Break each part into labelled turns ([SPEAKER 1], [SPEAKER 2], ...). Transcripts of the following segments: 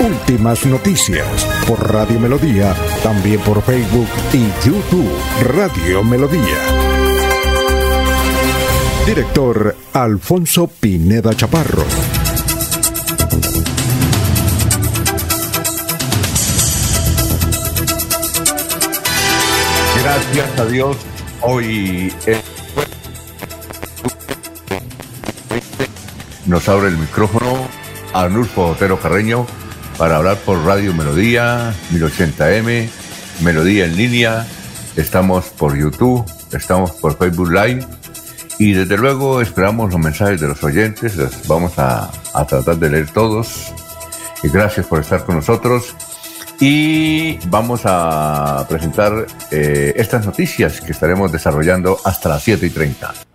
[SPEAKER 1] Últimas noticias por Radio Melodía, también por Facebook y YouTube Radio Melodía. Director Alfonso Pineda Chaparro.
[SPEAKER 2] Gracias a Dios, hoy nos abre el micrófono Arnulfo Otero Carreño para hablar por Radio Melodía, 1080M, Melodía en línea. Estamos por YouTube, estamos por Facebook Live y desde luego esperamos los mensajes de los oyentes, los vamos a, tratar de leer todos. Y gracias por estar con nosotros. Y vamos a presentar eh, estas noticias que estaremos desarrollando hasta las 7 y 30.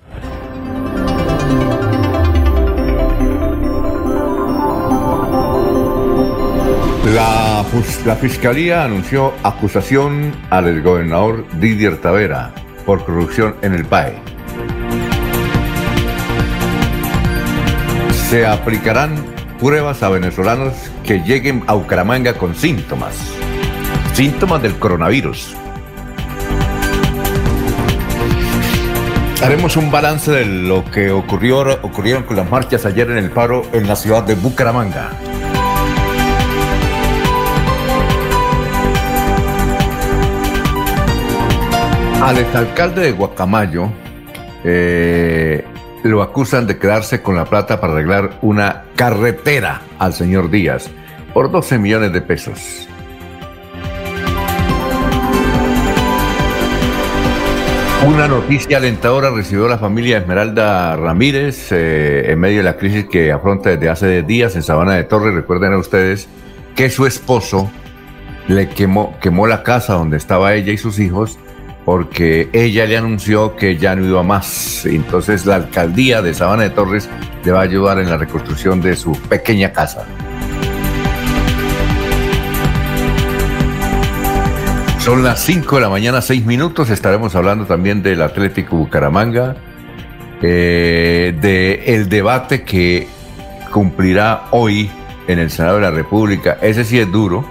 [SPEAKER 2] La, Fiscalía anunció acusación al gobernador Didier Tavera por corrupción en el PAE. Se aplicarán pruebas a venezolanos que lleguen a Bucaramanga con síntomas, síntomas del coronavirus. Haremos un balance de lo que ocurrió, ocurrieron con las marchas ayer en el paro en la ciudad de Bucaramanga. Al exalcalde de Guacamayo eh, lo acusan de quedarse con la plata para arreglar una carretera al señor Díaz por 12 millones de pesos. Una noticia alentadora recibió la familia Esmeralda Ramírez eh, en medio de la crisis que afronta desde hace días en Sabana de Torres. Recuerden a ustedes que su esposo le quemó, quemó la casa donde estaba ella y sus hijos porque ella le anunció que ya no iba más. Entonces la alcaldía de Sabana de Torres le va a ayudar en la reconstrucción de su pequeña casa. Son las 5 de la mañana, 6 minutos. Estaremos hablando también del Atlético Bucaramanga, eh, de el debate que cumplirá hoy en el Senado de la República. Ese sí es duro,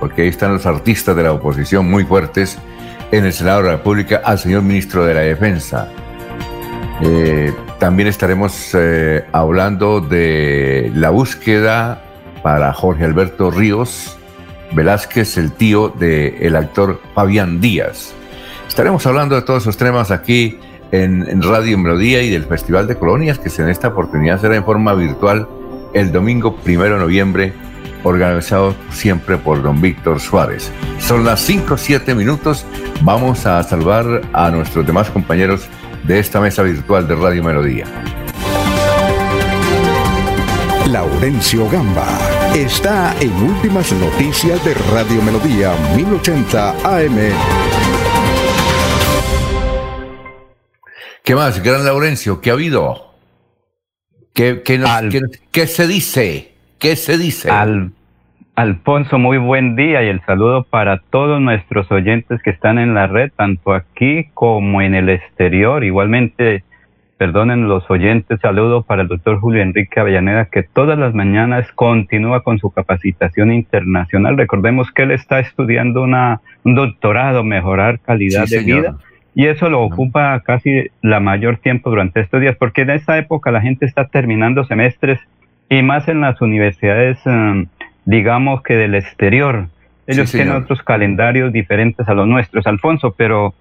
[SPEAKER 2] porque ahí están los artistas de la oposición muy fuertes en el Senado de la República al señor ministro de la Defensa. Eh, también estaremos eh, hablando de la búsqueda para Jorge Alberto Ríos Velázquez, el tío del actor Fabián Díaz. Estaremos hablando de todos esos temas aquí en, Radio Melodía y del Festival de Colonias, que en esta oportunidad será en forma virtual el domingo primero de noviembre organizado siempre por don Víctor Suárez. Son las 5 7 minutos. Vamos a salvar a nuestros demás compañeros de esta mesa virtual de Radio Melodía.
[SPEAKER 1] Laurencio Gamba está en Últimas Noticias de Radio Melodía 1080 AM.
[SPEAKER 2] ¿Qué más, gran Laurencio? ¿Qué ha habido? ¿Qué, qué se dice? ¿Qué se dice?
[SPEAKER 3] Al, Alfonso, muy buen día y el saludo para todos nuestros oyentes que están en la red, tanto aquí como en el exterior. Igualmente, perdonen los oyentes, saludo para el doctor Julio Enrique Avellaneda, que todas las mañanas continúa con su capacitación internacional. Recordemos que él está estudiando una, un doctorado, mejorar calidad de vida. Y eso lo ocupa casi la mayor tiempo durante estos días, porque en esta época la gente está terminando semestres y más en las universidades, em, digamos que del exterior. Ellos tienen otros calendarios diferentes a los nuestros, Alfonso, pero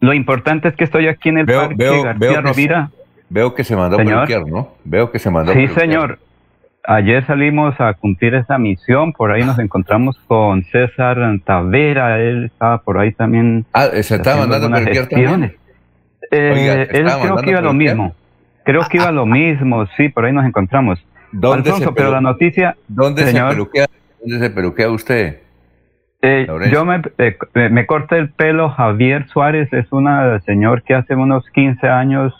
[SPEAKER 3] lo importante es que estoy aquí en el Parque García veo
[SPEAKER 2] Rovira. veo que se mandó a ¿no? Veo que se mandó
[SPEAKER 3] Sí, señor. Ayer salimos a cumplir esa misión, por ahí nos encontramos con César Tavera, él estaba por ahí también.
[SPEAKER 2] Ah, se estaba mandando a también.
[SPEAKER 3] Eh, él creo que iba a lo mismo. Creo que iba a lo mismo, sí, por ahí nos encontramos.
[SPEAKER 2] ¿Dónde Alfonso, pero la noticia... ¿Dónde, se peluquea, ¿Dónde se peluquea usted?
[SPEAKER 3] Eh, yo me, eh, me corté el pelo, Javier Suárez es un señor que hace unos 15 años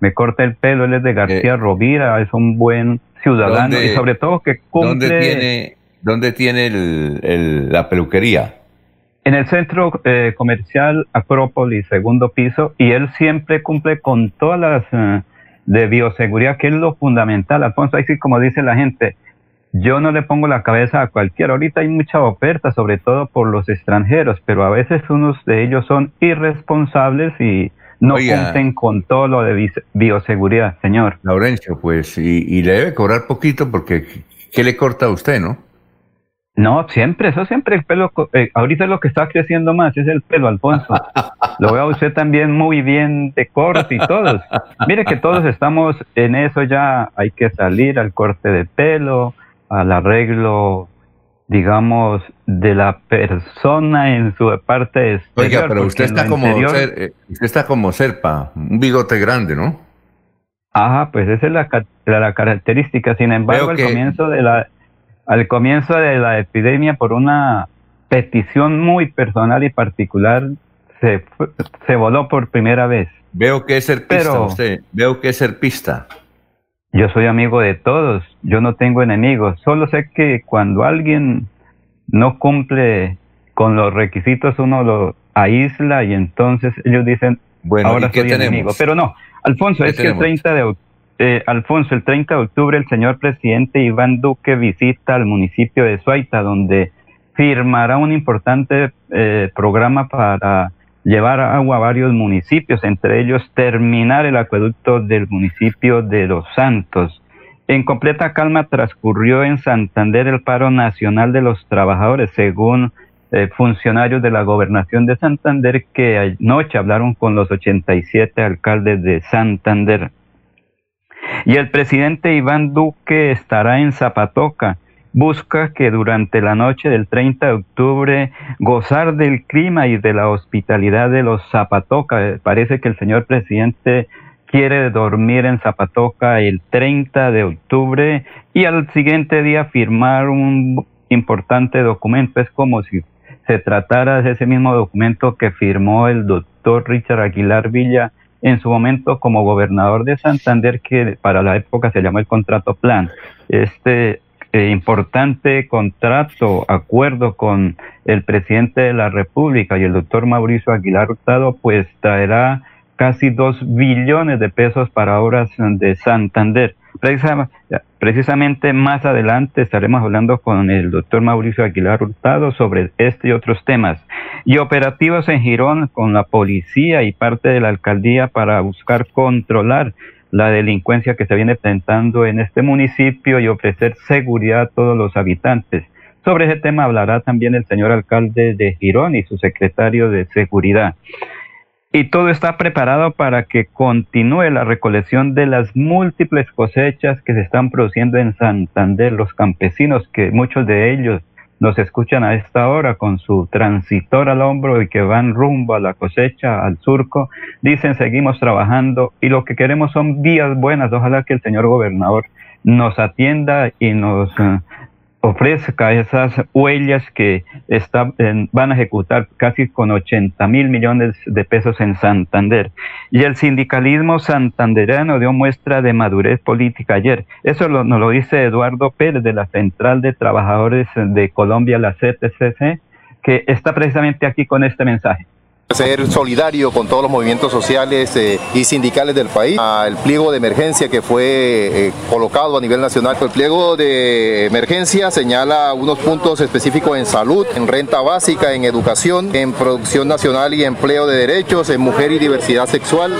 [SPEAKER 3] me corta el pelo, él es de García Rovira, es un buen ciudadano y sobre todo que cumple...
[SPEAKER 2] ¿Dónde tiene, dónde tiene el, la peluquería?
[SPEAKER 3] En el centro comercial Acrópolis, segundo piso, y él siempre cumple con todas las de bioseguridad, que es lo fundamental, Alfonso, así como dice la gente, yo no le pongo la cabeza a cualquiera. Ahorita hay mucha oferta, sobre todo por los extranjeros, pero a veces unos de ellos son irresponsables y no cumplen con todo lo de bioseguridad, señor.
[SPEAKER 2] Laurencio, pues, y, le debe cobrar poquito porque ¿qué le corta a usted, no?
[SPEAKER 3] No, siempre, eso siempre el pelo, eh, ahorita lo que está creciendo más es el pelo, Alfonso. Lo veo a usted también muy bien de corte y todos. Mire que todos estamos en eso ya, hay que salir al corte de pelo, al arreglo, digamos, de la persona en su parte
[SPEAKER 2] exterior. Oiga, pero usted está, como eh, usted está como Serpa, un bigote grande, ¿no?
[SPEAKER 3] Ajá, pues esa es la, la, característica. Sin embargo, al comienzo de la al comienzo de la epidemia, por una petición muy personal y particular, se, se voló por primera vez.
[SPEAKER 2] Veo que es serpista usted, veo que es serpista.
[SPEAKER 3] Yo soy amigo de todos, yo no tengo enemigos, solo sé que cuando alguien no cumple con los requisitos uno lo aísla y entonces ellos dicen, bueno, ahora soy enemigo. Pero no, Alfonso, es que el 30 de eh, Alfonso, el 30 de octubre el señor presidente Iván Duque visita al municipio de Suaita, donde firmará un importante eh, programa para llevar agua a varios municipios, entre ellos terminar el acueducto del municipio de Los Santos. En completa calma transcurrió en Santander el paro nacional de los trabajadores, según eh, funcionarios de la gobernación de Santander que anoche hablaron con los 87 alcaldes de Santander. Y el presidente Iván Duque estará en Zapatoca busca que durante la noche del 30 de octubre gozar del clima y de la hospitalidad de los Zapatoca. Parece que el señor presidente quiere dormir en Zapatoca el 30 de octubre y al siguiente día firmar un importante documento. Es como si se tratara de ese mismo documento que firmó el doctor Richard Aguilar Villa en su momento como gobernador de Santander, que para la época se llamó el contrato plan. Este eh, importante contrato, acuerdo con el presidente de la República y el doctor Mauricio Aguilar Hurtado, pues traerá casi dos billones de pesos para obras de Santander. Precisamente más adelante estaremos hablando con el doctor Mauricio Aguilar Hurtado sobre este y otros temas. Y operativos en Girón con la policía y parte de la alcaldía para buscar controlar la delincuencia que se viene presentando en este municipio y ofrecer seguridad a todos los habitantes. Sobre ese tema hablará también el señor alcalde de Girón y su secretario de Seguridad. Y todo está preparado para que continúe la recolección de las múltiples cosechas que se están produciendo en Santander, los campesinos, que muchos de ellos nos escuchan a esta hora con su transitor al hombro y que van rumbo a la cosecha, al surco, dicen seguimos trabajando y lo que queremos son vías buenas. Ojalá que el señor gobernador nos atienda y nos eh, ofrezca esas huellas que está, van a ejecutar casi con 80 mil millones de pesos en Santander. Y el sindicalismo santanderano dio muestra de madurez política ayer. Eso lo, nos lo dice Eduardo Pérez de la Central de Trabajadores de Colombia, la CTCC, que está precisamente aquí con este mensaje
[SPEAKER 4] ser solidario con todos los movimientos sociales eh, y sindicales del país. El pliego de emergencia que fue eh, colocado a nivel nacional. El pliego de emergencia señala unos puntos específicos en salud, en renta básica, en educación, en producción nacional y empleo de derechos, en mujer y diversidad sexual.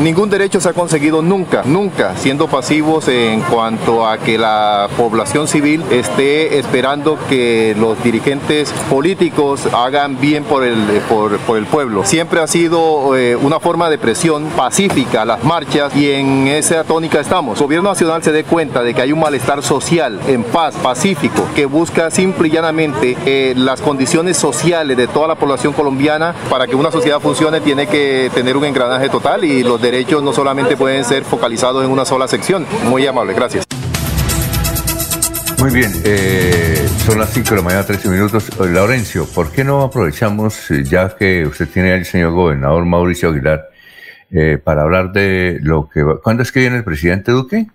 [SPEAKER 4] Ningún derecho se ha conseguido nunca, nunca, siendo pasivos en cuanto a que la población civil esté esperando que los dirigentes políticos hagan bien por el, por el pueblo. Siempre ha sido eh, una forma de presión pacífica las marchas y en esa tónica estamos. El gobierno nacional se dé cuenta de que hay un malestar social en paz, pacífico, que busca simple y llanamente eh, las condiciones sociales de toda la población colombiana para que una sociedad funcione tiene que tener un engranaje total y los derechos no solamente pueden ser focalizados en una sola sección. Muy amable, gracias.
[SPEAKER 2] Muy bien, eh, son las 5 de la mañana, 13 minutos. Eh, Laurencio, ¿por qué no aprovechamos, eh, ya que usted tiene al señor gobernador Mauricio Aguilar, para hablar de lo que... ¿Cuándo es que viene el presidente Duque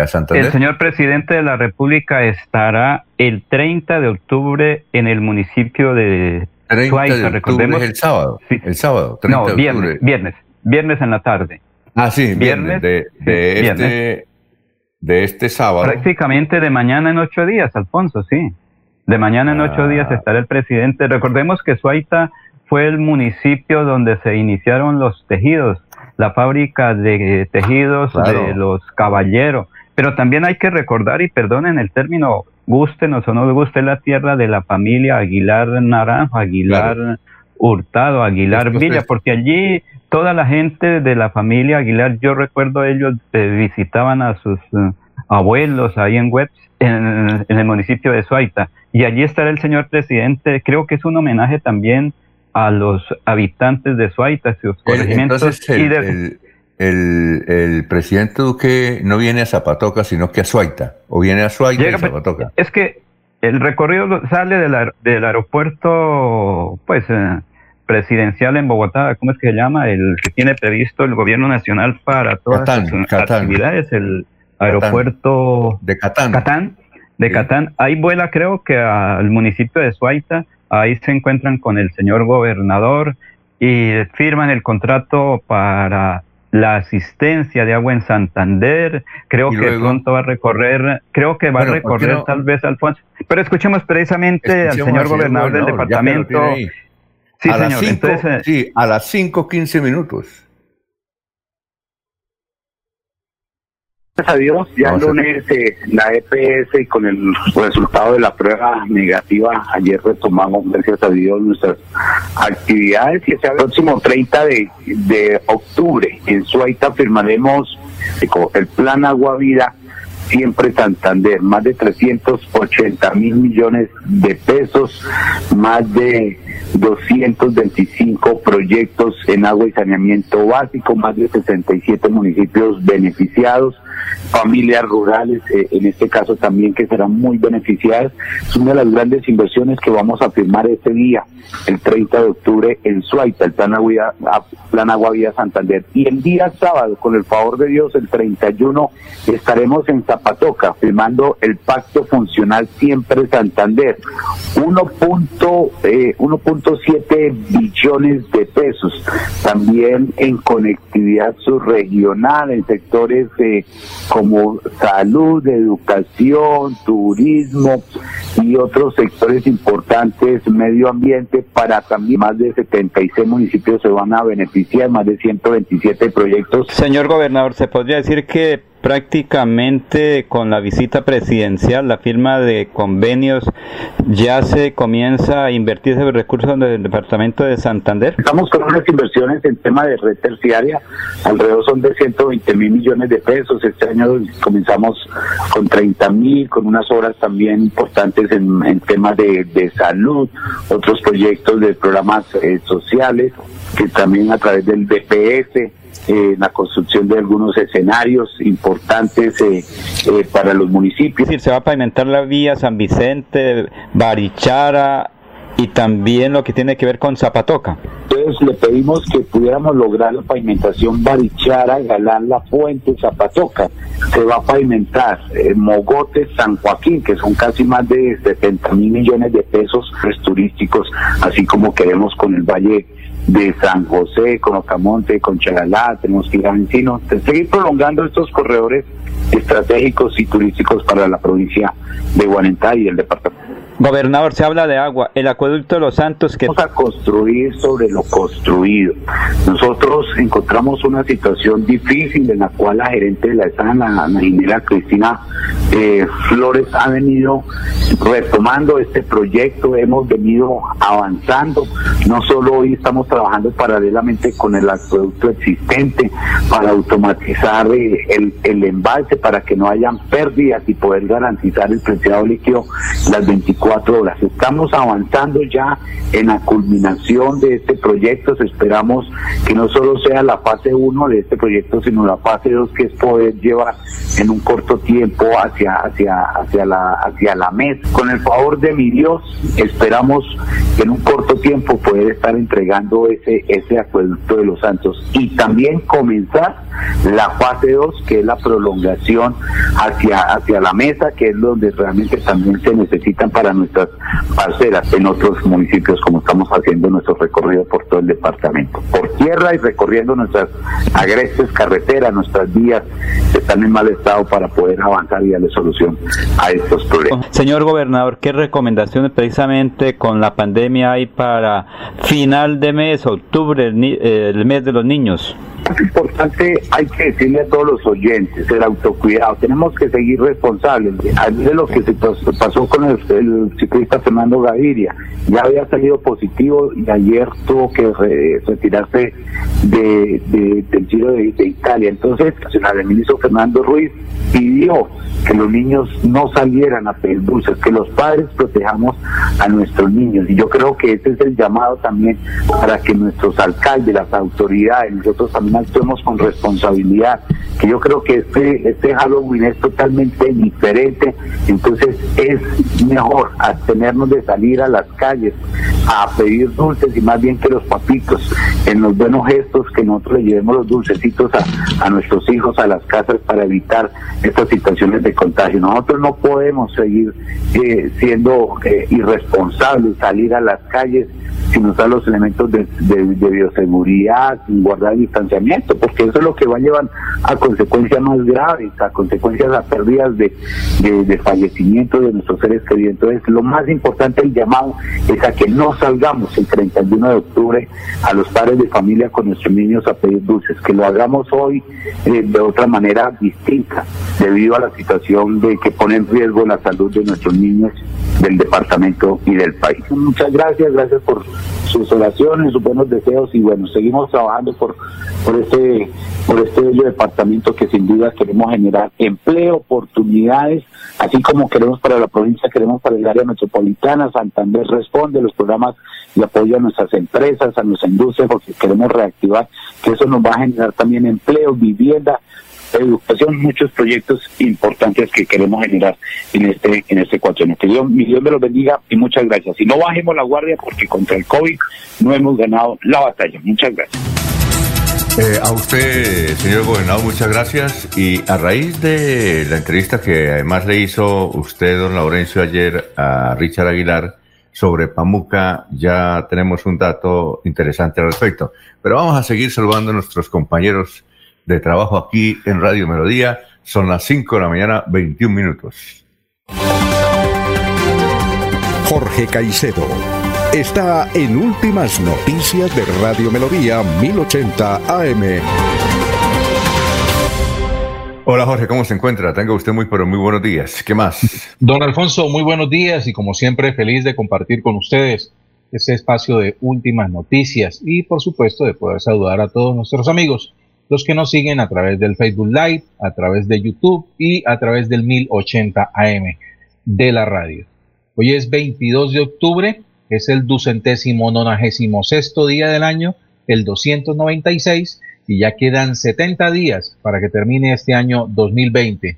[SPEAKER 2] a Santander?
[SPEAKER 3] El señor presidente de la República estará el 30 de octubre en el municipio de
[SPEAKER 2] 30 de recordemos. el sábado. El sábado,
[SPEAKER 3] 30 no, viernes, viernes, viernes en la tarde.
[SPEAKER 2] Ah, sí, viernes, de, este de este sábado.
[SPEAKER 3] Prácticamente de mañana en ocho días, Alfonso, sí. De mañana en ocho días ah. estará el presidente. Recordemos que Suaita fue el municipio donde se iniciaron los tejidos, la fábrica de tejidos de los caballeros. Pero también hay que recordar, y perdonen el término, gustenos o no guste, la tierra de la familia Aguilar Naranjo, Aguilar Hurtado, Aguilar Villa, porque allí toda la gente de la familia Aguilar, yo recuerdo ellos eh, visitaban a sus eh, abuelos ahí en Webs, en, el municipio de Suaita, y allí estará el señor presidente, creo que es un homenaje también a los habitantes de Suaita, sus
[SPEAKER 2] corregimientos. el, el, presidente Duque no viene a Zapatoca, sino que a Suaita, o viene a Suaita y a Zapatoca.
[SPEAKER 3] Es que el recorrido sale del, aeropuerto, pues... Eh, presidencial en Bogotá, ¿cómo es que se llama? El que tiene previsto el gobierno nacional para todas las actividades, el aeropuerto
[SPEAKER 2] de Catán.
[SPEAKER 3] Catán de Catán. Ahí vuela creo que al municipio de Suaita, ahí se encuentran con el señor gobernador y firman el contrato para la asistencia de agua en Santander, creo que pronto va a recorrer, creo que va a recorrer tal vez Alfonso, pero escuchemos precisamente al señor gobernador, del departamento
[SPEAKER 2] Sí, a Las cinco, eh, sí, a las 5.15 minutos.
[SPEAKER 5] Gracias a Dios, ya el lunes eh, la EPS y con el resultado de la prueba negativa, ayer retomamos, gracias a Dios, nuestras actividades y el próximo 30 de, de octubre en Suaita firmaremos el plan Agua Vida siempre Santander, más de 380 mil millones de pesos, más de 225 proyectos en agua y saneamiento básico, más de 67 municipios beneficiados, familias rurales, eh, en este caso también que serán muy beneficiadas. Es una de las grandes inversiones que vamos a firmar este día, el 30 de octubre en Suaita, el Plan Plan Agua Vida Santander. Y el día sábado, con el favor de Dios, el 31, estaremos en Zapatoca firmando el Pacto Funcional Siempre Santander. 1.7 eh, billones de pesos. También en conectividad subregional, en sectores eh, como salud, educación, turismo y otros sectores importantes, medio ambiente, para también más de 76 municipios se van a beneficiar, más de 127 proyectos.
[SPEAKER 3] Señor gobernador, ¿se podría decir que prácticamente con la visita presidencial, la firma de convenios, ya se comienza a invertir ese recursos del departamento de Santander?
[SPEAKER 5] Estamos con unas inversiones en tema de red terciaria, alrededor son de 120 mil millones de pesos. Este año comenzamos con 30 mil, con unas obras también importantes en, temas de, salud, otros proyectos de programas eh, sociales, que también a través del DPS eh, la construcción de algunos escenarios importantes eh, eh, para los municipios.
[SPEAKER 3] se va a pavimentar la vía San Vicente, Barichara y también lo que tiene que ver con Zapatoca.
[SPEAKER 5] Entonces le pedimos que pudiéramos lograr la pavimentación Barichara, Galán, La Fuente, Zapatoca. Se va a pavimentar Mogote, San Joaquín, que son casi más de 70 mil millones de pesos turísticos, así como queremos con el Valle de San José, con Ocamonte, con Chagalá, tenemos que ir a seguir prolongando estos corredores estratégicos y turísticos para la provincia de Guarentá y el departamento.
[SPEAKER 3] Gobernador, se habla de agua, el acueducto de los Santos que...
[SPEAKER 5] Vamos a construir sobre lo construido. Nosotros encontramos una situación difícil en la cual la gerente de la ESA, la, ingeniera Cristina eh, Flores, ha venido retomando este proyecto, hemos venido avanzando. No solo hoy estamos trabajando paralelamente con el acueducto existente para automatizar eh, el, el embalse para que no hayan pérdidas y poder garantizar el preciado líquido las 24 horas. Estamos avanzando ya en la culminación de este proyecto. Esperamos que no solo sea la fase 1 de este proyecto, sino la fase 2 que es poder llevar en un corto tiempo hacia, hacia, hacia, la, hacia la mesa. Con el favor de mi Dios, esperamos en un corto tiempo poder estar entregando ese, ese acueducto de los santos y también comenzar la fase 2, que es la prolongación hacia, hacia la mesa, que es donde realmente también se necesitan para nuestras parcelas en otros municipios, como estamos haciendo nuestro recorrido por todo el departamento. Por tierra y recorriendo nuestras agrestes carreteras, nuestras vías están en mal estado para poder avanzar y darle solución a estos problemas.
[SPEAKER 3] Señor gobernador, ¿qué recomendaciones precisamente con la pandemia hay para final de mes, octubre, el, el mes de los niños?
[SPEAKER 5] Es importante, hay que decirle a todos los oyentes, el autocuidado. Tenemos que seguir responsables. de lo que se pasó con el, ciclista Fernando Gaviria, ya había salido positivo y ayer tuvo que retirarse de, del Giro de, Italia. Entonces, el ministro Fernando Ruiz pidió que los niños no salieran a pedir que los padres protejamos a nuestros niños. Y yo creo que ese es el llamado también para que nuestros alcaldes, las autoridades, nosotros también actuemos con responsabilidad, que yo creo que este, este Halloween es totalmente diferente, entonces es mejor abstenernos de salir a las calles a pedir dulces y más bien que los papitos, en los buenos gestos, que nosotros le llevemos los dulcecitos a, nuestros hijos a las casas para evitar estas situaciones de contagio. Nosotros no podemos seguir eh, siendo eh, irresponsables, salir a las calles sin usar los elementos de, bioseguridad, sin guardar distanciamiento, porque eso es lo que va a llevar a consecuencias más graves, a consecuencias a pérdidas de, de, fallecimiento de nuestros seres queridos. Entonces, lo más importante el llamado es a que no salgamos el 31 de octubre a los padres de familia con nuestros niños a pedir dulces, que lo hagamos hoy eh, de otra manera distinta, debido a la situación de que pone en riesgo la salud de nuestros niños del departamento y del país. Muchas gracias, gracias por sus oraciones, sus buenos deseos y bueno, seguimos trabajando por este por este bello departamento que sin duda queremos generar empleo, oportunidades, así como queremos para la provincia, queremos para el área metropolitana, Santander responde los programas y apoyo a nuestras empresas, a nuestra industria, porque queremos reactivar, que eso nos va a generar también empleo, vivienda, educación, muchos proyectos importantes que queremos generar en este en este cuatrienio. Que Dios, mi Dios me los bendiga y muchas gracias. Y no bajemos la guardia porque contra el COVID no hemos ganado la batalla. Muchas gracias.
[SPEAKER 2] Eh, a usted, señor gobernador, muchas gracias. Y a raíz de la entrevista que además le hizo usted, don Laurencio, ayer a Richard Aguilar sobre Pamuca, ya tenemos un dato interesante al respecto. Pero vamos a seguir saludando a nuestros compañeros de trabajo aquí en Radio Melodía. Son las 5 de la mañana, 21 minutos.
[SPEAKER 6] Jorge Caicedo está en Últimas Noticias de Radio Melodía 1080 AM.
[SPEAKER 2] Hola Jorge, ¿cómo se encuentra? Tenga usted muy, pero muy buenos días. ¿Qué más?
[SPEAKER 7] Don Alfonso, muy buenos días y como siempre feliz de compartir con ustedes este espacio de últimas noticias y por supuesto de poder saludar a todos nuestros amigos los que nos siguen a través del Facebook Live, a través de YouTube y a través del 1080 AM de la radio. Hoy es 22 de octubre, es el ducentésimo nonagésimo sexto día del año, el 296, y ya quedan 70 días para que termine este año 2020.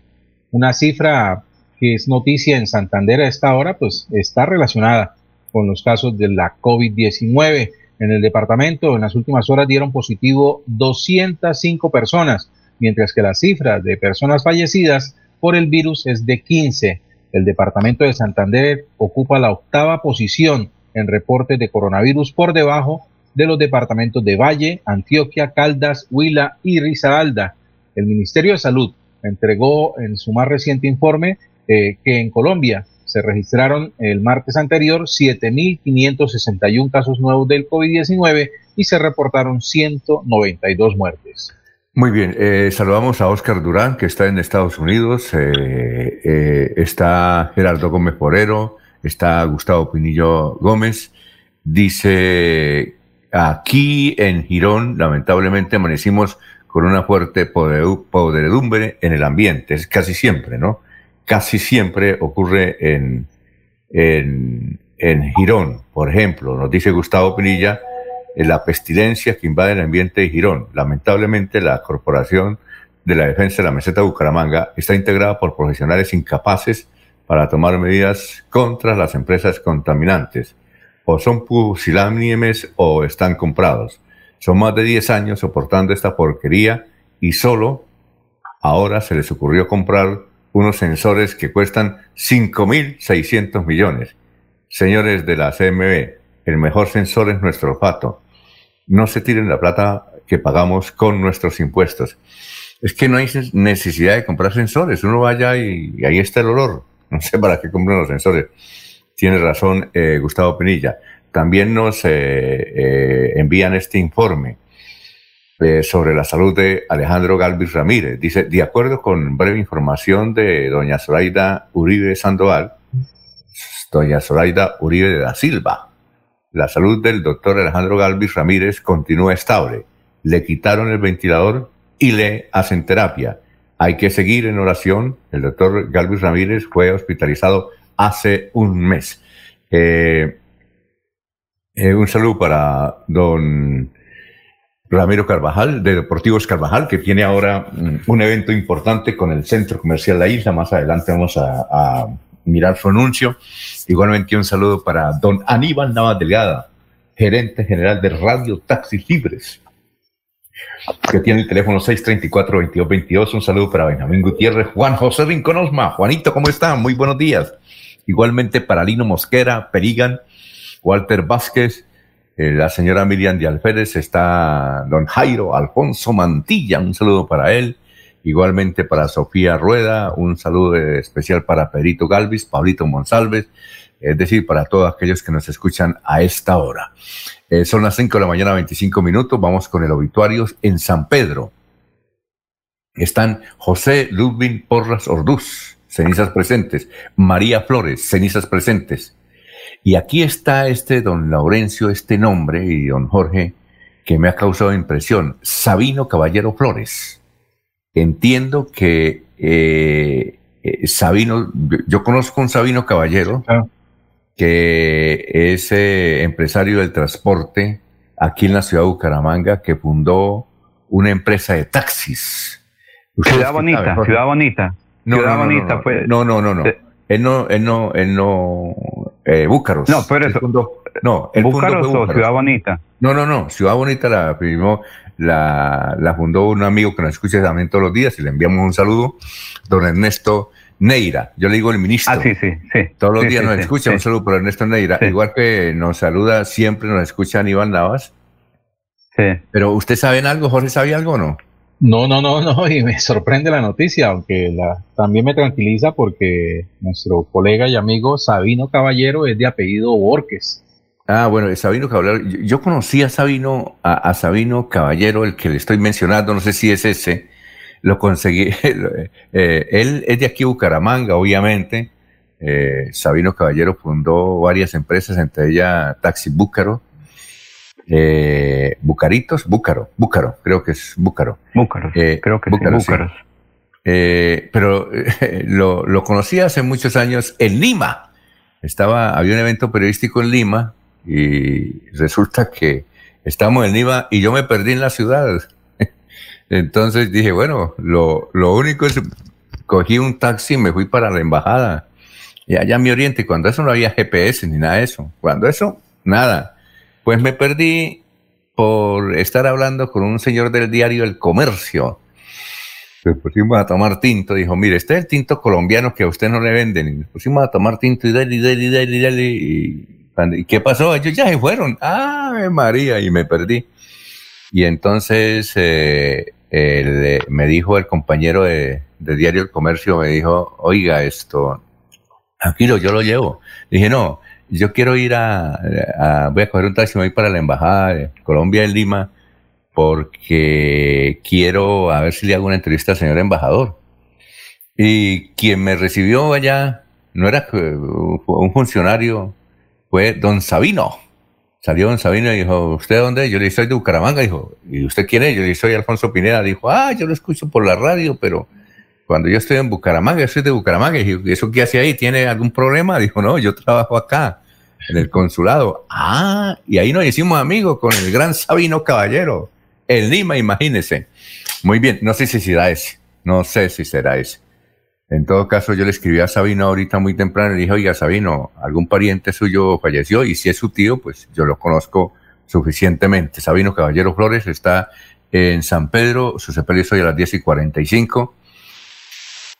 [SPEAKER 7] Una cifra que es noticia en Santander a esta hora, pues está relacionada con los casos de la COVID-19 en el departamento en las últimas horas dieron positivo 205 personas, mientras que la cifra de personas fallecidas por el virus es de 15. El departamento de Santander ocupa la octava posición en reportes de coronavirus por debajo de los departamentos de Valle, Antioquia, Caldas, Huila y Risaralda. El Ministerio de Salud entregó en su más reciente informe eh, que en Colombia se registraron el martes anterior 7.561 casos nuevos del COVID-19 y se reportaron 192 muertes.
[SPEAKER 2] Muy bien, eh, saludamos a Oscar Durán, que está en Estados Unidos, eh, eh, está Gerardo Gómez Porero, está Gustavo Pinillo Gómez. Dice, aquí en Girón, lamentablemente amanecimos con una fuerte podredumbre en el ambiente, es casi siempre, ¿no? Casi siempre ocurre en, en, en Girón, por ejemplo, nos dice Gustavo Pinilla, la pestilencia que invade el ambiente de Girón. Lamentablemente, la Corporación de la Defensa de la Meseta de Bucaramanga está integrada por profesionales incapaces para tomar medidas contra las empresas contaminantes. O son pusilánimes o están comprados. Son más de 10 años soportando esta porquería y solo ahora se les ocurrió comprar unos sensores que cuestan 5.600 millones. Señores de la CMB, el mejor sensor es nuestro olfato no se tiren la plata que pagamos con nuestros impuestos. Es que no hay necesidad de comprar sensores. Uno vaya y, ahí está el olor. No sé para qué compran los sensores. Tiene razón eh, Gustavo Pinilla. También nos eh, eh, envían este informe sobre la salud de Alejandro Galvis Ramírez. Dice, de acuerdo con breve información de doña Zoraida Uribe Sandoval, doña Zoraida Uribe de da Silva, la salud del doctor Alejandro Galvis Ramírez continúa estable. Le quitaron el ventilador y le hacen terapia. Hay que seguir en oración. El doctor Galvis Ramírez fue hospitalizado hace un mes. Eh, eh, un saludo para don Ramiro Carvajal, de Deportivos Carvajal, que tiene ahora mm, un evento importante con el Centro Comercial La Isla. Más adelante vamos a mirar su anuncio. Igualmente un saludo para don Aníbal Navas Delgada, gerente general de Radio Taxis Libres, que tiene el teléfono 634-2222. Un saludo para Benjamín Gutiérrez, Juan José Rinconosma. Juanito, ¿cómo está? Muy buenos días. Igualmente para Lino Mosquera, Perigan, Walter Vázquez, eh, la señora Miriam de Alférez, está don Jairo Alfonso Mantilla. Un saludo para él. Igualmente para Sofía Rueda, un saludo especial para Perito Galvis, Pablito Monsalves, es decir, para todos aquellos que nos escuchan a esta hora. Eh, son las 5 de la mañana, 25 minutos. Vamos con el obituario en San Pedro. Están José Ludwig Porras Orduz, cenizas presentes. María Flores, cenizas presentes. Y aquí está este don Laurencio, este nombre, y don Jorge, que me ha causado impresión. Sabino Caballero Flores entiendo que eh, eh, Sabino, yo conozco un Sabino Caballero, ah. Que es eh, empresario del transporte aquí en la ciudad de Bucaramanga, que fundó una empresa de taxis.
[SPEAKER 3] Ciudad bonita, ciudad bonita.
[SPEAKER 2] No, ciudad no, bonita, no, pues. No, no, no, no. Él no, él no, él no, Búcaros.
[SPEAKER 3] No, pero eso. no, Búcaros o Ciudad Bonita.
[SPEAKER 2] No, no, no. Ciudad Bonita la firmó la, la fundó un amigo que nos escucha también todos los días y le enviamos un saludo, don Ernesto Neira. Yo le digo el ministro.
[SPEAKER 3] Ah, sí, sí, sí.
[SPEAKER 2] Todos los días nos escucha. Un saludo por Ernesto Neira. Igual que nos saluda, siempre nos escucha Aníbal Navas. Sí. Pero ¿usted sabe algo? ¿Jorge sabe algo o no?
[SPEAKER 8] No, no, no, no, y me sorprende la noticia, aunque la, también me tranquiliza porque nuestro colega y amigo Sabino Caballero es de apellido Borges.
[SPEAKER 2] Ah, bueno, Sabino Caballero. Yo, conocí a Sabino, a, Sabino Caballero, el que le estoy mencionando, no sé si es ese. Lo conseguí. Eh, él es de aquí, Bucaramanga, obviamente. Eh, Sabino Caballero fundó varias empresas, entre ellas Taxi Búcaro. Eh, Bucaritos, Búcaro, Búcaro, creo que es Búcaro.
[SPEAKER 3] Búcaro, creo que Búcaro, sí, Búcaros.
[SPEAKER 2] pero lo, lo conocí hace muchos años en Lima. Estaba, había un evento periodístico en Lima y resulta que estamos en Lima y yo me perdí en la ciudad. Entonces dije, bueno, lo, lo único es, cogí un taxi y me fui para la embajada. Y allá me oriente, cuando eso no había GPS ni nada de eso. Cuando eso, nada. Pues me perdí por estar hablando con un señor del diario El Comercio. Nos pusimos a tomar tinto. Dijo, mire, este es el tinto colombiano que a usted no le venden. Y nos pusimos a tomar tinto y dale, y dale, y dale, y dale. Y ¿Y qué pasó? Ellos ya se fueron. ¡Ay, María! Y me perdí. Y entonces eh, me dijo el compañero de, Diario El Comercio, me dijo, oiga esto, tranquilo, yo lo llevo. Dije, no, yo quiero ir a, voy a coger un taxi, voy para la embajada de Colombia en Lima, porque quiero a ver si le hago una entrevista al señor embajador. Y quien me recibió allá no era un funcionario, fue don Sabino. Salió don Sabino y dijo, ¿usted dónde? Yo le dije, soy de Bucaramanga. Dijo, ¿y usted quién es? Yo le dije, soy Alfonso Pineda. Dijo, ah, yo lo escucho por la radio, pero cuando yo estoy en Bucaramanga, yo soy de Bucaramanga. Y ¿eso qué hace ahí? ¿Tiene algún problema? Dijo, no, yo trabajo acá, en el consulado. Ah, y ahí nos hicimos amigos con el gran Sabino Caballero, el Lima, imagínese. Muy bien, no sé si será ese, no sé si será ese. En todo caso, yo le escribí a Sabino ahorita muy temprano y le dije, oiga, Sabino, algún pariente suyo falleció y si es su tío, pues yo lo conozco suficientemente. Sabino Caballero Flores está en San Pedro, su sepelio es hoy a las 10 y 45.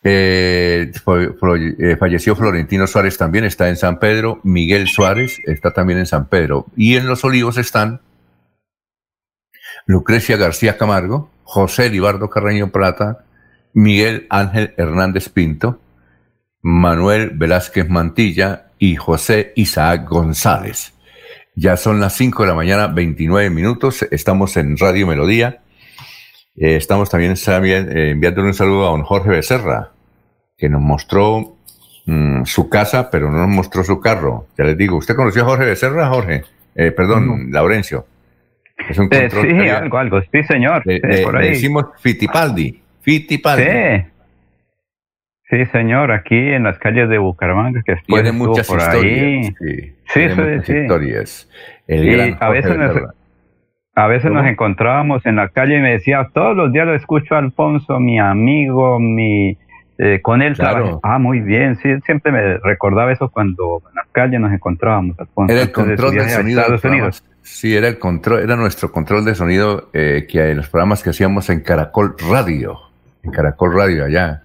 [SPEAKER 2] Eh, eh, falleció Florentino Suárez también, está en San Pedro. Miguel Suárez está también en San Pedro. Y en Los Olivos están Lucrecia García Camargo, José Libardo Carreño Plata, Miguel Ángel Hernández Pinto, Manuel Velázquez Mantilla y José Isaac González. Ya son las 5 de la mañana, 29 minutos. Estamos en Radio Melodía. Eh, estamos también, eh, enviándole un saludo a don Jorge Becerra, que nos mostró mm, su casa, pero no nos mostró su carro. Ya les digo, ¿usted conoció a Jorge Becerra, Jorge? Eh, perdón, Laurencio.
[SPEAKER 3] Es un control sí, algo, algo. Sí, señor.
[SPEAKER 2] por ahí. Le decimos Fittipaldi. Fittipaldi.
[SPEAKER 3] Sí. Sí, señor, aquí en las calles de Bucaramanga, que
[SPEAKER 2] tiene muchas por historias. Ahí. Sí, sí, muchas historias.
[SPEAKER 3] El a veces, nos, a veces nos encontrábamos en la calle y me decía, todos los días lo escucho a Alfonso, mi amigo, mi eh, con él claro. Ah, muy bien, sí, siempre me recordaba eso cuando en la calle nos encontrábamos,
[SPEAKER 2] Alfonso. Era el control de sonido. Sí, era el control, era nuestro control de sonido eh, que en los programas que hacíamos en Caracol Radio en Caracol Radio allá,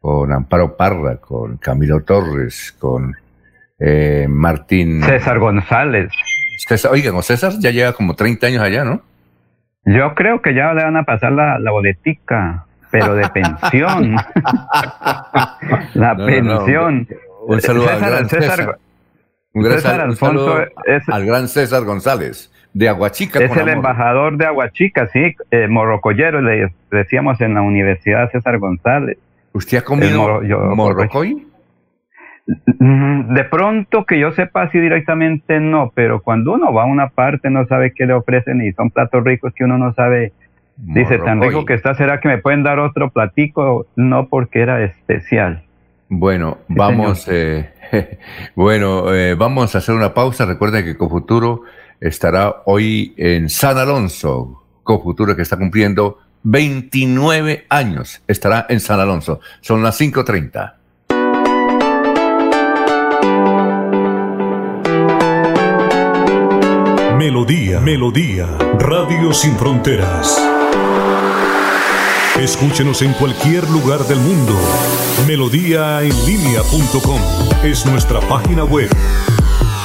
[SPEAKER 2] con Amparo Parra, con Camilo Torres, con eh, Martín.
[SPEAKER 3] César González.
[SPEAKER 2] César, oigan, César ya lleva como 30 años allá, ¿no?
[SPEAKER 3] Yo creo que ya le van a pasar la, la boletica, pero de pensión. la pensión.
[SPEAKER 2] Un saludo al gran César. Un César Alfonso al gran César González de Aguachica.
[SPEAKER 3] Es el embajador de Aguachica, sí, eh, morrocoyero, le decíamos en la Universidad César González.
[SPEAKER 2] ¿Usted ha comido morrocoy?
[SPEAKER 3] Mm, de pronto que yo sepa así directamente no, pero cuando uno va a una parte no sabe qué le ofrecen y son platos ricos que uno no sabe. Dice, tan rico que está, ¿será que me pueden dar otro platico? No, porque era especial.
[SPEAKER 2] Bueno, vamos, eh, bueno, eh, vamos a hacer una pausa. Recuerden que con Futuro estará hoy en San Alonso, Cofuturo que está cumpliendo 29 años. Estará en San Alonso. Son las 5.30.
[SPEAKER 1] Melodía, Melodía, Radio Sin Fronteras. Escúchenos en cualquier lugar del mundo. Melodíaenlínea.com es nuestra página web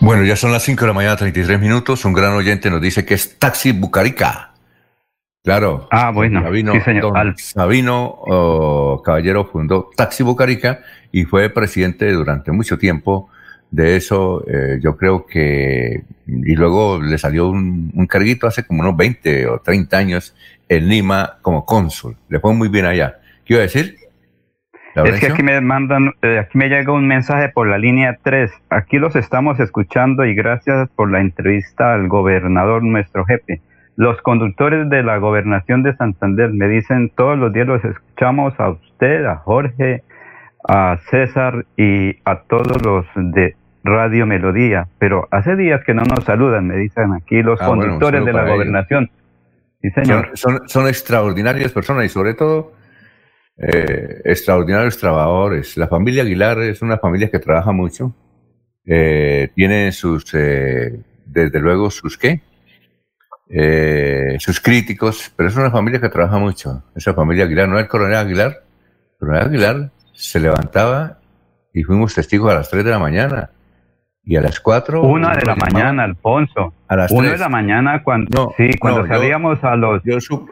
[SPEAKER 2] Bueno, ya son las 5 de la mañana, 33 minutos. Un gran oyente nos dice que es Taxi Bucarica. Claro.
[SPEAKER 3] Ah, bueno.
[SPEAKER 2] Sabino,
[SPEAKER 3] sí, señor.
[SPEAKER 2] don Sabino oh, Caballero fundó Taxi Bucarica y fue presidente durante mucho tiempo de eso. eh, yo creo que. Y luego le salió un, un carguito hace como unos 20 o 30 años en Lima como cónsul. Le fue muy bien allá. ¿Qué iba a decir?
[SPEAKER 3] Es que aquí me mandan, eh, aquí me llega un mensaje por la línea 3. Aquí los estamos escuchando y gracias por la entrevista al gobernador, nuestro jefe. Los conductores de la gobernación de Santander me dicen todos los días los escuchamos a usted, a Jorge, a César y a todos los de Radio Melodía. Pero hace días que no nos saludan, me dicen aquí los
[SPEAKER 2] Ah,
[SPEAKER 3] conductores de la gobernación. Sí, señor.
[SPEAKER 2] Son, son, son extraordinarias personas y sobre todo eh, extraordinarios trabajadores. La familia Aguilar es una familia que trabaja mucho. Eh, tiene sus, eh, desde luego, sus qué? Eh, sus críticos, pero es una familia que trabaja mucho. Esa familia Aguilar, no el coronel Aguilar. El coronel Aguilar se levantaba y fuimos testigos a las 3 de la mañana. Y a las 4.
[SPEAKER 3] Una de la mañana, Alfonso.
[SPEAKER 2] A las
[SPEAKER 3] Una de la mañana cuando, sí, cuando
[SPEAKER 2] no, yo-
[SPEAKER 3] salíamos a los...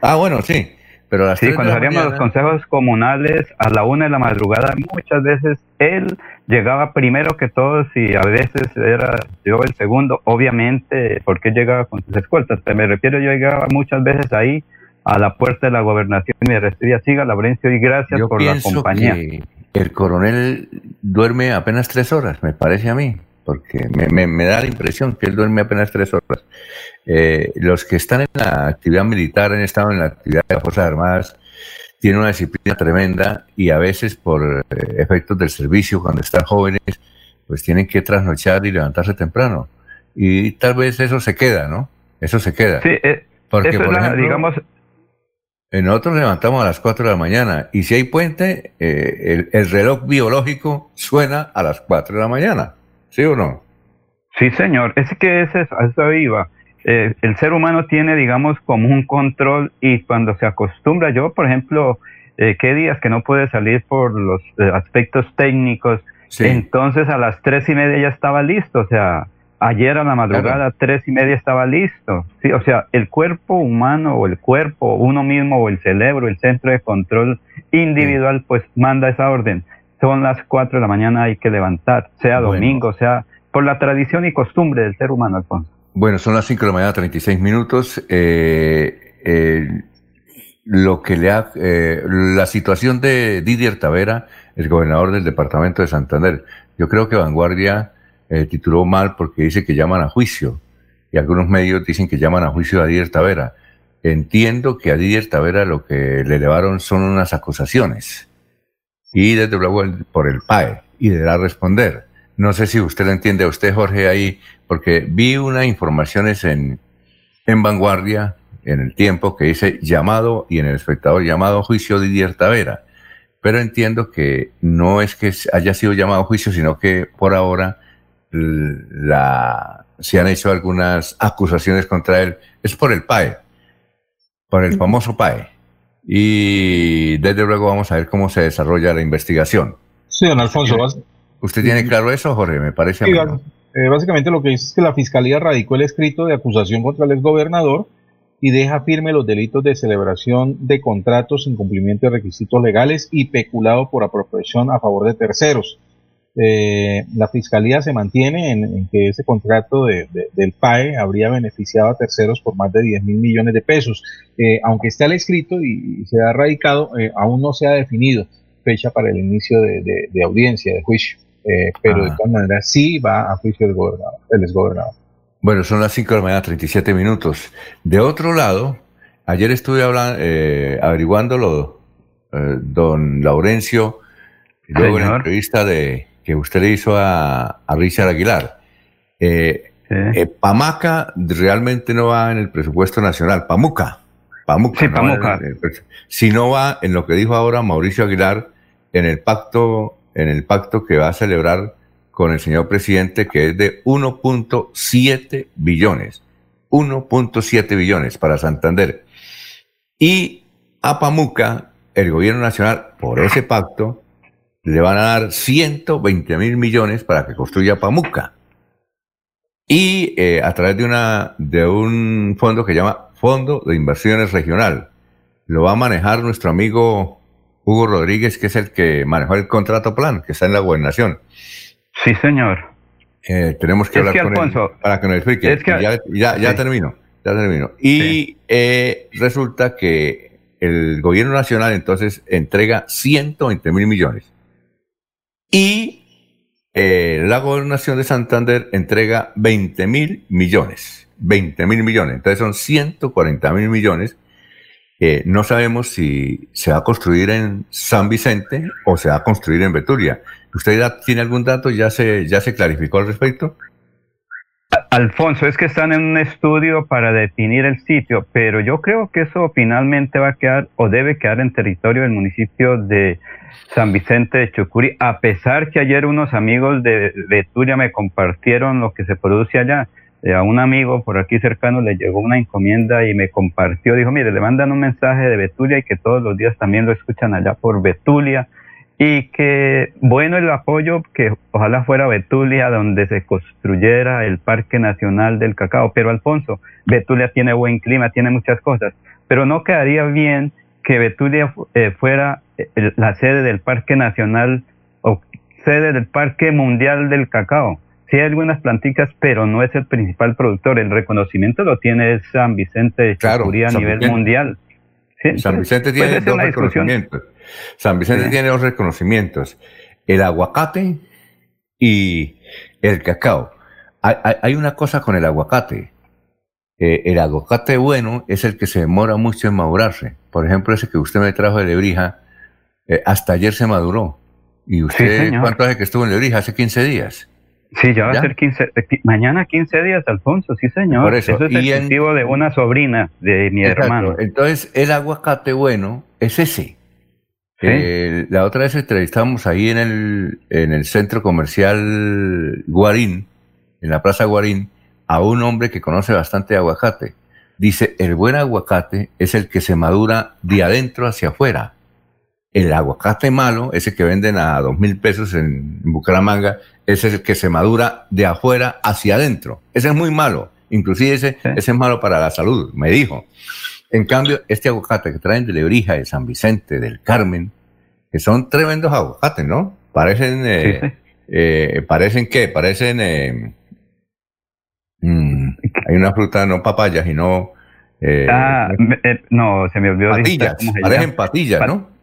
[SPEAKER 2] ah, bueno, sí. Pero a las
[SPEAKER 3] Sí, cuando salíamos a los
[SPEAKER 2] mañana-
[SPEAKER 3] consejos comunales a la una de la madrugada, muchas veces él llegaba primero que todos y a veces era yo el segundo, obviamente, porque llegaba con sus escoltas. Me refiero, yo llegaba muchas veces ahí a la puerta de la gobernación y me recibía, siga Laurencio, y gracias
[SPEAKER 2] Yo
[SPEAKER 3] por la compañía.
[SPEAKER 2] que el coronel duerme apenas tres horas, me parece a mí, porque me, me- me da la impresión que él duerme apenas tres horas. Eh, los que están en la actividad militar, han estado en la actividad de las Fuerzas Armadas, tienen una disciplina tremenda y a veces por eh, efectos del servicio, cuando están jóvenes, pues tienen que trasnochar y levantarse temprano. Y tal vez eso se queda, ¿no? Eso se queda.
[SPEAKER 3] Sí, eh,
[SPEAKER 2] Porque,
[SPEAKER 3] eso es
[SPEAKER 2] por
[SPEAKER 3] la-
[SPEAKER 2] ejemplo,
[SPEAKER 3] digamos,
[SPEAKER 2] eh, Nosotros nos levantamos a las 4 de la mañana y si hay puente, eh, el, el reloj biológico suena a las 4 de la mañana. ¿Sí o no?
[SPEAKER 3] Sí, señor. Es que ese es, a eso iba. Eh, el ser humano tiene, digamos, como un control y cuando se acostumbra, yo, por ejemplo, eh, qué días que no puede salir por los eh, aspectos técnicos, entonces a las tres y media ya estaba listo, o sea, ayer a la madrugada tres y media estaba listo, sí, o sea, el cuerpo humano o el cuerpo, uno mismo o el cerebro, el centro de control individual, pues manda esa orden. Son las cuatro de la mañana, hay que levantar, sea
[SPEAKER 2] Bueno.
[SPEAKER 3] domingo, sea por la tradición y costumbre del ser humano, Alfonso.
[SPEAKER 2] Bueno, son las 5 de la mañana, 36 minutos. Eh, eh, lo que le ha, eh, la situación de Didier Tavera, el gobernador del departamento de Santander. Yo creo que Vanguardia eh, tituló mal porque dice que llaman a juicio. Y algunos medios dicen que llaman a juicio a Didier Tavera. Entiendo que a Didier Tavera lo que le elevaron son unas acusaciones. Y desde luego el- por el PAE. Y deberá responder. No sé si usted lo entiende a usted, Jorge, ahí, porque vi unas informaciones en, en Vanguardia, en el tiempo, que dice llamado, y en el espectador llamado juicio Didier Tavera. Pero entiendo que no es que haya sido llamado juicio, sino que por ahora la, se han hecho algunas acusaciones contra él. Es por el PAE, por el famoso PAE. Y desde luego vamos a ver cómo se desarrolla la investigación.
[SPEAKER 8] Sí, don Alfonso.
[SPEAKER 2] ¿Usted tiene claro eso, Jorge? Me parece
[SPEAKER 8] Sí, eh, básicamente lo que dice es que la Fiscalía radicó el escrito de acusación contra el exgobernador y deja firme los delitos de celebración de contratos sin cumplimiento de requisitos legales y peculado por apropiación a favor de terceros. Eh, la Fiscalía se mantiene en, en que ese contrato de- de- del PAE habría beneficiado a terceros por más de 10 mil millones de pesos. Eh, aunque está el escrito y, y se ha radicado, eh, aún no se ha definido fecha para el inicio de, de- de audiencia, de juicio. Eh, pero de
[SPEAKER 2] Ah.
[SPEAKER 8] todas maneras sí va a juicio del gobernador, el exgobernador.
[SPEAKER 2] Bueno, son las 5 de la mañana, 37 minutos. De otro lado, ayer estuve hablando, eh, averiguándolo, eh, don Laurencio, luego en la entrevista de que usted le hizo a, a Richard Aguilar. Eh, eh, Pamaca realmente no va en el presupuesto nacional. Pamuca. Pamuca.
[SPEAKER 3] Sí, Pamuca.
[SPEAKER 2] si no va en lo que dijo ahora Mauricio Aguilar, en el pacto, en el pacto que va a celebrar con el señor presidente, que es de 1.7 billones. 1.7 billones para Santander. Y a Pamuca, el gobierno nacional, por ese pacto, le van a dar 120 mil millones para que construya Pamuca. Y eh, a través de, una, de un fondo que se llama Fondo de Inversiones Regional. Lo va a manejar nuestro amigo Hugo Rodríguez, que es el que manejó el contrato plan, que está en la gobernación.
[SPEAKER 3] Sí, señor.
[SPEAKER 2] Eh, tenemos que hablar con él para que nos explique. ya, ya, ya termino, ya termino. Y eh, resulta que el gobierno nacional entonces entrega 120 mil millones. Y eh, la gobernación de Santander entrega 20 mil millones. 20 mil millones. Entonces son 140 mil millones. no sabemos si se va a construir en San Vicente o se va a construir en Betulia. ¿Usted tiene algún dato? ¿Ya se, ya se clarificó al respecto?
[SPEAKER 3] Alfonso, es que están en un estudio para definir el sitio, pero yo creo que eso finalmente va a quedar o debe quedar en territorio del municipio de San Vicente de Chucuri, a pesar que ayer unos amigos de Betulia me compartieron lo que se produce allá. Eh, a un amigo por aquí cercano le llegó una encomienda y me compartió, dijo, mire, le mandan un mensaje de Betulia y que todos los días también lo escuchan allá por Betulia y que bueno el apoyo que ojalá fuera Betulia donde se construyera el Parque Nacional del Cacao, pero Alfonso, Betulia tiene buen clima, tiene muchas cosas, pero no quedaría bien que Betulia eh, fuera la sede del Parque Nacional o sede del Parque Mundial del Cacao. Sí hay algunas plantitas, pero no es el principal productor. El reconocimiento lo tiene San Vicente de a nivel mundial.
[SPEAKER 2] San Vicente tiene dos reconocimientos. San Vicente tiene dos reconocimientos. El aguacate y el cacao. Hay, una cosa con el aguacate. Eh, el aguacate bueno es el que se demora mucho en madurarse. Por ejemplo, ese que usted me trajo de Lebrija, eh, hasta ayer se maduró. ¿Y usted cuánto hace que estuvo en Lebrija? Hace 15 días.
[SPEAKER 3] Sí, ya va a ser 15, eh, mañana 15 días, Alfonso, sí señor. Por eso, es el cultivo de una sobrina de mi hermano.
[SPEAKER 2] Entonces, el aguacate bueno es ese. Eh, la otra vez entrevistamos ahí en el, en el centro comercial Guarín, en la plaza Guarín, a un hombre que conoce bastante aguacate. Dice, el buen aguacate es el que se madura de adentro hacia afuera. El aguacate malo, ese que venden a dos mil pesos en Bucaramanga, ese es el que se madura de afuera hacia adentro. Ese es muy malo. Inclusive ese, ese es malo para la salud, me dijo. En cambio, este aguacate que traen de Lebrija, de San Vicente, del Carmen, que son tremendos aguacates, ¿no? Parecen, eh, eh, parecen qué? Parecen, eh, mm, hay una fruta, no papayas, sino...
[SPEAKER 3] ah, no, se me olvidó.
[SPEAKER 2] Patillas, parecen patillas, ¿no?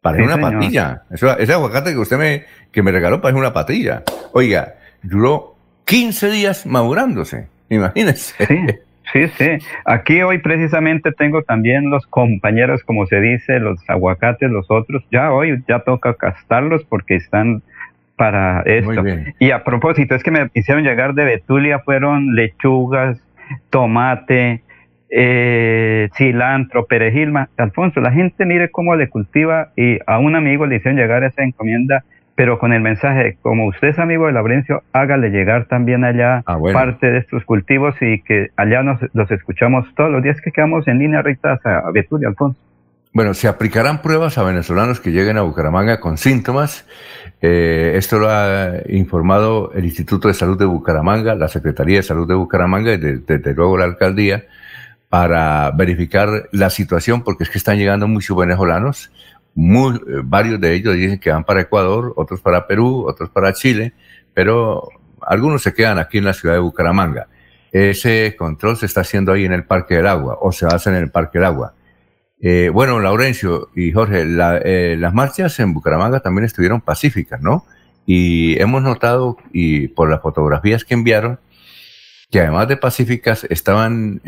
[SPEAKER 2] Parece una patilla. ese aguacate que usted me, que me regaló parece una patilla. Oiga, duró 15 días madurándose, imagínense.
[SPEAKER 3] Sí. Sí, sí. Aquí hoy precisamente tengo también los compañeros, como se dice, los aguacates, los otros. Ya hoy ya toca castarlos porque están para esto. Y a propósito, es que me hicieron llegar de Betulia, fueron lechugas, tomate, eh, cilantro, perejil. Alfonso, la gente mire cómo le cultiva y a un amigo le hicieron llegar esa encomienda pero con el mensaje, como usted es amigo de Laurencio, hágale llegar también allá ah, parte de estos cultivos y que allá nos los escuchamos todos los días que quedamos en línea recta a Betulia, Alfonso.
[SPEAKER 2] Bueno, se aplicarán pruebas a venezolanos que lleguen a Bucaramanga con síntomas. Eh, esto lo ha informado el Instituto de Salud de Bucaramanga, la Secretaría de Salud de Bucaramanga y desde luego la alcaldía para verificar la situación porque es que están llegando muchos venezolanos eh, varios de ellos dicen que van para Ecuador, otros para Perú, otros para Chile, pero algunos se quedan aquí en la ciudad de Bucaramanga. Ese control se está haciendo ahí en el Parque del Agua, o se hace en el Parque del Agua. Eh, bueno, Laurencio y Jorge, eh, las marchas en Bucaramanga también estuvieron pacíficas, ¿no? Y hemos notado, y por las fotografías que enviaron, que además de pacíficas estaban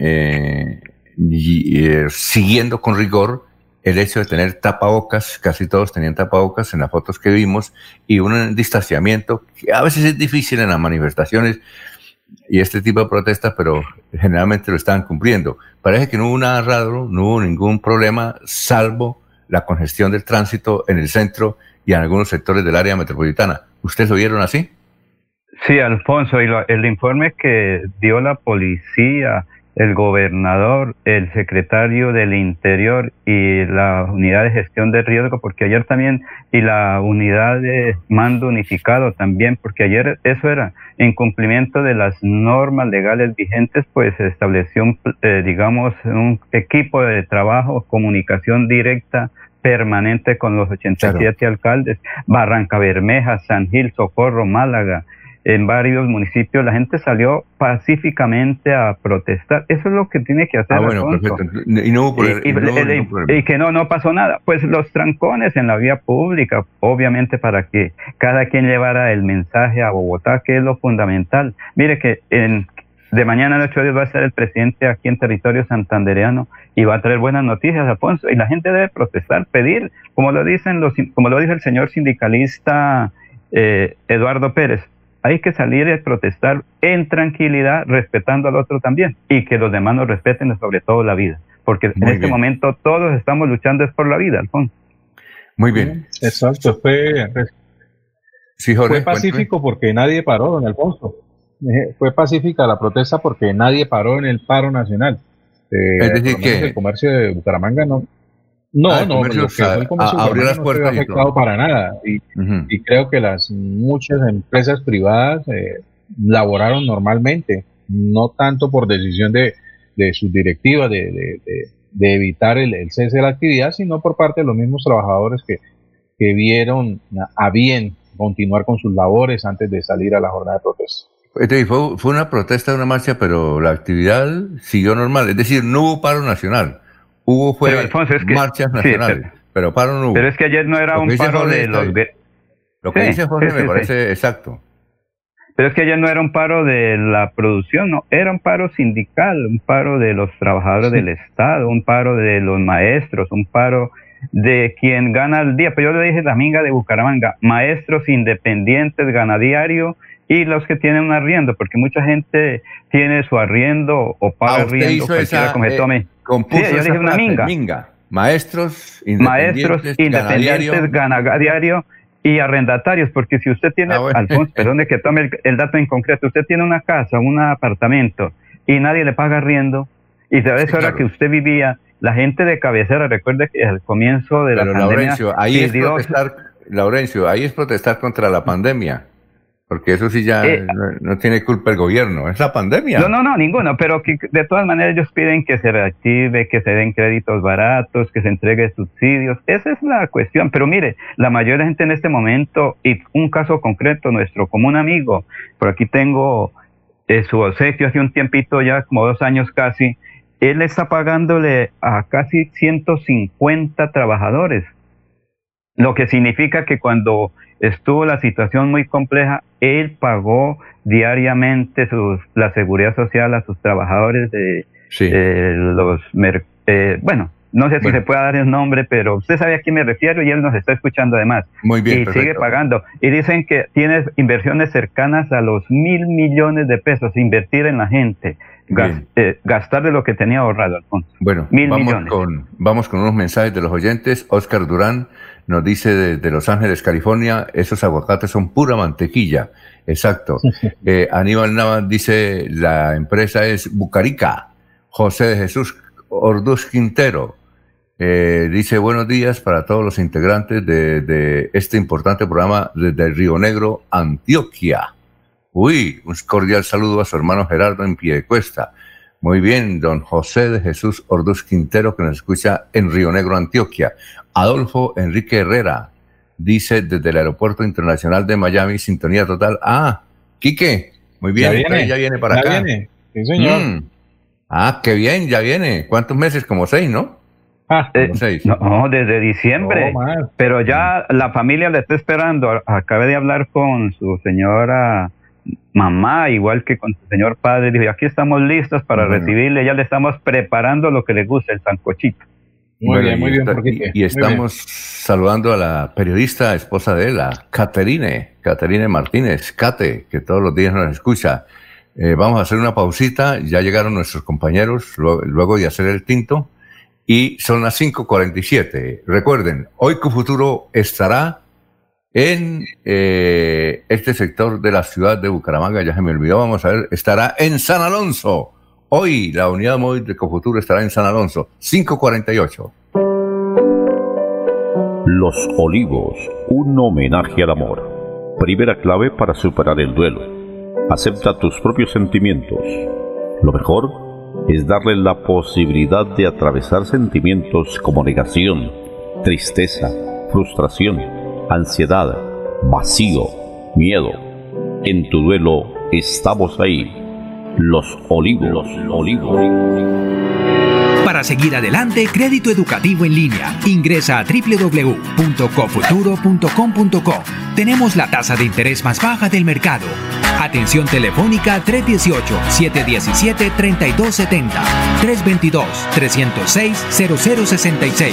[SPEAKER 2] siguiendo con rigor el hecho de tener tapabocas, casi todos tenían tapabocas en las fotos que vimos, y un distanciamiento que a veces es difícil en las manifestaciones y este tipo de protestas, pero generalmente lo estaban cumpliendo. Parece que no hubo nada raro, no hubo ningún problema, salvo la congestión del tránsito en el centro y en algunos sectores del área metropolitana. ¿Ustedes lo vieron así?
[SPEAKER 3] Sí, Alfonso, y el informe que dio la policía el gobernador, el secretario del Interior y la unidad de gestión de riesgo, porque ayer también, y la unidad de mando unificado también, porque ayer eso era en cumplimiento de las normas legales vigentes, pues se estableció, un, eh, digamos, un equipo de trabajo, comunicación directa permanente con los 87 alcaldes, Barranca Bermeja, San Gil, Socorro, Málaga, en varios municipios la gente salió pacíficamente a protestar. Eso es lo que tiene que hacer.
[SPEAKER 2] Ah, bueno, Y, no
[SPEAKER 3] y, que no, no pasó nada. Pues los trancones en la vía pública, obviamente para que cada quien llevara el mensaje a Bogotá, que es lo fundamental. Mire que en, de mañana a ocho días va a ser el presidente aquí en territorio santandereano y va a traer buenas noticias, Alfonso. Y la gente debe protestar, pedir, como lo dicen los, como lo dice el señor sindicalista eh, Eduardo Pérez, hay que salir y protestar en tranquilidad, respetando al otro también, y que los demás nos respeten sobre todo la vida, porque en este momento todos estamos luchando es por la vida, Alfonso.
[SPEAKER 2] Muy bien.
[SPEAKER 8] Exacto, fue, fue pacífico porque nadie paró, don Alfonso. Eh, fue pacífica la protesta porque nadie paró en el paro nacional. Eh, es decir, que el comercio de Bucaramanga no, no, ah, no, lo que el abrió las puertas. No se afectado para nada. Y, creo que las muchas empresas privadas eh, laboraron normalmente, no tanto por decisión de, de sus directivas de, de, evitar el, cese de la actividad, sino por parte de los mismos trabajadores que, que vieron a bien continuar con sus labores antes de salir a la jornada de protesta.
[SPEAKER 2] Fue, fue una protesta, una marcha, pero la actividad siguió normal, es decir, no hubo paro nacional. Hubo fue marchas nacionales, pero, paro no hubo.
[SPEAKER 3] Pero es que ayer no era un paro de los...
[SPEAKER 2] Lo que dice Jorge me parece exacto.
[SPEAKER 3] Pero es que ayer no era un paro de la producción, no, era un paro sindical, un paro de los trabajadores del Estado, un paro de los maestros, un paro de quien gana el día. Pero yo le dije la minga de Bucaramanga, maestros independientes, gana diario, y los que tienen un arriendo, porque mucha gente tiene su arriendo o paga
[SPEAKER 2] ah,
[SPEAKER 3] arriendo,
[SPEAKER 2] cualquiera como se tome
[SPEAKER 3] sí, yo dije una minga.
[SPEAKER 2] Maestros
[SPEAKER 3] independientes, Maestros independientes gana diario y arrendatarios, porque si usted tiene, ah, Alfonso, perdón que tome el, dato en concreto, usted tiene una casa, un apartamento y nadie le paga arriendo, y de vez hora que usted vivía, la gente de cabecera, recuerde que al comienzo de la pandemia...
[SPEAKER 2] Laurencio, ahí es protestar, Laurencio, ahí es protestar contra la pandemia. Porque eso sí ya eh, no, tiene culpa el gobierno, es la pandemia.
[SPEAKER 3] No, no, no, ninguno, pero que de todas maneras ellos piden que se reactive, que se den créditos baratos, que se entregue subsidios. Esa es la cuestión. Pero mire, la mayoría de la gente en este momento, y un caso concreto, nuestro común amigo, por aquí tengo eh, su obsequio hace un tiempito ya, como dos años casi, él está pagándole a casi 150 trabajadores. Lo que significa que cuando estuvo la situación muy compleja, él pagó diariamente sus, la seguridad social a sus trabajadores de los... Eh, bueno, no sé si se puede dar el nombre, pero usted sabe a quién me refiero y él nos está escuchando además.
[SPEAKER 2] Muy bien.
[SPEAKER 3] Y sigue pagando. Y dicen que tiene inversiones cercanas a los mil millones de pesos, invertir en la gente, eh, gastar de lo que tenía ahorrado, Alfonso.
[SPEAKER 2] Bueno, vamos, Con, vamos con unos mensajes de los oyentes. Oscar Durán nos dice desde Los Ángeles, California, esos aguacates son pura mantequilla. Exacto. Eh, Aníbal Navas dice, la empresa es Bucarica. José de Jesús Orduz Quintero eh, dice, buenos días para todos los integrantes de, este importante programa desde Río Negro, Antioquia. Uy, un cordial saludo a su hermano Gerardo en Piedecuesta. Muy bien, don José de Jesús Orduz Quintero, que nos escucha en Río Negro, Antioquia. Adolfo Enrique Herrera dice desde el Aeropuerto Internacional de Miami, sintonía total. Ah, Quique, muy bien, ya viene, para ya acá. Viene. Sí, señor. Mm. Ah, qué bien, ya viene. ¿Cuántos meses? Como seis, ¿no?
[SPEAKER 3] Ah, eh, seis. No, desde diciembre. Oh, pero ya la familia le está esperando. Acabé de hablar con su señora mamá, igual que con su señor padre. Dijo, aquí estamos listos para recibirle. Ya le estamos preparando lo que le gusta, el sancochito.
[SPEAKER 8] Muy bien, muy bien.
[SPEAKER 2] y, estamos saludando a la periodista esposa de él, a Caterine, Caterine Martínez, Cate, que todos los días nos escucha. Eh, vamos a hacer una pausita, ya llegaron nuestros compañeros luego, de hacer el tinto y son las 5.47. Recuerden, hoy Futuro estará en eh, este sector de la ciudad de Bucaramanga, ya se me olvidó, vamos a ver, estará en San Alonso. Hoy la unidad móvil de Cofuturo estará en San Alonso, 548.
[SPEAKER 9] Los Olivos, un homenaje al amor. Primera clave para superar el duelo. Acepta tus propios sentimientos. Lo mejor es darle la posibilidad de atravesar sentimientos como negación, tristeza, frustración, ansiedad, vacío, miedo. En tu duelo estamos ahí los Olivos. Los Olivos.
[SPEAKER 10] Para seguir adelante, crédito educativo en línea. Ingresa a www.cofuturo.com.co. Tenemos la tasa de interés más baja del mercado. Atención telefónica 318-717-3270, 322-306-0066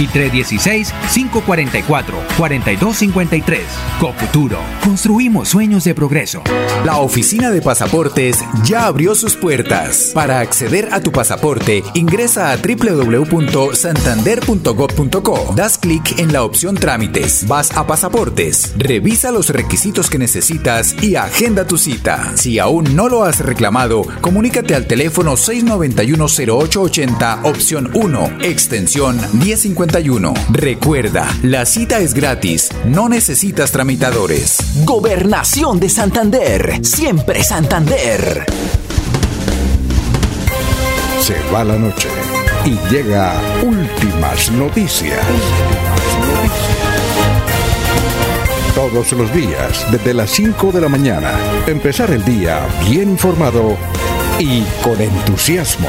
[SPEAKER 10] y 316-544-4253. Cofuturo. Construimos sueños de progreso.
[SPEAKER 11] La oficina de pasaportes ya abrió sus puertas. Para acceder a tu pasaporte, ingresa a www.santander.gov.co. Das clic en la opción Trámites. Vas a Pasaportes. Revisa los requisitos que necesitas y agenda tu cita. Si aún no lo has reclamado, comunícate al teléfono 691-0880, opción 1, extensión 1051. Recuerda, la cita es gratis, no necesitas tramitadores.
[SPEAKER 12] Gobernación de Santander, siempre Santander.
[SPEAKER 6] Se va la noche y llega últimas noticias. Todos los días, desde las 5 de la mañana. Empezar el día bien informado y con entusiasmo.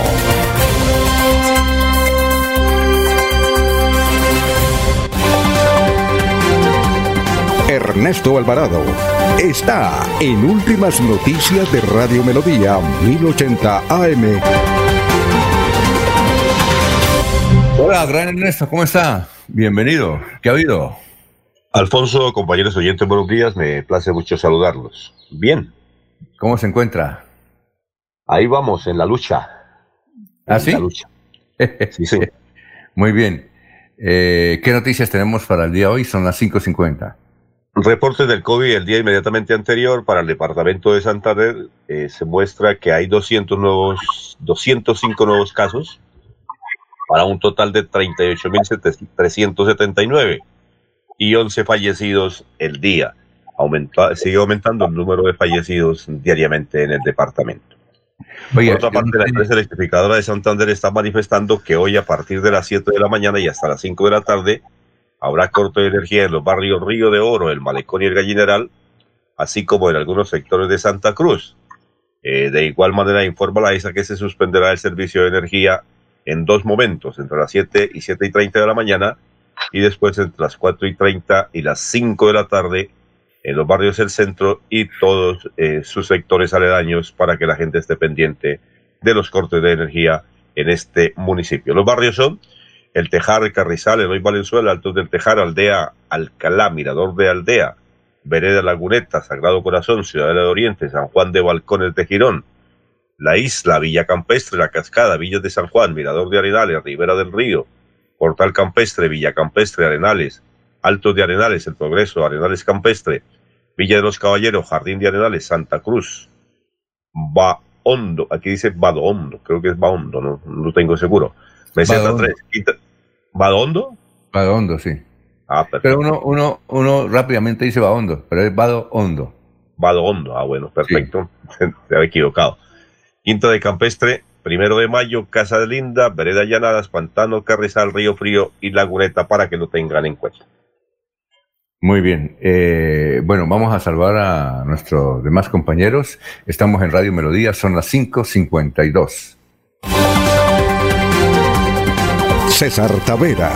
[SPEAKER 6] Ernesto Alvarado está en Últimas Noticias de Radio Melodía 1080 AM.
[SPEAKER 2] Hola, gran Ernesto, ¿cómo está? Bienvenido. ¿Qué ha habido?
[SPEAKER 13] Alfonso, compañeros oyentes, buenos días. Me place mucho saludarlos. Bien.
[SPEAKER 2] ¿Cómo se encuentra?
[SPEAKER 13] Ahí vamos, en la lucha.
[SPEAKER 2] ¿Ah, sí?
[SPEAKER 13] En la lucha.
[SPEAKER 2] sí, sí. Muy bien. Eh, ¿Qué noticias tenemos para el día de hoy? Son las 5.50.
[SPEAKER 13] Reportes del COVID el día inmediatamente anterior para el departamento de Santander eh, se muestra que hay 200 nuevos, 205 nuevos casos para un total de 38.379 y 11 fallecidos el día. Aumenta, sigue aumentando el número de fallecidos diariamente en el departamento. Por otra parte, la empresa electrificadora de Santander está manifestando que hoy a partir de las 7 de la mañana y hasta las 5 de la tarde habrá corte de energía en los barrios Río de Oro, el Malecón y el Gallineral, así como en algunos sectores de Santa Cruz. Eh, de igual manera, informa la ISA que se suspenderá el servicio de energía en dos momentos, entre las 7 y 7 y 30 de la mañana y después entre las 4 y 30 y las 5 de la tarde en los barrios del centro y todos eh, sus sectores aledaños para que la gente esté pendiente de los cortes de energía en este municipio. Los barrios son El Tejar, Carrizal, Eloy Valenzuela, Altos del Tejar, Aldea Alcalá, Mirador de Aldea, Vereda Laguneta, Sagrado Corazón, Ciudadela de Oriente, San Juan de Balcón, El Tejirón, La Isla, Villa Campestre, La Cascada, Villas de San Juan, Mirador de Arenales, Ribera del Río, Portal Campestre, Villa Campestre, Arenales, Altos de Arenales, El Progreso, Arenales Campestre, Villa de los Caballeros, Jardín de Arenales, Santa Cruz, Va Hondo, aquí dice Hondo, creo que es Hondo, no, no tengo seguro. Meseta 3, Quinta, ¿Badondo?
[SPEAKER 2] Hondo, sí.
[SPEAKER 13] Ah, perfecto.
[SPEAKER 2] Pero uno, uno, uno rápidamente dice Hondo, pero es Vado Hondo.
[SPEAKER 13] ah, bueno, perfecto. Se había equivocado. Quinta de Campestre, Primero de mayo, Casa de Linda, Vereda Llanadas, Pantano, Carrizal, Río Frío y Laguneta para que lo tengan en cuenta.
[SPEAKER 2] Muy bien. Eh, bueno, vamos a salvar a nuestros demás compañeros. Estamos en Radio Melodía, son las 5.52.
[SPEAKER 6] César Tavera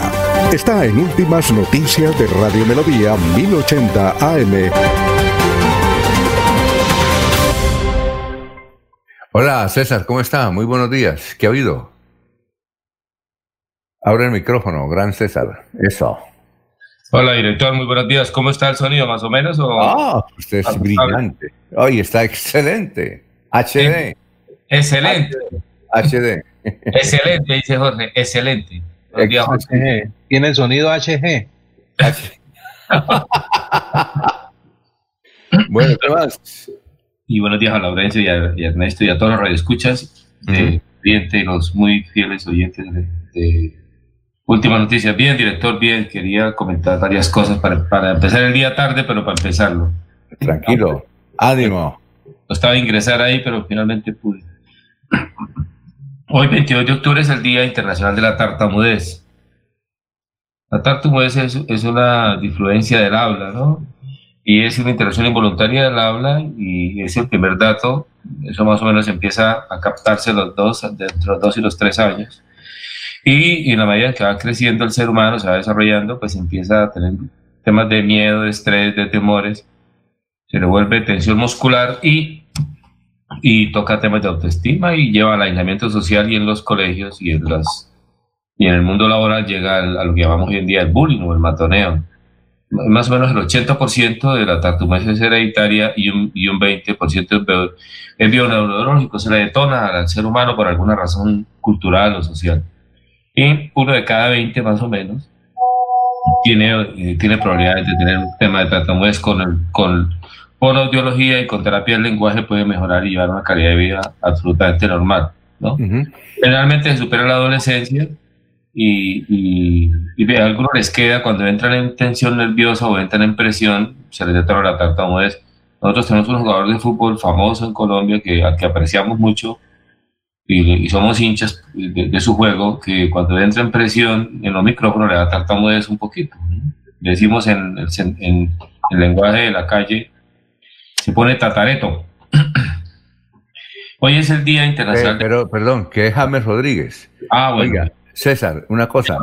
[SPEAKER 6] está en Últimas Noticias de Radio Melodía 1080 AM.
[SPEAKER 2] Hola César, ¿cómo está? Muy buenos días. ¿Qué ha habido? Abre el micrófono, gran César. Eso.
[SPEAKER 14] Hola, director, muy buenos días. ¿Cómo está el sonido, más o menos? O...
[SPEAKER 2] Ah, usted es brillante. Hoy está excelente. HD.
[SPEAKER 14] Excelente.
[SPEAKER 2] HD.
[SPEAKER 14] Excelente, dice Jorge. Excelente.
[SPEAKER 8] Tiene el sonido HG.
[SPEAKER 2] bueno, ¿qué más?
[SPEAKER 14] Y buenos días a Laurencio y a, Ernesto y a todos los radioescuchas, de cliente, los muy fieles oyentes de Última noticia. Bien, director, bien. Quería comentar varias cosas para, para empezar el día tarde, pero para empezarlo.
[SPEAKER 2] Tranquilo. Ánimo.
[SPEAKER 14] No estaba a ingresar ahí, pero finalmente pude. Hoy, 22 de octubre, es el Día Internacional de la Tartamudez. La tartamudez es, es una disfluencia del habla, ¿no? Y es una interacción involuntaria del habla y es el primer dato. Eso más o menos empieza a captarse los dos, entre los dos y los tres años. Y, en la medida que va creciendo el ser humano, se va desarrollando, pues empieza a tener temas de miedo, de estrés, de temores, se le vuelve tensión muscular y, y toca temas de autoestima y lleva al aislamiento social y en los colegios y en, las, y en el mundo laboral llega a lo que llamamos hoy en día el bullying o el matoneo. Más o menos el 80% de la tartamudez es hereditaria y un, y un 20% es bioneurológico, se le detona al ser humano por alguna razón cultural o social y uno de cada 20 más o menos tiene, eh, tiene probabilidades de tener un tema de tartamudez con, el, con, audiología y con terapia del lenguaje puede mejorar y llevar una calidad de vida absolutamente normal. ¿no? Generalmente se supera la adolescencia y, y, y, a algunos les queda cuando entran en tensión nerviosa o entran en presión, se les detona la tartamudez. Nosotros tenemos un jugador de fútbol famoso en Colombia que, al que apreciamos mucho, y, somos hinchas de, su juego, que cuando entra en presión en los micrófonos le da tartamudez un poquito. Decimos en, en, el lenguaje de la calle, se pone tatareto. Hoy es el Día Internacional.
[SPEAKER 2] Eh, pero, perdón, que es James Rodríguez.
[SPEAKER 14] Ah, bueno. Oiga,
[SPEAKER 2] César, una cosa.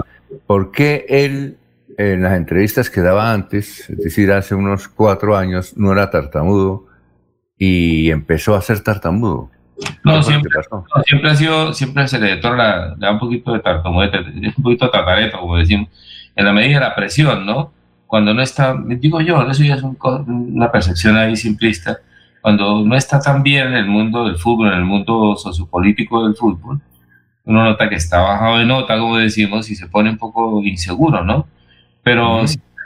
[SPEAKER 2] ¿Por qué él, en las entrevistas que daba antes, es decir, hace unos cuatro años, no era tartamudo y empezó a ser tartamudo?
[SPEAKER 14] No, siempre, siempre ha sido, siempre se le da, un poquito de tartamudez, un poquito de tatareto, como decimos, en la medida de la presión, ¿no? Cuando no está, digo yo, eso ya es una percepción ahí simplista, cuando no está tan bien en el mundo del fútbol, en el mundo sociopolítico del fútbol, uno nota que está bajado de nota, como decimos, y se pone un poco inseguro, ¿no? Pero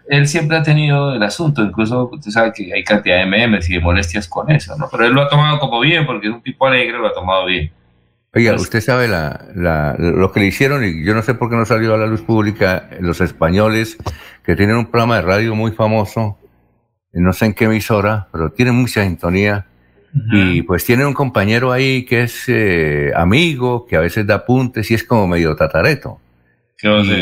[SPEAKER 14] él siempre ha tenido el asunto, incluso usted sabe que hay cantidad de memes y de molestias con eso, ¿no? Pero él lo ha tomado como bien, porque es un tipo alegre, lo ha tomado bien.
[SPEAKER 2] Oiga, usted sabe la, lo que le hicieron, y yo no sé por qué no salió a la luz pública, los españoles que tienen un programa de radio muy famoso, no sé en qué emisora, pero tienen mucha sintonía, y pues tienen un compañero ahí que es eh, amigo, que a veces da apuntes y es como medio tatareto.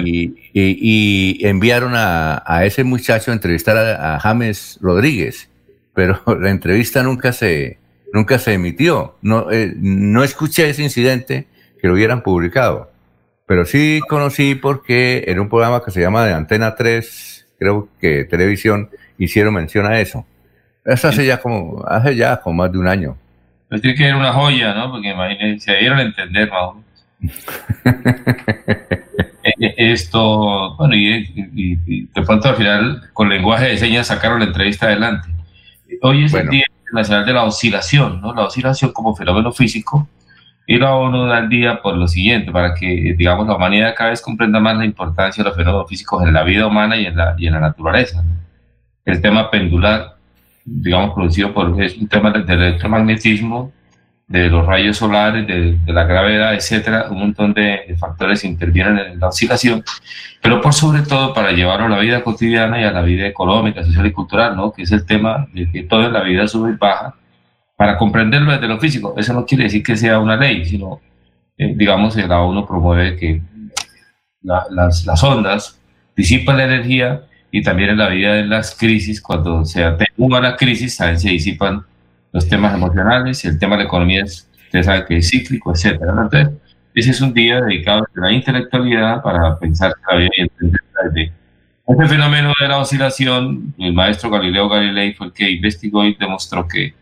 [SPEAKER 2] Y, enviaron a, ese muchacho a entrevistar a, James Rodríguez, pero la entrevista nunca se, nunca se emitió. No, eh, no escuché ese incidente que lo hubieran publicado, pero sí conocí porque en un programa que se llama de Antena 3, creo que televisión, hicieron mención a eso. Eso hace ya como, hace ya como más de un año.
[SPEAKER 14] Pero tiene que ser una joya, ¿no? Porque imagínense, se dieron a entender, más Eh, esto, bueno, y, de pronto al final con lenguaje de señas sacaron la entrevista adelante. Hoy es el Día Internacional de la Oscilación, ¿no? La oscilación como fenómeno físico. Y la ONU da el día por lo siguiente, para que, digamos, la humanidad cada vez comprenda más la importancia de los fenómenos físicos en la vida humana y en la, y en la naturaleza. El tema pendular, digamos, producido por, es un tema del electromagnetismo, de los rayos solares, de, la gravedad, etcétera, un montón de, factores intervienen en la oscilación, pero por sobre todo para llevarlo a la vida cotidiana y a la vida económica, social y cultural, ¿no? que es el tema de que todo en la vida sube y baja, para comprenderlo desde lo físico. Eso no quiere decir que sea una ley, sino, eh, digamos, la ONU promueve que las, las ondas disipan la energía y también en la vida de las crisis, cuando se atenúa la crisis, también se disipan los temas emocionales el tema de la economía, es, usted sabe que es cíclico, etcétera. Entonces, ese es un día dedicado a la intelectualidad para pensar la vida y entender de este fenómeno de la oscilación, el maestro Galileo Galilei fue el que investigó y demostró que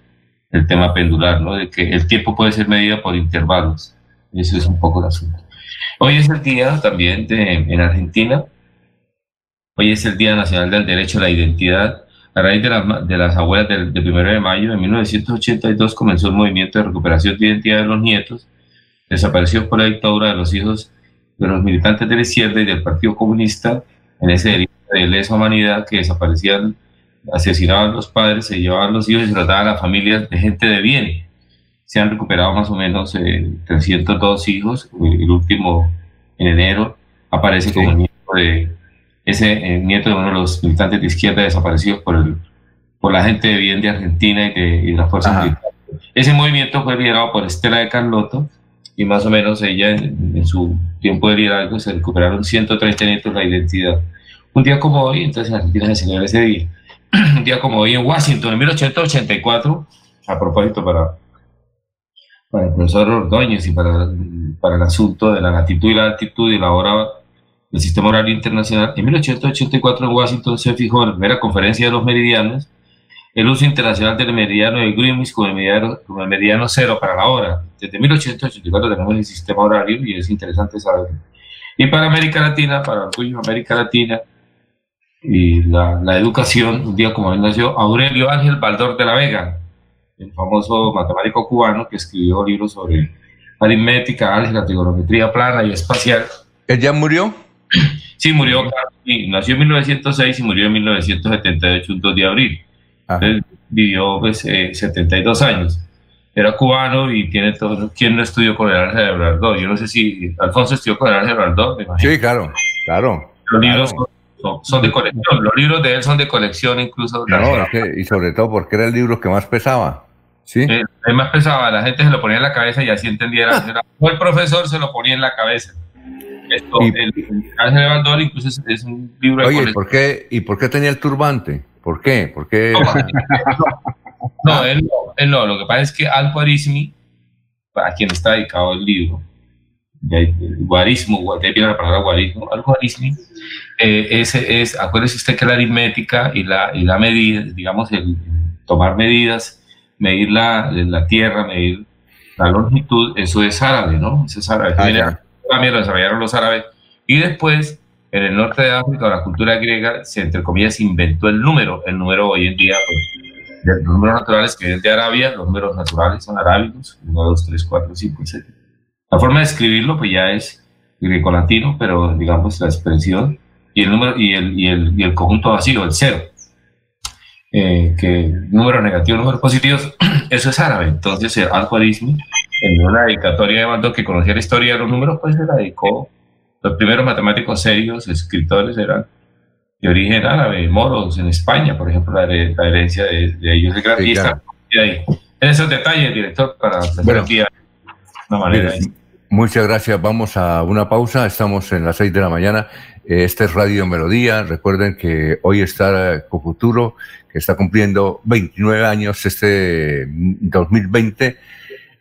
[SPEAKER 14] el tema pendular, ¿no? De que el tiempo puede ser medido por intervalos. Eso es un poco el asunto. Hoy es el día también de, en Argentina, hoy es el Día Nacional del Derecho a la Identidad. A raíz de, de las abuelas del, del 1 de mayo de 1982 comenzó el movimiento de recuperación de identidad de los nietos, desaparecidos por la dictadura de los hijos de los militantes de la izquierda y del Partido Comunista en ese delito de lesa humanidad que desaparecían, asesinaban a los padres, se llevaban los hijos y se trataban a las familias de gente de bien. Se han recuperado más o menos eh, 302 hijos. El último, en enero, aparece como nieto de ese eh, nieto de uno de los militantes de izquierda desaparecidos por, el, por la gente de bien de Argentina y de, y de las fuerzas militares. Ese movimiento fue liderado por Estela de Carlotto y más o menos ella en, en su tiempo de liderazgo se recuperaron 130 nietos de la identidad. Un día como hoy, entonces en Argentina se celebra ese día. Un día como hoy en Washington, en 1884, a propósito para, para el profesor Ordóñez y para, para el asunto de la latitud y la altitud y la hora del sistema horario internacional, en 1884 en Washington se fijó en la primera conferencia de los meridianos el uso internacional del meridiano de Greenwich como el meridiano, como el meridiano cero para la hora. Desde 1884 tenemos el sistema horario y es interesante saberlo. Y para América Latina, para el América Latina y la, la, educación, un día como hoy nació Aurelio Ángel Baldor de la Vega, el famoso matemático cubano que escribió libros sobre aritmética, álgebra, trigonometría plana y espacial.
[SPEAKER 2] ¿Él ya murió?
[SPEAKER 14] Sí, murió, sí, nació en 1906 y murió en 1978, un 2 de abril. Él vivió pues, eh, 72 años. Era cubano y tiene todo. ¿Quién no estudió con el Ángel de Baldor? Yo no sé si Alfonso estudió con el Ángel me imagino.
[SPEAKER 2] Sí, claro, claro.
[SPEAKER 14] Los libros son, son, de colección. Los libros de él son de colección, incluso.
[SPEAKER 2] No, es que, y sobre todo porque era el libro que más pesaba. Sí.
[SPEAKER 14] Eh, el más pesaba, la gente se lo ponía en la cabeza y así entendiera. o el profesor se lo ponía en la cabeza. Esto, y, el, el incluso es, es un libro
[SPEAKER 2] oye,
[SPEAKER 14] de
[SPEAKER 2] ¿por qué, ¿y por qué tenía el turbante? ¿Por qué? ¿Por qué?
[SPEAKER 14] No, no, él no, él no. Lo que pasa es que al Guarismi, a quien está dedicado el libro, guarismo, de viene la palabra guarismo, al Guarismi, eh, ese es, acuérdese usted que la aritmética y la, y la medida, digamos, el tomar medidas, medir la, la tierra, medir la longitud, eso es árabe, ¿no? Eso es árabe.
[SPEAKER 2] Ah.
[SPEAKER 14] También lo desarrollaron los árabes. Y después, en el norte de África, la cultura griega, se, entre comillas, inventó el número. El número hoy en día, pues, de los números naturales que es de Arabia, los números naturales son arábicos, 1, 2, 3, 4, 5, 6. La forma de escribirlo, pues ya es grecolatino, pero digamos la expresión y el número y el, y el, y el conjunto vacío, el cero. Eh, que números negativos, números positivos, eso es árabe. Entonces, el alfarismo, en una dedicatoria de Baldo que conocía la historia de los números, pues se la dedicó. Los primeros matemáticos serios, escritores, eran de origen árabe, moros en España, por ejemplo, la, la herencia de, de ellos es grande.
[SPEAKER 2] Sí, claro.
[SPEAKER 14] En esos detalles, director, para
[SPEAKER 2] Bueno.
[SPEAKER 14] aquí de una manera.
[SPEAKER 2] Mire, muchas gracias. Vamos a una pausa. Estamos en las seis de la mañana. Eh, Este es Radio Melodía. Recuerden que hoy está Cofuturo, que está cumpliendo 29 años este mm, 2020.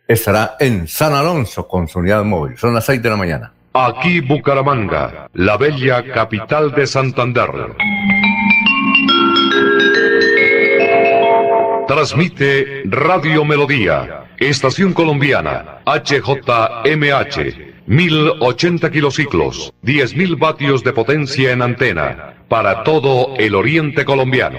[SPEAKER 2] Estará en San Alonso con su unidad móvil. Son las seis de la mañana.
[SPEAKER 1] Aquí Bucaramanga, la bella capital de Santander. Transmite Radio Melodía, Estación Colombiana, HJMH, 1080 kilociclos, 10.000 vatios de potencia en antena, para todo el oriente colombiano.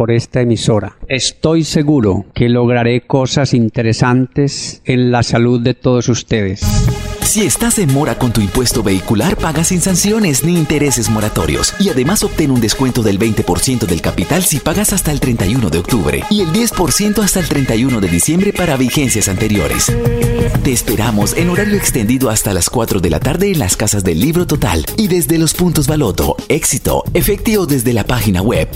[SPEAKER 15] por esta emisora. Estoy seguro que lograré cosas interesantes en la salud de todos ustedes.
[SPEAKER 16] Si estás en mora con tu impuesto vehicular, paga sin sanciones ni intereses moratorios. Y además obtén un descuento del 20% del capital si pagas hasta el 31 de octubre y el 10% hasta el 31 de diciembre para vigencias anteriores. Te esperamos en horario extendido hasta las 4 de la tarde en las casas del Libro Total y desde los puntos Baloto, Éxito, efectivo desde la página web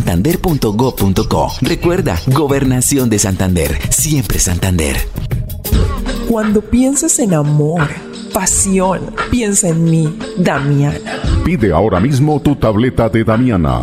[SPEAKER 16] www.santander.gov.co. Recuerda, Gobernación de Santander, siempre Santander.
[SPEAKER 15] Cuando pienses en amor, pasión, piensa en mí, Damiana.
[SPEAKER 17] Pide ahora mismo tu tableta de Damiana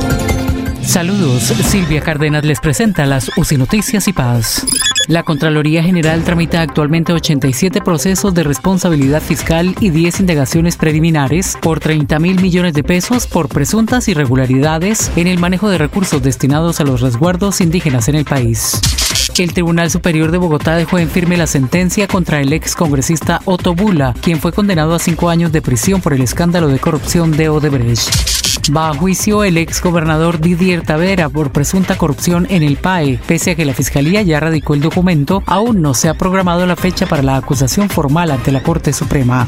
[SPEAKER 18] Saludos, Silvia Cárdenas les presenta las UCI Noticias y Paz. La Contraloría General tramita actualmente 87 procesos de responsabilidad fiscal y 10 indagaciones preliminares por 30 mil millones de pesos por presuntas irregularidades en el manejo de recursos destinados a los resguardos indígenas en el país. El Tribunal Superior de Bogotá dejó en firme la sentencia contra el ex congresista Otto Bula, quien fue condenado a cinco años de prisión por el escándalo de corrupción de Odebrecht. Va a juicio el ex gobernador Didier Tavera por presunta corrupción en el PAE. Pese a que la Fiscalía ya radicó el documento, aún no se ha programado la fecha para la acusación formal ante la Corte Suprema.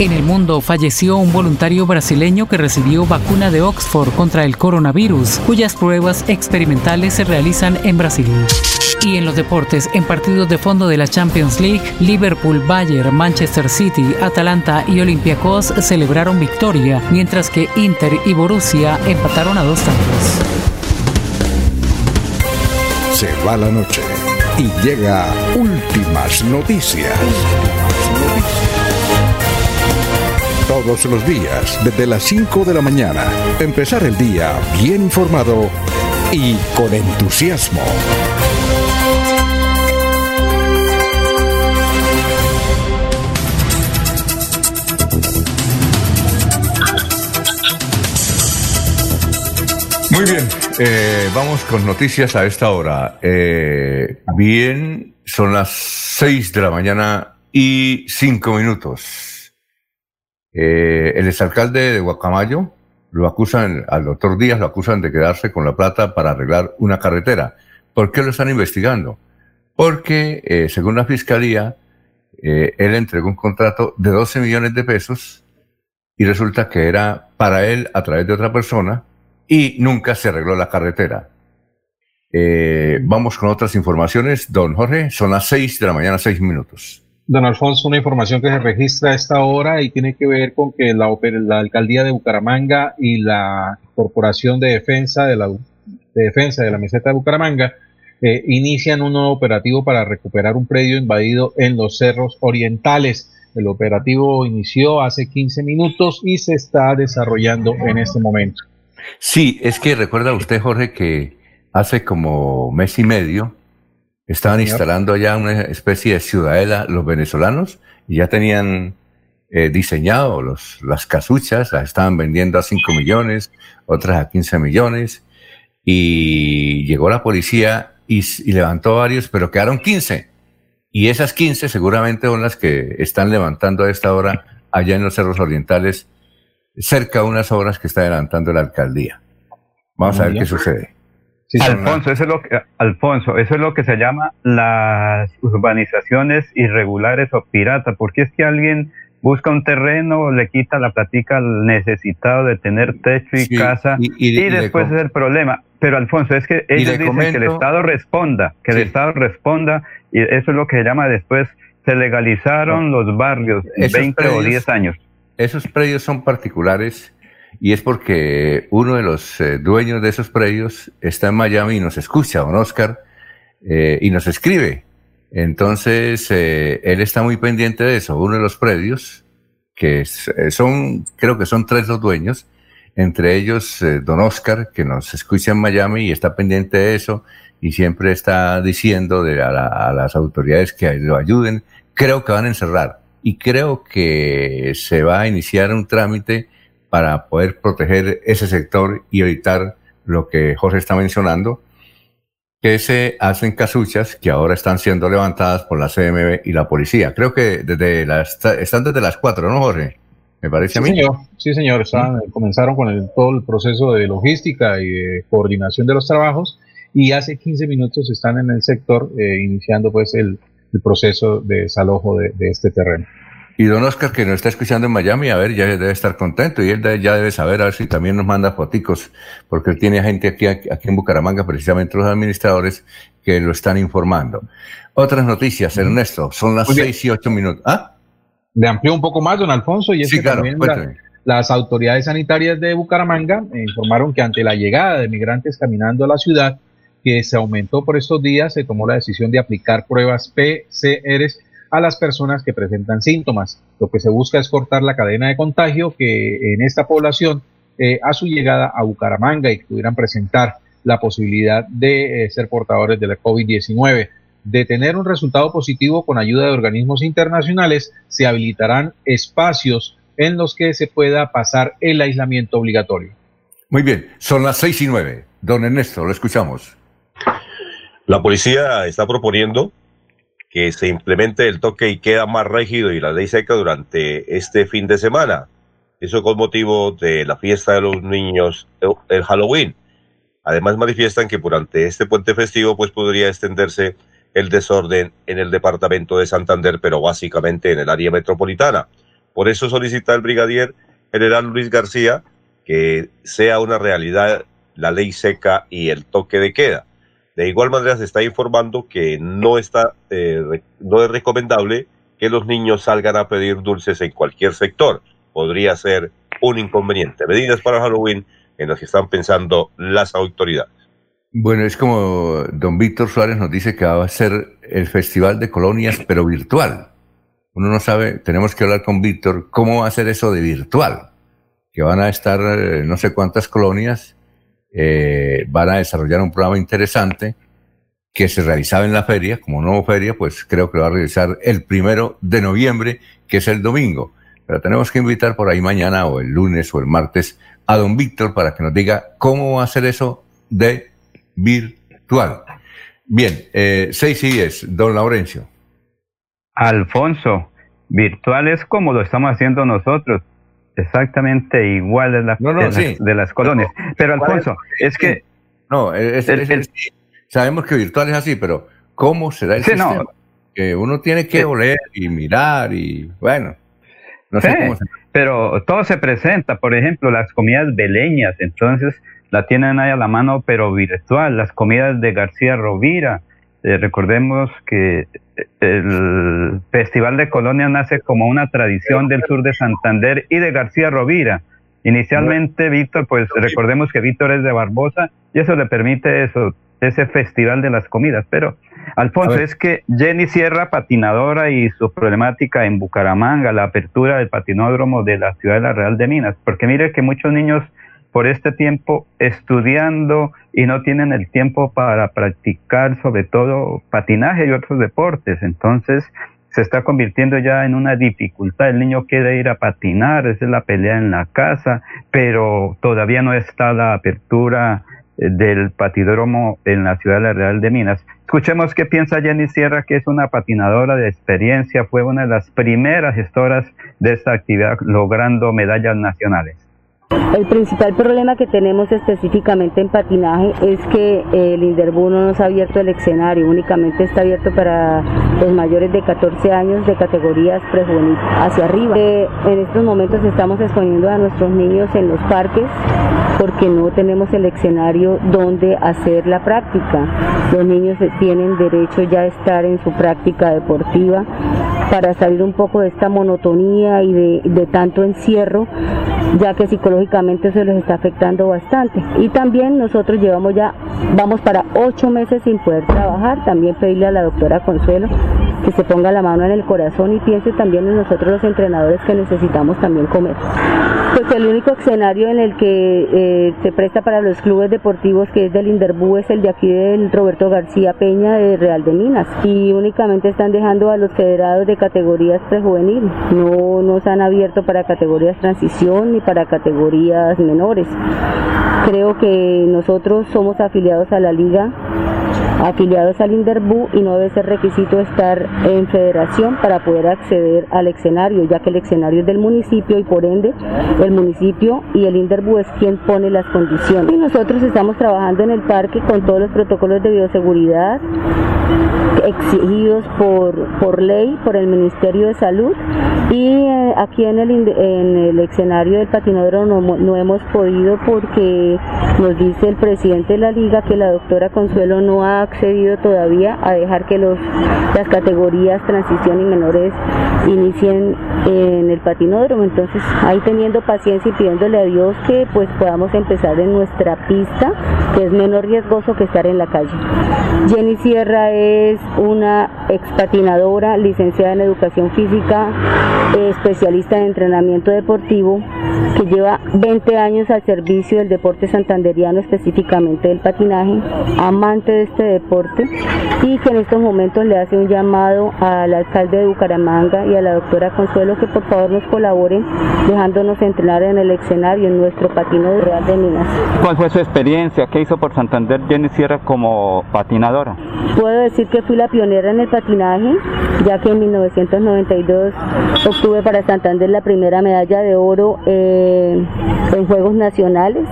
[SPEAKER 18] En el mundo falleció un voluntario brasileño que recibió vacuna de Oxford contra el coronavirus, cuyas pruebas experimentales se realizan en Brasil. Y en los deportes, en partidos de fondo de la Champions League, Liverpool, Bayern, Manchester City, Atalanta y Olympiacos celebraron victoria, mientras que Inter y Borussia empataron a dos tantos.
[SPEAKER 6] Se va la noche y llega últimas noticias. Todos los días, desde las 5 de la mañana, empezar el día bien informado y con entusiasmo.
[SPEAKER 2] Muy bien, eh, vamos con noticias a esta hora. Eh, bien, son las 6 de la mañana y 5 minutos. Eh, el exalcalde de Guacamayo lo acusan, al doctor Díaz lo acusan de quedarse con la plata para arreglar una carretera. ¿Por qué lo están investigando? Porque, según la fiscalía, él entregó un contrato de 12 millones de pesos y resulta que era para él a través de otra persona y nunca se arregló la carretera. Eh, vamos con otras informaciones. Don Jorge, son las seis de la mañana, seis minutos.
[SPEAKER 7] Don Alfonso, una información que se registra a esta hora y tiene que ver con que la, la alcaldía de Bucaramanga y la Corporación de Defensa de la, de Defensa de la Meseta de Bucaramanga eh, inician un nuevo operativo para recuperar un predio invadido en los cerros orientales. El operativo inició hace 15 minutos y se está desarrollando en este momento.
[SPEAKER 2] Sí, es que recuerda usted, Jorge, que hace como mes y medio estaban instalando allá una especie de ciudadela los venezolanos y ya tenían eh, diseñado los, las casuchas, las estaban vendiendo a 5 millones, otras a 15 millones y llegó la policía y, y levantó varios, pero quedaron 15. Y esas 15 seguramente son las que están levantando a esta hora allá en los cerros orientales cerca de unas obras que está adelantando la alcaldía. Vamos a ver qué sucede.
[SPEAKER 3] Alfonso, eso es lo que, Alfonso, eso es lo que se llama las urbanizaciones irregulares o piratas, porque es que alguien busca un terreno, le quita la platica al necesitado de tener techo y casa y, después es el problema. Pero Alfonso, es que ellos dicen que el Estado responda, que el Estado responda y eso es lo que se llama después, se legalizaron los barrios, 20 o 10 años.
[SPEAKER 2] Esos predios son particulares y es porque uno de los eh, dueños de esos predios está en Miami y nos escucha, don Oscar, eh, y nos escribe. Entonces, eh, él está muy pendiente de eso. Uno de los predios, que son, creo que son tres los dueños, entre ellos don Oscar, que nos escucha en Miami y está pendiente de eso y siempre está diciendo de a, las autoridades que lo ayuden. Creo que van a encerrar y creo que se va a iniciar un trámite para poder proteger ese sector y evitar lo que Jorge está mencionando, que se hacen casuchas que ahora están siendo levantadas por la CMB y la policía. Creo que desde las, están desde las cuatro, ¿no, Jorge? Me parece
[SPEAKER 7] a
[SPEAKER 2] mí.
[SPEAKER 7] Señor. Sí, señor. Comenzaron con el, todo el proceso de logística y de coordinación de los trabajos y hace 15 minutos están en el sector eh, iniciando pues el, proceso de desalojo de, este terreno.
[SPEAKER 2] Y don Oscar, que nos está escuchando en Miami, a ver, ya debe estar contento y él ya debe saber a ver si también nos manda foticos, porque él tiene gente aquí, aquí en Bucaramanga, precisamente los administradores, que lo están informando. Otras noticias, Ernesto, son las seis y ocho minutos. ¿Ah?
[SPEAKER 7] Le amplió un poco más, don Alfonso, y es que también las autoridades sanitarias de Bucaramanga informaron que ante la llegada de migrantes caminando a la ciudad, que se aumentó por estos días, se tomó la decisión de aplicar pruebas PCR a las personas que presentan síntomas. Lo que se busca es cortar la cadena de contagio que en esta población eh, a su llegada a Bucaramanga y que pudieran presentar la posibilidad de eh, ser portadores de la COVID-19. De tener un resultado positivo con ayuda de organismos internacionales, se habilitarán espacios en los que se pueda pasar el aislamiento obligatorio.
[SPEAKER 2] Muy bien, son las seis y nueve. Don Ernesto, lo escuchamos.
[SPEAKER 13] La policía está proponiendo que se implemente el toque y queda más rígido y la ley seca durante este fin de semana. Eso con motivo de la fiesta de los niños, el Halloween. Además manifiestan que durante este puente festivo pues podría extenderse el desorden en el departamento de Santander, pero básicamente en el área metropolitana. Por eso solicita el brigadier general Luis García que sea una realidad la ley seca y el toque de queda. De igual manera se está informando que no, está, eh, no es recomendable que los niños salgan a pedir dulces en cualquier sector. Podría ser un inconveniente. Medidas para Halloween en las que están pensando las autoridades.
[SPEAKER 2] Bueno, es como don Víctor Suárez nos dice que va a ser el Festival de Colonias, pero virtual. Uno no sabe, tenemos que hablar con Víctor, cómo va a ser eso de virtual. Que van a estar eh, no sé cuántas colonias eh, van a desarrollar un programa interesante que se realizaba en la feria, como nuevo feria, pues creo que lo va a realizar el primero de noviembre, que es el domingo. Pero tenemos que invitar por ahí mañana o el lunes o el martes a don Víctor para que nos diga cómo va a ser eso de virtual. Bien, eh, seis y diez, don Laurencio.
[SPEAKER 3] Alfonso, virtual es como lo estamos haciendo nosotros exactamente igual de, de, las, colonias. pero Alfonso, es que...
[SPEAKER 2] No, sabemos que virtual es así, pero ¿cómo será el sistema? Que uno tiene que oler y mirar y bueno, no sé cómo
[SPEAKER 3] Pero todo se presenta, por ejemplo, las comidas beleñas, entonces la tienen ahí a la mano, pero virtual, las comidas de García Rovira, eh, recordemos que eh, el Festival de Colonia nace como una tradición del sur de Santander y de García Rovira. Inicialmente, Víctor, pues recordemos que Víctor es de Barbosa y eso le permite eso, ese festival de las comidas. Pero, Alfonso, es que Jenny Sierra, patinadora y su problemática en Bucaramanga, la apertura del patinódromo de la ciudad de la Real de Minas, porque mire que muchos niños por este tiempo estudiando y no tienen el tiempo para practicar sobre todo patinaje y otros deportes. Entonces se está convirtiendo ya en una dificultad. El niño quiere ir a patinar, esa es la pelea en la casa, pero todavía no está la apertura eh, del patidódromo en la ciudad de la Real de Minas. Escuchemos qué piensa Jenny Sierra, que es una patinadora de experiencia, fue una de las primeras gestoras de esta actividad logrando medallas nacionales
[SPEAKER 19] El principal problema que tenemos específicamente en patinaje es que el Inderbu no nos ha abierto el escenario, únicamente está abierto para los mayores de 14 años de categorías prejuvenil hacia arriba. Eh, en estos momentos estamos exponiendo a nuestros niños en los parques porque no tenemos el escenario donde hacer la práctica. Los niños tienen derecho ya a estar en su práctica deportiva para salir un poco de esta monotonía y de tanto encierro ya que psicológicamente eso les está afectando bastante. Y también nosotros llevamos ya, vamos para ocho meses sin poder trabajar, también pedirle a la doctora Consuelo que se ponga la mano en el corazón y piense también en nosotros los entrenadores que necesitamos también comer. Pues el único escenario en el que eh, se presta para los clubes deportivos que es del Inderbú es el de aquí del Roberto García Peña de Real de Minas y únicamente están dejando a los federados de categorías prejuvenil, no nos han abierto para categorías transición ni para categorías menores. Creo que nosotros somos afiliados a la liga afiliados al Inderbú y no debe ser requisito estar en federación para poder acceder al escenario, ya que el escenario es del municipio y por ende el municipio y el Inderbú es quien pone las condiciones. Y nosotros estamos trabajando en el parque con todos los protocolos de bioseguridad exigidos por, por ley, por el Ministerio de Salud y eh, aquí en el, en el escenario del patinador no, no hemos podido porque nos dice el presidente de la liga que la doctora Consuelo no ha accedido todavía a dejar que los, las categorías transición y menores inicien en el patinódromo. Entonces, ahí teniendo paciencia y pidiéndole a Dios que pues podamos empezar en nuestra pista, que es menos riesgoso que estar en la calle. Jenny Sierra es una expatinadora, licenciada en educación física, especialista en entrenamiento deportivo, que lleva 20 años al servicio del deporte santanderiano, específicamente del patinaje, amante de este deporte y que en estos momentos le hace un llamado al alcalde de Bucaramanga y a la doctora Consuelo que por favor nos colaboren dejándonos entrenar en el escenario en nuestro patino de Real de Minas.
[SPEAKER 3] ¿Cuál fue su experiencia? ¿Qué hizo por Santander Jenny Sierra como patinadora?
[SPEAKER 19] Puedo decir que fui la pionera en el patinaje, ya que en 1992 obtuve para Santander la primera medalla de oro eh, en Juegos Nacionales,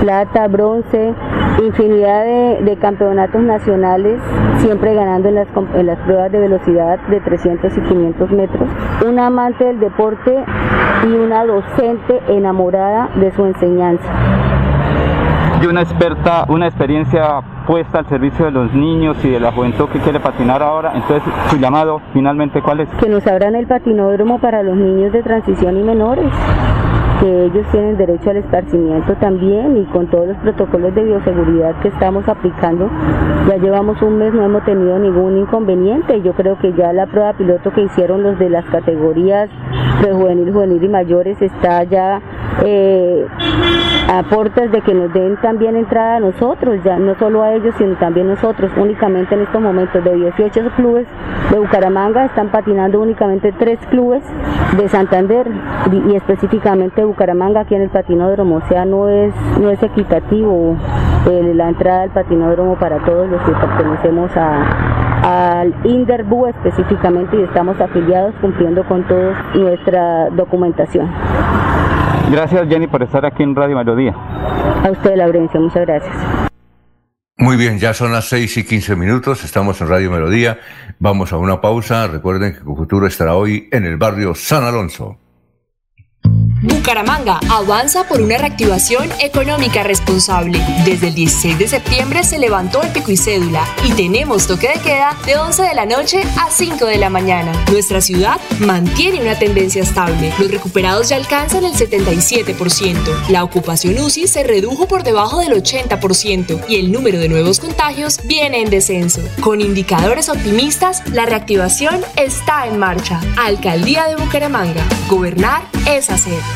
[SPEAKER 19] plata, bronce, infinidad de, de campeonatos nacionales, siempre ganando en las, en las pruebas de velocidad de 300 y 500 metros. Una amante del deporte y una docente enamorada de su enseñanza.
[SPEAKER 3] Y una experta, una experiencia puesta al servicio de los niños y de la juventud que quiere patinar ahora. Entonces, su llamado finalmente, ¿cuál es?
[SPEAKER 19] Que nos abran el patinódromo para los niños de transición y menores que ellos tienen derecho al esparcimiento también y con todos los protocolos de bioseguridad que estamos aplicando, ya llevamos un mes, no hemos tenido ningún inconveniente. Yo creo que ya la prueba piloto que hicieron los de las categorías prejuvenil, juvenil y mayores está ya eh, a puertas de que nos den también entrada a nosotros, ya no solo a ellos, sino también nosotros. Únicamente en estos momentos de 18 clubes de Bucaramanga están patinando únicamente tres clubes de Santander y, y específicamente Bucaramanga aquí en el patinódromo, o sea, no es, no es equitativo eh, la entrada al patinódromo para todos los que pertenecemos a, al Inderbu específicamente y estamos afiliados cumpliendo con toda nuestra documentación.
[SPEAKER 3] Gracias Jenny por estar aquí en Radio Melodía.
[SPEAKER 19] A usted, Laurencio, muchas gracias.
[SPEAKER 2] Muy bien, ya son las 6 y 15 minutos, estamos en Radio Melodía, vamos a una pausa, recuerden que Futuro estará hoy en el barrio San Alonso.
[SPEAKER 20] Bucaramanga avanza por una reactivación económica responsable. Desde el 16 de septiembre se levantó el pico y cédula y tenemos toque de queda de 11 de la noche a 5 de la mañana. Nuestra ciudad mantiene una tendencia estable. Los recuperados ya alcanzan el 77%. La ocupación UCI se redujo por debajo del 80% y el número de nuevos contagios viene en descenso. Con indicadores optimistas, la reactivación está en marcha. Alcaldía de Bucaramanga. Gobernar es hacer.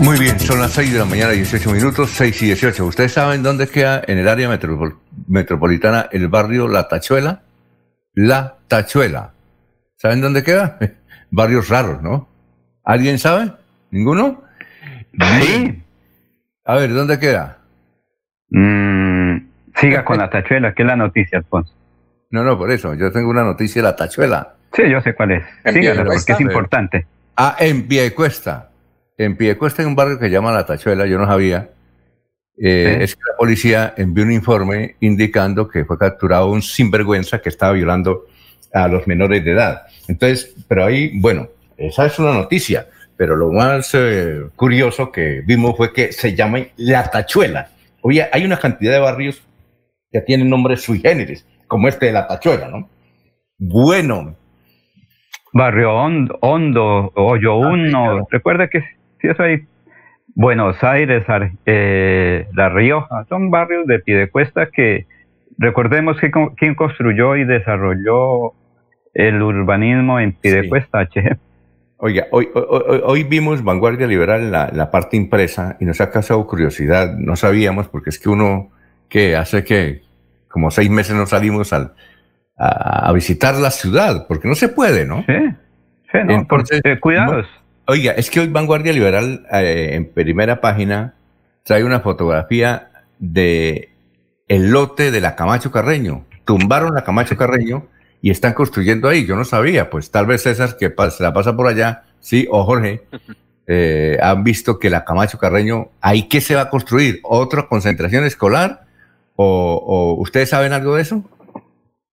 [SPEAKER 2] Muy bien, son las 6 de la mañana, 18 minutos, 6 y 18. ¿Ustedes saben dónde queda en el área metropolitana el barrio La Tachuela? La Tachuela. ¿Saben dónde queda? Barrios raros, ¿no? ¿Alguien sabe? ¿Ninguno?
[SPEAKER 3] Sí.
[SPEAKER 2] A ver, ¿dónde queda?
[SPEAKER 3] Mm, siga con La Tachuela, ¿qué es la noticia, Alfonso?
[SPEAKER 2] No, no, por eso. Yo tengo una noticia de La Tachuela.
[SPEAKER 3] Sí, yo sé cuál es. Sígala, porque es importante.
[SPEAKER 2] Ah, en Piedecuesta. En Piedecuesta hay un barrio que se llama La Tachuela, yo no sabía. Eh, es que la policía envió un informe indicando que fue capturado un sinvergüenza que estaba violando a los menores de edad. Entonces, pero ahí, bueno, esa es una noticia, pero lo más eh, curioso que vimos fue que se llama La Tachuela. Oye, hay una cantidad de barrios que tienen nombres sui generis, como este de La Tachuela, ¿no? Bueno.
[SPEAKER 3] Barrio Hondo, Hondo Hoyo ah, Uno, recuerda que si eso hay Buenos Aires, eh, La Rioja, son barrios de Piedecuesta que recordemos que quién construyó y desarrolló el urbanismo en Piedecuesta, HG.
[SPEAKER 2] Oiga, hoy, hoy, hoy, vimos Vanguardia Liberal en la, la, parte impresa y nos ha causado curiosidad, no sabíamos porque es que uno que hace que como seis meses no salimos al, a, visitar la ciudad, porque no se puede, ¿no?
[SPEAKER 3] Sí, sí, no, Entonces, eh, cuidados.
[SPEAKER 2] Oiga, es que hoy Vanguardia Liberal eh, en primera página trae una fotografía de el lote de la Camacho Carreño. Tumbaron la Camacho Carreño y están construyendo ahí. Yo no sabía, pues tal vez César, que se la pasa por allá, sí, o Jorge, eh, han visto que la Camacho Carreño, ¿ahí qué se va a construir? ¿Otra concentración escolar? ¿O, o ustedes saben algo de eso?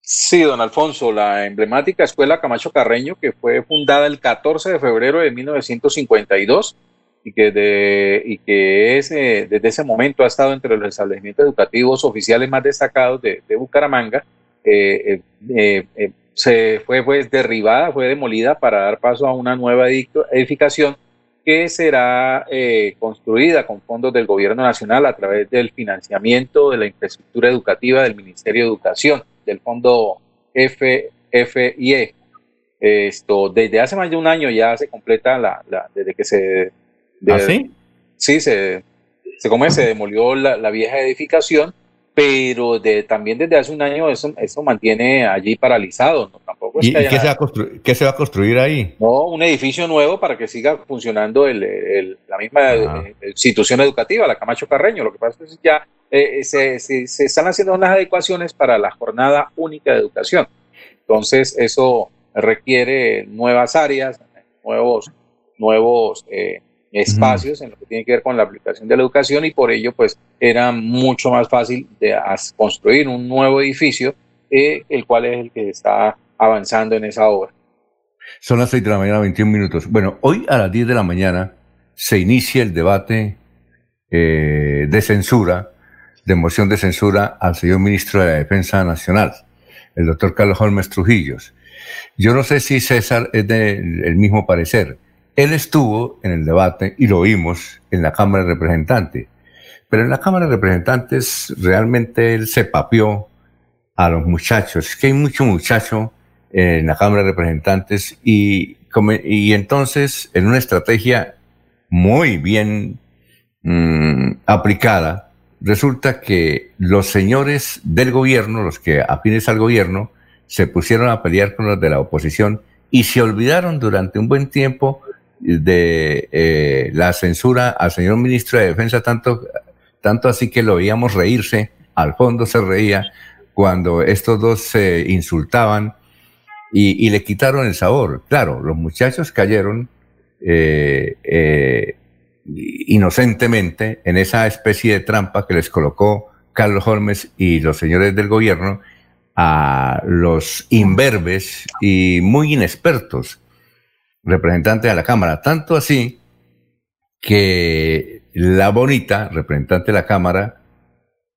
[SPEAKER 7] Sí, don Alfonso, la emblemática Escuela Camacho Carreño, que fue fundada el 14 de febrero de 1952 y que, y que es, desde ese momento ha estado entre los establecimientos educativos oficiales más destacados de, Bucaramanga, eh, eh, eh, se fue derribada, fue demolida para dar paso a una nueva edificación que será construida con fondos del Gobierno Nacional a través del financiamiento de la infraestructura educativa del Ministerio de Educación del fondo FFIE. Esto, desde hace más de un año ya se completa la, desde que se...
[SPEAKER 2] ¿Ah, sí?
[SPEAKER 7] Sí, se, se, come, se demolió la, vieja edificación, pero de, también desde hace un año eso, eso mantiene allí paralizado. ¿no? Tampoco
[SPEAKER 2] ¿Y, qué, se va a qué se va a construir ahí?
[SPEAKER 7] No, un edificio nuevo para que siga funcionando el, la misma eh, institución educativa, la Camacho Carreño. Lo que pasa es que ya eh, se, se, están haciendo unas adecuaciones para la jornada única de educación. Entonces, eso requiere nuevas áreas, nuevos, nuevos eh, espacios en lo que tiene que ver con la aplicación de la educación y por ello, pues, era mucho más fácil de construir un nuevo edificio, eh, el cual es el que está avanzando en esa obra.
[SPEAKER 2] Son las 6 de la mañana, 21 minutos. Bueno, hoy a las 10 de la mañana se inicia el debate de censura de moción de censura al señor ministro de la Defensa Nacional, el doctor Carlos Holmes Trujillos. Yo no sé si César es del mismo parecer. Él estuvo en el debate y lo vimos en la Cámara de Representantes. Pero en la Cámara de Representantes realmente él se papió a los muchachos. Que hay mucho muchacho en la Cámara de Representantes y, y entonces en una estrategia muy bien mm, aplicada, resulta que los señores del gobierno, los que afines al gobierno, se pusieron a pelear con los de la oposición y se olvidaron durante un buen tiempo de eh, la censura al señor ministro de Defensa, tanto, tanto así que lo veíamos reírse, al fondo se reía, cuando estos dos se insultaban y, le quitaron el sabor. Claro, los muchachos cayeron eh, eh, inocentemente en esa especie de trampa que les colocó Carlos Holmes y los señores del gobierno a los imberbes y muy inexpertos representantes de la Cámara. Tanto así que la bonita representante de la Cámara,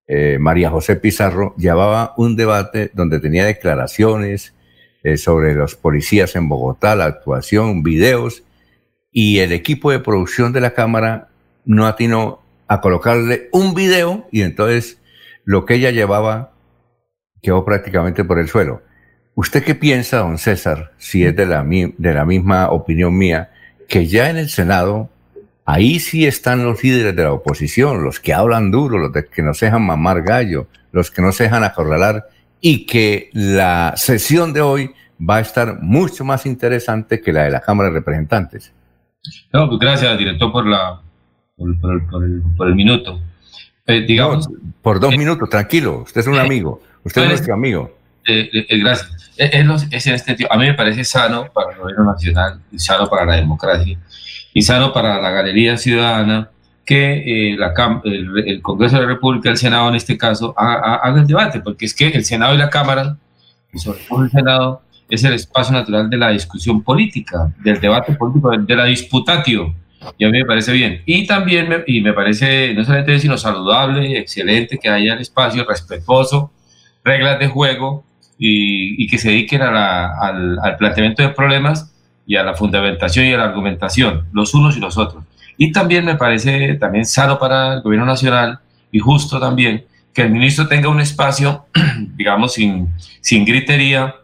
[SPEAKER 2] eh, María José Pizarro, llevaba un debate donde tenía declaraciones eh, sobre los policías en Bogotá, la actuación, videos, y el equipo de producción de la Cámara no atinó a colocarle un video y entonces lo que ella llevaba quedó prácticamente por el suelo. ¿Usted qué piensa, don César, si es de la, de la misma opinión mía, que ya en el Senado, ahí sí están los líderes de la oposición, los que hablan duro, los que no se dejan mamar gallo, los que no se dejan acorralar, y que la sesión de hoy va a estar mucho más interesante que la de la Cámara de Representantes?
[SPEAKER 14] No, pues gracias, director, por, la, por, el, minuto.
[SPEAKER 2] Eh, digamos, por dos eh, minutos, tranquilo, usted es un eh, amigo, usted es nuestro amigo.
[SPEAKER 14] Gracias. Es, en este A mí me parece sano para el gobierno nacional sano para la democracia y sano para la galería ciudadana que eh, la, el, Congreso de la República, el Senado en este caso, haga el debate, porque es que el Senado y la Cámara, sobre todo el Senado, es el espacio natural de la discusión política, del debate político, de la disputatio. Y a mí me parece bien. Y también, me, y me parece no solamente sino saludable, excelente que haya el espacio respetuoso, reglas de juego, y, que se dediquen al, planteamiento de problemas y a la fundamentación y a la argumentación, los unos y los otros. Y también me parece también sano para el gobierno nacional y justo también que el ministro tenga un espacio, digamos, sin, sin gritería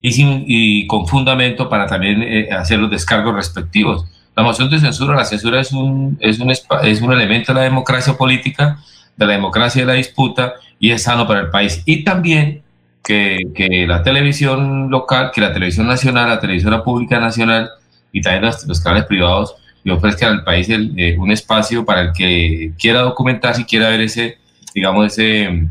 [SPEAKER 14] y, sin, y con fundamento para también eh, hacer los descargos respectivos. La moción de censura, la censura es un, es un, es un elemento de la democracia política, de la democracia de la disputa y es sano para el país. Y también que, la televisión local, que la televisión nacional, la televisión pública nacional y también los, canales privados le ofrezcan al país eh, un espacio para el que quiera documentarse y quiera ver ese, digamos, ese,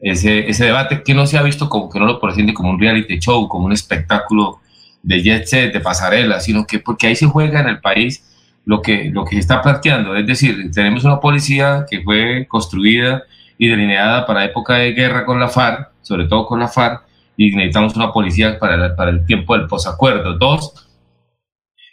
[SPEAKER 14] ese, ese debate que no se ha visto como que no lo presente como un reality show, como un espectáculo de jet set, de pasarela, sino que porque ahí se juega en el país lo que, lo que se está planteando. Es decir, tenemos una policía que fue construida y delineada para época de guerra con la FARC, sobre todo con la FARC, y necesitamos una policía para, para el tiempo del posacuerdo. Dos,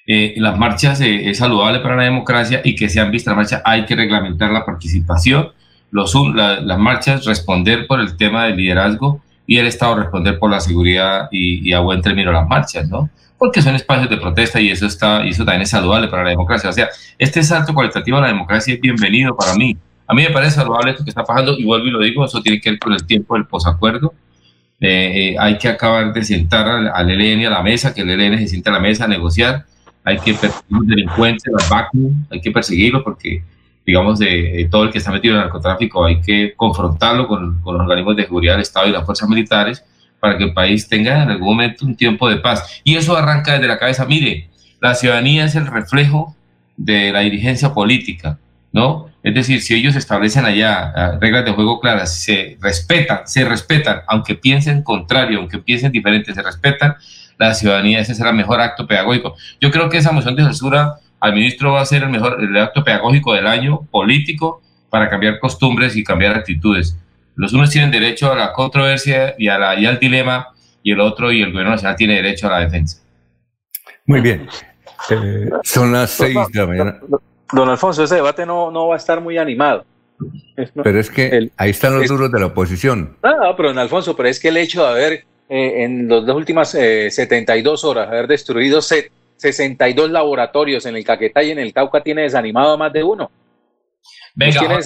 [SPEAKER 14] eh, las marchas es saludable para la democracia y que sean vistas las marchas hay que reglamentar la participación, los, las marchas responder por el tema del liderazgo y el Estado responder por la seguridad y, y, a buen término las marchas, ¿no? Porque son espacios de protesta y eso, está, y eso también es saludable para la democracia. O sea, este salto cualitativo a la democracia es bienvenido para mí. A mí me parece saludable esto que está pasando y vuelvo y lo digo, eso tiene que ver con el tiempo del posacuerdo. Eh, eh, hay que acabar de sentar al, al, a la mesa, que el ELN se siente a la mesa a negociar. Hay que perseguir los delincuentes, los vacuum, hay que perseguirlos porque, digamos, de, todo el que está metido en narcotráfico hay que confrontarlo con, con los organismos de seguridad del Estado y las fuerzas militares para que el país tenga en algún momento un tiempo de paz. Y eso arranca desde la cabeza. Mire, la ciudadanía es el reflejo de la dirigencia política, ¿no? Es decir, si ellos establecen allá ah, reglas de juego claras, se respetan, se respetan, aunque piensen contrario, aunque piensen diferente, se respetan, la ciudadanía, ese será el mejor acto pedagógico. Yo creo que esa moción de censura al ministro va a ser el mejor el acto pedagógico del año político para cambiar costumbres y cambiar actitudes. Los unos tienen derecho a la controversia y, a la, y al dilema, y el otro y el gobierno nacional tiene derecho a la defensa.
[SPEAKER 2] Muy bien. Eh, son las seis de la mañana.
[SPEAKER 7] Don Alfonso, ese debate no, no va a estar muy animado.
[SPEAKER 2] pero es que ahí están los duros de la oposición.
[SPEAKER 7] No, pero don Alfonso, pero es que el hecho de haber eh, en las dos últimas 72 eh, horas, haber destruido 62 laboratorios en el Caquetá y en el Cauca tiene desanimado a más de uno. Venga,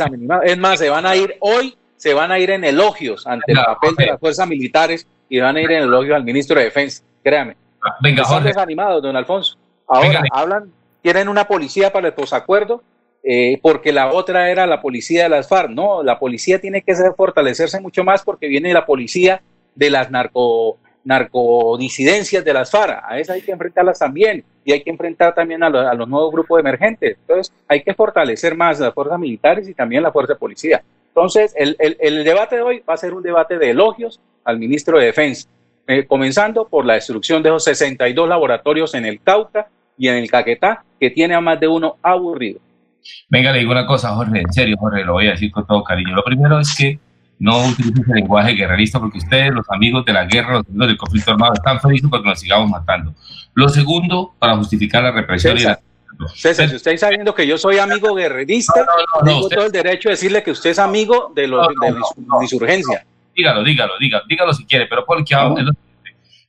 [SPEAKER 7] es más, se van a ir hoy, se van a ir en elogios ante el papel de las fuerzas militares y van a ir en elogios al ministro de Defensa, créame. Venga, Están desanimados, don Alfonso. Ahora hablan quieren una policía para el posacuerdo eh, porque la otra era la policía de las FARC. No, la policía tiene que ser, fortalecerse mucho más porque viene la policía de las narco, narcodisidencias de las FARC. A esas hay que enfrentarlas también y hay que enfrentar también a, los nuevos grupos emergentes. Entonces, hay que fortalecer más las fuerzas militares y también la fuerza de policía. Entonces, el, el, debate de hoy va a ser un debate de elogios al ministro de Defensa, eh, comenzando por la destrucción de esos 62 laboratorios en el Cauca y en el Caquetá, que tiene a más de uno aburrido.
[SPEAKER 14] Venga, le digo una cosa, Jorge, en serio, Jorge, lo voy a decir con todo cariño. Lo primero es que no utilices el lenguaje guerrerista porque ustedes, los amigos de la guerra, los amigos del conflicto armado, están felices porque nos sigamos matando. Lo segundo, para justificar la represión
[SPEAKER 7] César, César, si usted está sabiendo que yo soy amigo guerrerista, tengo todo el derecho a decirle que usted es amigo de, los, de la insurgencia.
[SPEAKER 14] Dígalo, dígalo, dígalo, dígalo si quiere, pero porque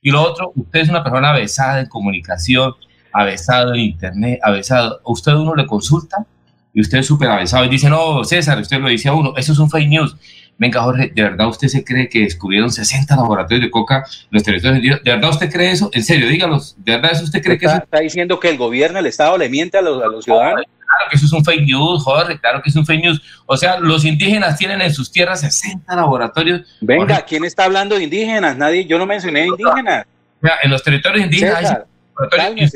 [SPEAKER 14] Y lo otro, usted es una persona avesada en comunicación, avesado en internet, avesado. Usted uno le consulta y usted es súper avanzado y dice, no, César, usted lo dice a uno, eso es un fake news. Venga, Jorge, ¿de verdad usted se cree que descubrieron 60 laboratorios de coca en los territorios ¿De verdad usted cree eso? En serio, dígalos. ¿De verdad eso usted cree que
[SPEAKER 7] eso?
[SPEAKER 14] Está
[SPEAKER 7] diciendo que el gobierno, el Estado le miente a los, a los ciudadanos.
[SPEAKER 14] Claro que eso es un fake news, Jorge, claro que es un fake news. O sea, los indígenas tienen en sus tierras 60 laboratorios.
[SPEAKER 7] Venga, ¿quién está hablando de indígenas? Nadie, yo no mencioné indígenas.
[SPEAKER 14] O sea, en los territorios indígenas.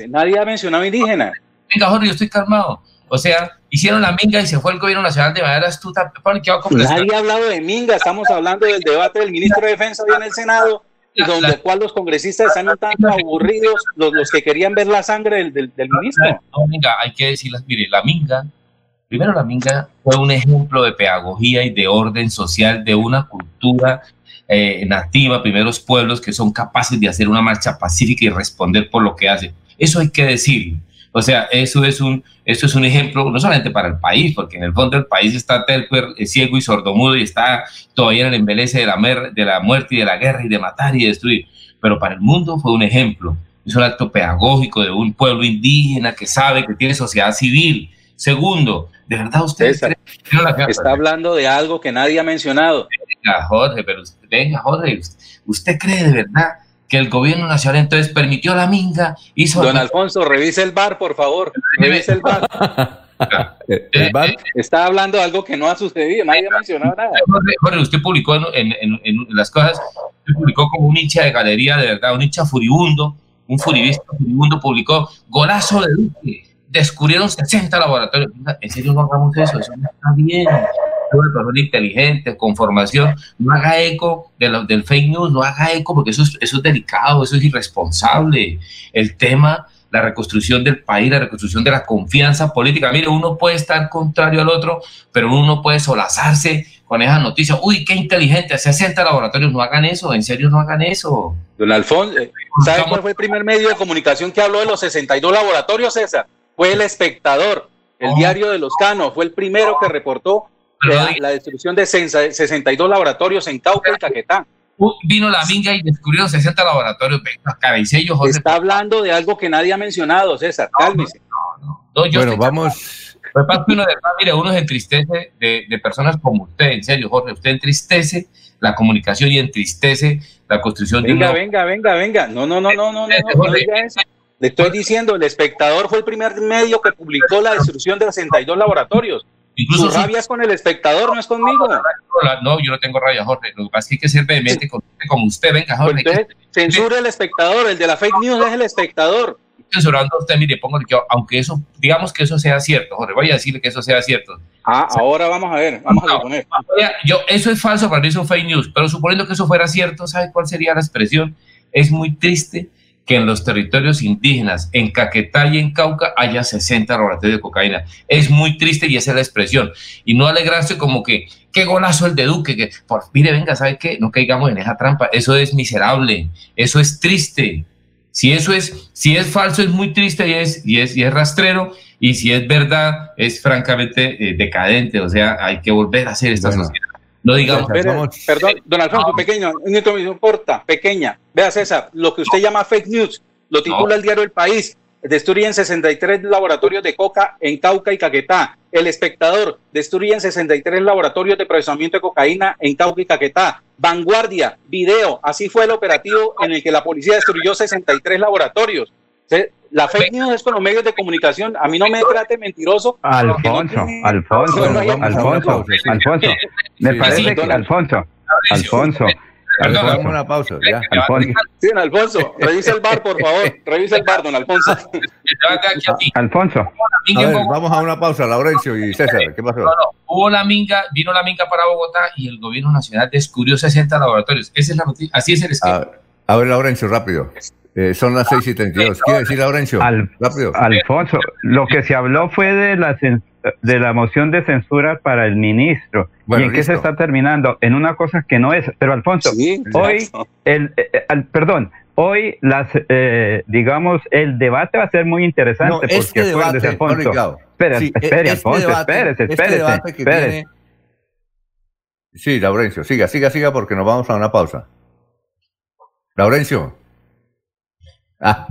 [SPEAKER 7] Nadie ha mencionado indígenas.
[SPEAKER 14] Venga, Jorge, yo estoy calmado. O sea, hicieron la minga y se fue el gobierno nacional de manera astuta.
[SPEAKER 7] Nadie ha hablado de minga, estamos hablando del debate del ministro de Defensa hoy en el Senado, y donde cual los congresistas están un tanto aburridos, los, los que querían ver la sangre del, del, ministro.
[SPEAKER 14] No, minga, hay que decirles, mire, la minga, primero la minga fue un ejemplo de pedagogía y de orden social de una cultura eh, nativa, primeros pueblos que son capaces de hacer una marcha pacífica y responder por lo que hacen. Eso hay que decirlo. O sea, eso es un, eso es un ejemplo no solamente para el país, porque en el fondo el país está terco, ciego y sordomudo y está todavía en el embelece de la, de la muerte y de la guerra y de matar y destruir, pero para el mundo fue un ejemplo. Es un acto pedagógico de un pueblo indígena que sabe que tiene sociedad civil. Segundo, ¿de verdad usted
[SPEAKER 7] está hablando de algo que nadie ha mencionado?
[SPEAKER 14] Venga, Jorge, pero venga, Jorge, ¿usted cree de verdad que el gobierno nacional entonces permitió la minga, hizo...
[SPEAKER 7] Don Alfonso, revise el bar, por favor, revise el bar. ¿El bar? Está hablando de algo que no ha sucedido, nadie ha mencionado nada.
[SPEAKER 14] Jorge, usted publicó en, en, en, las cosas, usted publicó como un hincha de galería, de verdad, un hincha furibundo, un furibista furibundo, publicó golazo de Duque, descubrieron 60 laboratorios. ¿En serio no hagamos eso? Eso no está bien una persona inteligente, con formación, no haga eco de lo, del fake news, no haga eco porque eso es, eso es delicado, eso es irresponsable. El tema, la reconstrucción del país, la reconstrucción de la confianza política. Mire, uno puede estar contrario al otro, pero uno no puede solazarse con esas noticias. Uy, qué inteligente, 60 laboratorios, no hagan eso, en serio no hagan eso.
[SPEAKER 7] Don Alfonso, eh, ¿sabe cuál fue el primer medio de comunicación que habló de los 62 laboratorios, César? Fue El Espectador, el diario de los Canos, fue el primero que reportó la, destrucción de 62 laboratorios en Cauca y Caquetá.
[SPEAKER 14] Vino la minga y descubrió 60 laboratorios. José.
[SPEAKER 7] Está hablando de algo que nadie ha mencionado, César. Cálmese.
[SPEAKER 2] bueno, vamos.
[SPEAKER 14] uno, de, mire, uno se entristece de, de, personas como usted, en serio, Jorge. Usted entristece la comunicación y entristece la construcción
[SPEAKER 7] venga, de. Venga, venga, venga, venga. No, no, no, no, no, no, no diga eso. Le estoy diciendo, el espectador fue el primer medio que publicó la destrucción de 62 laboratorios. Incluso rabia es con el espectador, no es conmigo.
[SPEAKER 14] No, yo no tengo rabia, Jorge. Lo que pasa es que hay que ser vehemente con, como usted. Venga, Jorge. Entonces,
[SPEAKER 7] censure el espectador. El de la fake news es el espectador.
[SPEAKER 14] Censurando a usted, mire, pongo que aunque eso, digamos que eso sea cierto, Jorge, voy a decirle que eso sea cierto.
[SPEAKER 7] Ah, ahora vamos a ver, vamos a suponer.
[SPEAKER 14] Yo, eso es falso, para mí es un fake news, pero suponiendo que eso fuera cierto, ¿sabe cuál sería la expresión? Es muy triste que en los territorios indígenas, en Caquetá y en Cauca, haya 60 laboratorios de cocaína. Es muy triste y esa es la expresión. Y no alegrarse como que, qué golazo el de Duque, que, por, mire, venga, ¿sabe qué? No caigamos en esa trampa. Eso es miserable, eso es triste. Si eso es, si es falso, es muy triste y es, y es, y es rastrero. Y si es verdad, es francamente eh, decadente. O sea, hay que volver a hacer esta sociedad. No digamos.
[SPEAKER 7] perdón, don Alfonso, pequeño, una información corta, pequeña. Vea, César, lo que usted llama fake news, lo titula el diario El País. Destruyen 63 laboratorios de coca en Cauca y Caquetá. El espectador, destruyen 63 laboratorios de procesamiento de cocaína en Cauca y Caquetá. Vanguardia, video, así fue el operativo en el que la policía destruyó 63 laboratorios. La fake news es con los medios de comunicación. A mí no me trate mentiroso.
[SPEAKER 3] Alfonso, Alfonso, Alfonso, Alfonso, me parece que Alfonso, Alfonso,
[SPEAKER 2] Hagamos una pausa, ya.
[SPEAKER 7] Alfonso. Sí, Alfonso, revisa el bar, por favor. Revisa el bar, don Alfonso.
[SPEAKER 3] Alfonso.
[SPEAKER 2] A ver, vamos a una pausa, Laurencio y César. ¿Qué pasó?
[SPEAKER 14] No, no. Hubo la minga, vino la minga para Bogotá y el gobierno nacional descubrió 60 laboratorios. Esa es la noticia. Así es el esquema.
[SPEAKER 2] A, ver, Laurencio, rápido. Eh, son las 6 y 32. ¿Quiere decir, Laurencio?
[SPEAKER 3] Al,
[SPEAKER 2] rápido.
[SPEAKER 3] Alfonso, lo que se habló fue de la, de la moción de censura para el ministro. ¿Y en qué se está terminando? En una cosa que no es. Pero Alfonso, hoy, el, eh, perdón, hoy las, eh, digamos, el debate va a ser muy interesante.
[SPEAKER 2] No, este debate,
[SPEAKER 3] Alfonso. Espera, sí, espere, este Alfonso, debate, espérese, este espérese, espérese.
[SPEAKER 2] Sí, Laurencio, siga, siga, siga, porque nos vamos a una pausa. Laurencio. Ah.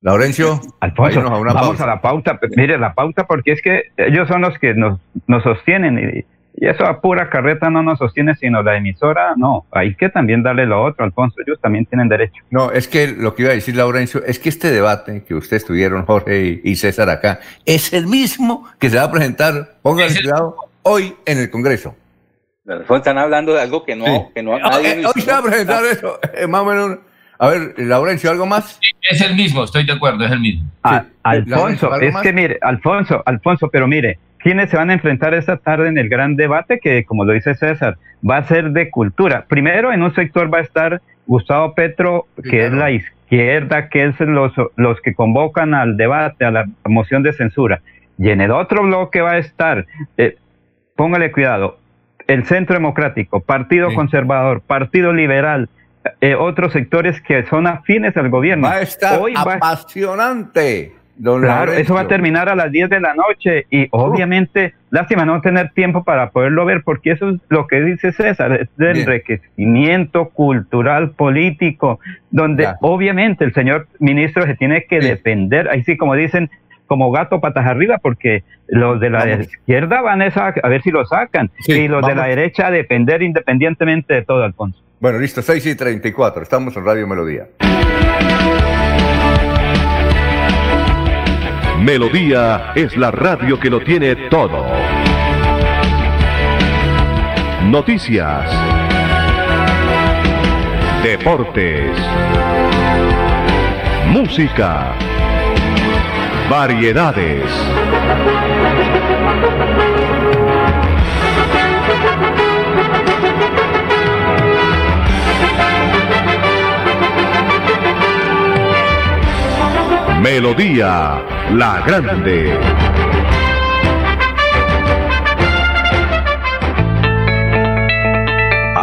[SPEAKER 2] Laurencio,
[SPEAKER 3] Alfonso, a vamos a la pauta. Mire, la pauta porque es que ellos son los que nos, nos sostienen y, eso a pura carreta no nos sostiene, sino la emisora, no. Hay que también darle lo otro, Alfonso. Ellos también tienen derecho.
[SPEAKER 2] No, es que lo que iba a decir Laurencio es que este debate que ustedes tuvieron, Jorge y, César acá, es el mismo que se va a presentar, cuidado, hoy en el Congreso.
[SPEAKER 7] Están hablando de algo que no, que no
[SPEAKER 2] nadie Hoy se va a presentar eso, más o menos a ver, Laurencio, ¿algo más?
[SPEAKER 14] es el mismo, estoy de acuerdo, es el mismo.
[SPEAKER 3] Ah, Alfonso, es que mire, Alfonso, Alfonso, pero mire, ¿quiénes se van a enfrentar esta tarde en el gran debate que, como lo dice César, va a ser de cultura? Primero, en un sector va a estar Gustavo Petro, que es la izquierda, que es los, los que convocan al debate, a la moción de censura. Y en el otro bloque va a estar, eh, póngale cuidado, el Centro Democrático, Partido Conservador, Partido Liberal, eh, otros sectores que son afines al gobierno.
[SPEAKER 2] Va a estar apasionante.
[SPEAKER 3] claro, eso va a terminar a las 10 de la noche y obviamente, lástima no tener tiempo para poderlo ver, porque eso es lo que dice César, es de enriquecimiento cultural, político, donde obviamente el señor ministro se tiene que defender, ahí sí como dicen, como gato patas arriba, porque los de la izquierda van a, a ver si lo sacan, y los de la derecha a defender independientemente de todo, Alfonso.
[SPEAKER 2] Bueno, listo, 6 y 34. Estamos en Radio Melodía.
[SPEAKER 1] Melodía es la radio que lo tiene todo. Noticias. Deportes. Música. Variedades. Melodía La Grande.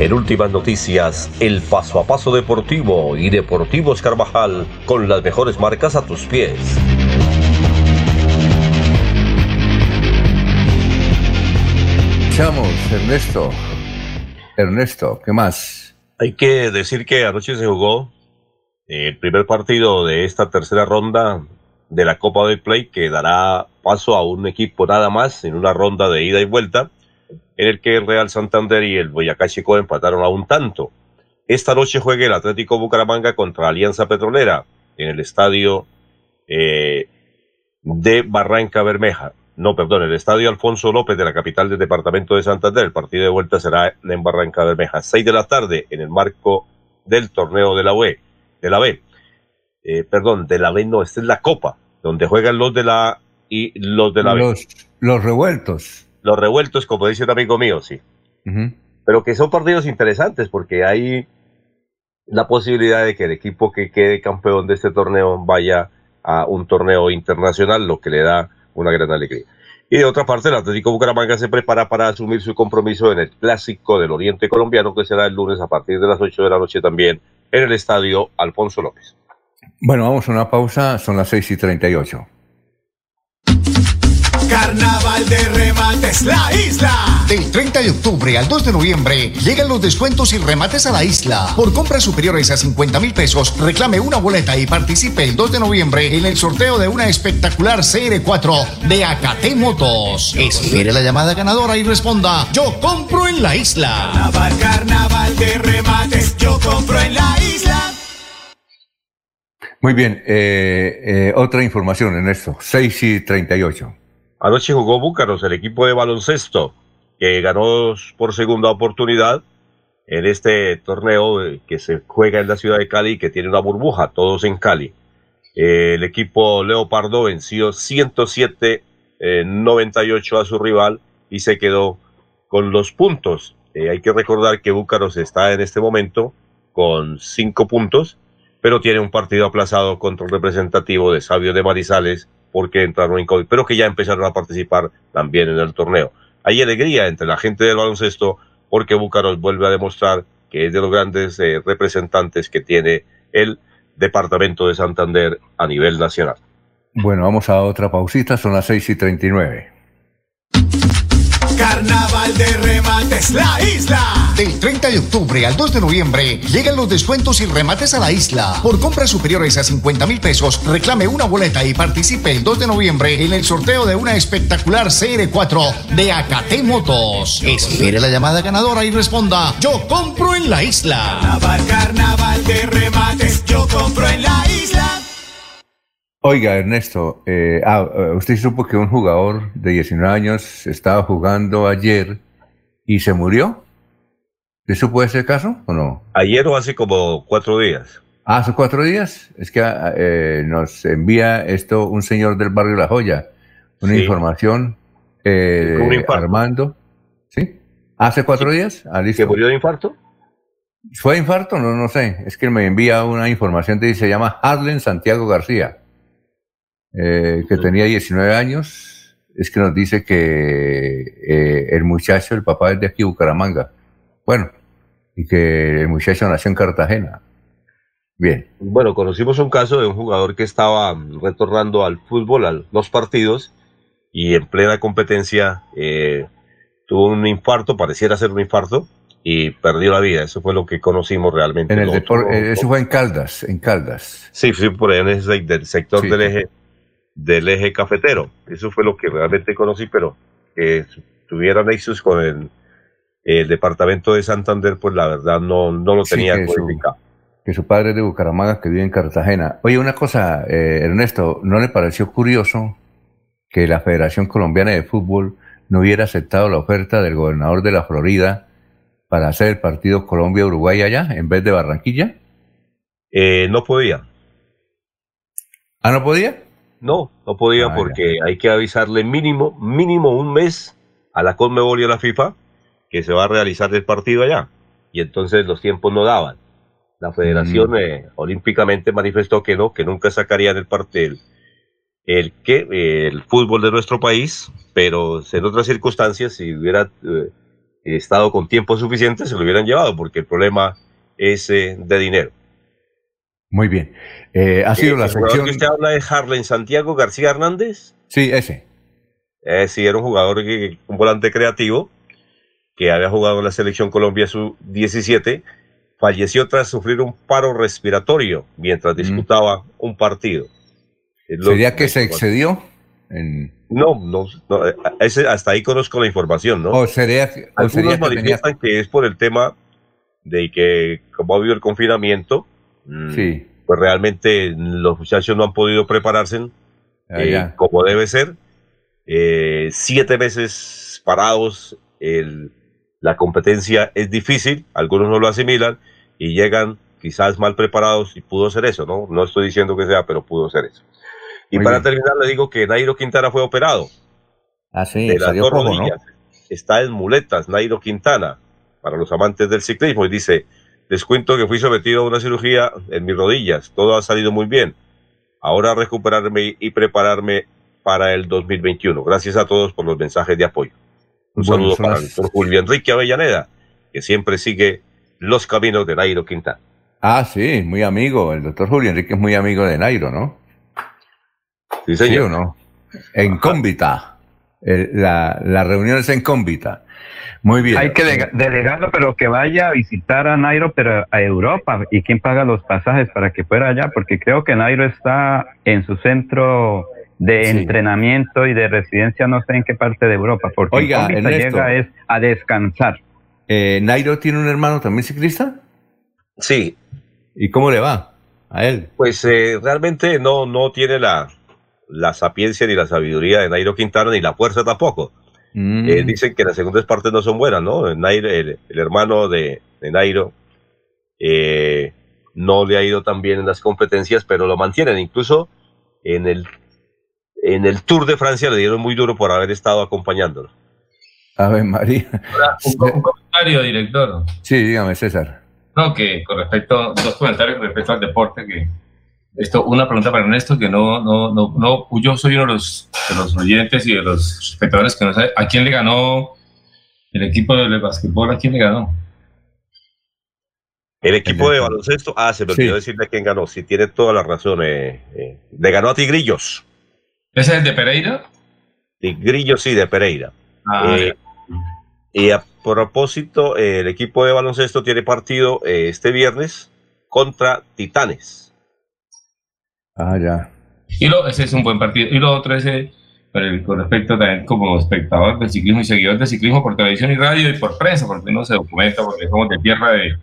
[SPEAKER 21] En últimas noticias, el paso a paso deportivo y Deportivos Carvajal con las mejores marcas a tus pies.
[SPEAKER 2] Chamos, Ernesto. Ernesto, ¿qué más?
[SPEAKER 13] Hay que decir que anoche se jugó el primer partido de esta tercera ronda de la Copa del Play que dará paso a un equipo nada más en una ronda de ida y vuelta en el que el Real Santander y el Boyacá Chico empataron a un tanto. Esta noche juega el Atlético Bucaramanga contra Alianza Petrolera en el estadio eh, de Barranca Bermeja. No, perdón, el estadio Alfonso López de la capital del departamento de Santander. El partido de vuelta será en Barranca Bermeja. Seis de la tarde en el marco del torneo de la UE, de la B. Eh, perdón, de la B no, esta es la Copa, donde juegan los de la A y los de la
[SPEAKER 2] B. Los revueltos
[SPEAKER 13] los revueltos, como dice un amigo mío, sí. Pero que son partidos interesantes porque hay la posibilidad de que el equipo que quede campeón de este torneo vaya a un torneo internacional, lo que le da una gran alegría. Y de otra parte, el Atlético Bucaramanga se prepara para asumir su compromiso en el Clásico del Oriente Colombiano, que será el lunes a partir de las 8 de la noche también en el Estadio Alfonso López.
[SPEAKER 2] Bueno, vamos a una pausa, son las 6 y 38.
[SPEAKER 22] Carnaval de remates La Isla.
[SPEAKER 23] Del 30 de octubre al 2 de noviembre llegan los descuentos y remates a la isla. Por compras superiores a 50 mil pesos, reclame una boleta y participe el 2 de noviembre en el sorteo de una espectacular CR4 de Acate Motos. Espere la llamada ganadora y responda: Yo compro en la isla.
[SPEAKER 22] Carnaval, carnaval de remates, yo compro en la isla.
[SPEAKER 2] Muy bien, eh, eh, otra información en esto, 6 y 38.
[SPEAKER 13] Anoche jugó Búcaros, el equipo de baloncesto, que ganó por segunda oportunidad en este torneo que se juega en la ciudad de Cali que tiene una burbuja, todos en Cali. El equipo Leopardo venció 107-98 a su rival y se quedó con los puntos. Eh, hay que recordar que Búcaros está en este momento con cinco puntos, pero tiene un partido aplazado contra el representativo de Sabio de Marizales porque entraron en COVID, pero que ya empezaron a participar también en el torneo. Hay alegría entre la gente del baloncesto porque Búcaros vuelve a demostrar que es de los grandes eh, representantes que tiene el departamento de Santander a nivel nacional.
[SPEAKER 2] Bueno, vamos a otra pausita, son las 6 y 39.
[SPEAKER 22] Carnaval de remates La Isla.
[SPEAKER 23] Del 30 de octubre al 2 de noviembre llegan los descuentos y remates a la isla. Por compras superiores a 50 mil pesos, reclame una boleta y participe el 2 de noviembre en el sorteo de una espectacular CR4 de Acate Motos. Espere la llamada ganadora y responda: Yo compro en la isla.
[SPEAKER 22] Carnaval, carnaval de remates,
[SPEAKER 2] Oiga, Ernesto, eh, ah, eh, usted supo que un jugador de 19 años estaba jugando ayer y se murió. ¿Eso puede ser caso o no?
[SPEAKER 13] Ayer o hace como cuatro días.
[SPEAKER 2] Ah, hace cuatro días. Es que eh, nos envía esto un señor del barrio La Joya, una información. Eh, Armando. ¿Sí? ¿Hace cuatro días?
[SPEAKER 13] Ah, ¿Que murió de infarto?
[SPEAKER 2] ¿Fue infarto? No, no sé. Es que me envía una información que se llama Harlen Santiago García, eh, que tenía 19 años. Es que nos dice que eh, el muchacho, el papá es de aquí, Bucaramanga. Bueno, y que el muchacho nació en Cartagena. Bien.
[SPEAKER 13] Bueno, conocimos un caso de un jugador que estaba retornando al fútbol, a los partidos, y en plena competencia eh, tuvo un infarto, pareciera ser un infarto, y perdió la vida. Eso fue lo que conocimos realmente.
[SPEAKER 2] En el eh, eso fue en Caldas, en Caldas.
[SPEAKER 13] Sí, sí, por ahí en ese del sector del eje del eje cafetero. Eso fue lo que realmente conocí, pero que tuvieran nexos con el el departamento de Santander, pues la verdad no, no lo tenía
[SPEAKER 2] que que su padre es de Bucaramanga, que vive en Cartagena. Oye, una cosa, eh, Ernesto, ¿no le pareció curioso que la Federación Colombiana de Fútbol no hubiera aceptado la oferta del gobernador de la Florida para hacer el partido Colombia-Uruguay allá en vez de Barranquilla?
[SPEAKER 13] Eh, no podía.
[SPEAKER 2] ¿Ah, no podía?
[SPEAKER 13] No, no podía
[SPEAKER 2] Ah,
[SPEAKER 13] porque hay que avisarle mínimo, mínimo un mes a la Conmebol y a la FIFA que se va a realizar el partido allá. Y entonces los tiempos no daban. La Federación
[SPEAKER 2] Mm.
[SPEAKER 13] eh, Olímpicamente manifestó que no, que nunca sacarían el partido, el, que el fútbol de nuestro país, pero en otras circunstancias, si hubiera eh, estado con tiempo suficiente, se lo hubieran llevado, porque el problema es eh, de dinero.
[SPEAKER 2] Muy bien. Eh, ha sido la sección...
[SPEAKER 13] que usted habla de Harlen Santiago García Hernández.
[SPEAKER 2] Sí, ese.
[SPEAKER 13] Eh, sí, era un jugador, que, un volante creativo, que había jugado en la selección Colombia sub-17, falleció tras sufrir un paro respiratorio mientras disputaba un partido.
[SPEAKER 2] Mm. ¿Sería que se excedió? En...
[SPEAKER 13] No, no, no, ese- hasta ahí conozco la información, ¿no?
[SPEAKER 2] ¿O sería, o
[SPEAKER 13] Algunos
[SPEAKER 2] sería que tenía...
[SPEAKER 13] manifiestan que es por el tema de que, como ha habido el confinamiento, mm,
[SPEAKER 2] Sí.
[SPEAKER 13] pues realmente los muchachos no han podido prepararse
[SPEAKER 2] Ah,
[SPEAKER 13] eh, como debe ser. Eh, siete meses parados, el- la competencia es difícil, algunos no lo asimilan y llegan quizás mal preparados y pudo ser eso, ¿no? No estoy diciendo que sea, pero pudo ser eso. Y
[SPEAKER 2] Muy
[SPEAKER 13] para
[SPEAKER 2] bien.
[SPEAKER 13] terminar le digo que Nairo Quintana fue operado
[SPEAKER 2] Ah, sí,
[SPEAKER 13] de las dos
[SPEAKER 2] ¿no?
[SPEAKER 13] rodillas. Está en muletas, Nairo Quintana, para los amantes del ciclismo, y dice, les cuento que fui sometido a una cirugía en mis rodillas, todo ha salido muy bien. Ahora recuperarme y prepararme para el 2021. Gracias a todos por los mensajes de apoyo. Un
[SPEAKER 2] Bueno,
[SPEAKER 13] saludo para el doctor Julio Enrique Avellaneda, que siempre sigue los caminos de Nairo Quintana.
[SPEAKER 2] Ah, sí, muy amigo. El doctor Julio Enrique es muy amigo de Nairo, ¿no?
[SPEAKER 13] Sí,
[SPEAKER 2] señor. o no? En Cómbita. El- la, la reunión es en Cómbita. Muy bien.
[SPEAKER 3] Hay que delega- delegarlo, pero que vaya a visitar a Nairo, pero a Europa. ¿Y quién paga los pasajes para que fuera allá? Porque creo que Nairo está en su centro de
[SPEAKER 2] Sí.
[SPEAKER 3] entrenamiento y de residencia, no sé en qué parte de Europa. Porque
[SPEAKER 2] Oiga, Ernesto.
[SPEAKER 3] llega es a descansar.
[SPEAKER 2] Eh, ¿Nairo tiene un hermano también ciclista?
[SPEAKER 13] Sí.
[SPEAKER 2] ¿Y cómo le va a él?
[SPEAKER 13] Pues eh, realmente no, no tiene la, la sapiencia ni la sabiduría de Nairo Quintana, ni la fuerza tampoco.
[SPEAKER 2] Mm.
[SPEAKER 13] Eh, dicen que las segundas partes no son buenas, ¿no? Nairo, el, el hermano de, de Nairo eh, no le ha ido tan bien en las competencias, pero lo mantienen. Incluso en el, en el Tour de Francia le dieron muy duro por haber estado acompañándolo.
[SPEAKER 2] Ave María.
[SPEAKER 14] Un, un comentario, director.
[SPEAKER 2] Sí, dígame, César.
[SPEAKER 14] No, que con respecto, dos comentarios con respecto al deporte, que esto, una pregunta para Ernesto, que no, no, no, no, yo soy uno de los, de los oyentes y de los espectadores que no sabe, ¿a quién le ganó el equipo de básquetbol? ¿A quién le ganó?
[SPEAKER 13] El equipo de baloncesto, ah, se me olvidó decirle quién ganó. Si tiene toda la razón, eh, eh, le ganó a Tigrillos.
[SPEAKER 14] ¿Ese es el de Pereira?
[SPEAKER 13] Tigrillos, sí, de Pereira.
[SPEAKER 14] Ah,
[SPEAKER 13] Eh, y a propósito, eh, el equipo de baloncesto tiene partido eh, este viernes contra Titanes.
[SPEAKER 2] Ah, ya.
[SPEAKER 14] Y lo, ese es un buen partido. Y lo otro es eh, con, el- con respecto también como espectador del ciclismo y seguidor del ciclismo por televisión y radio y por prensa, porque uno se documenta, porque somos de tierra de,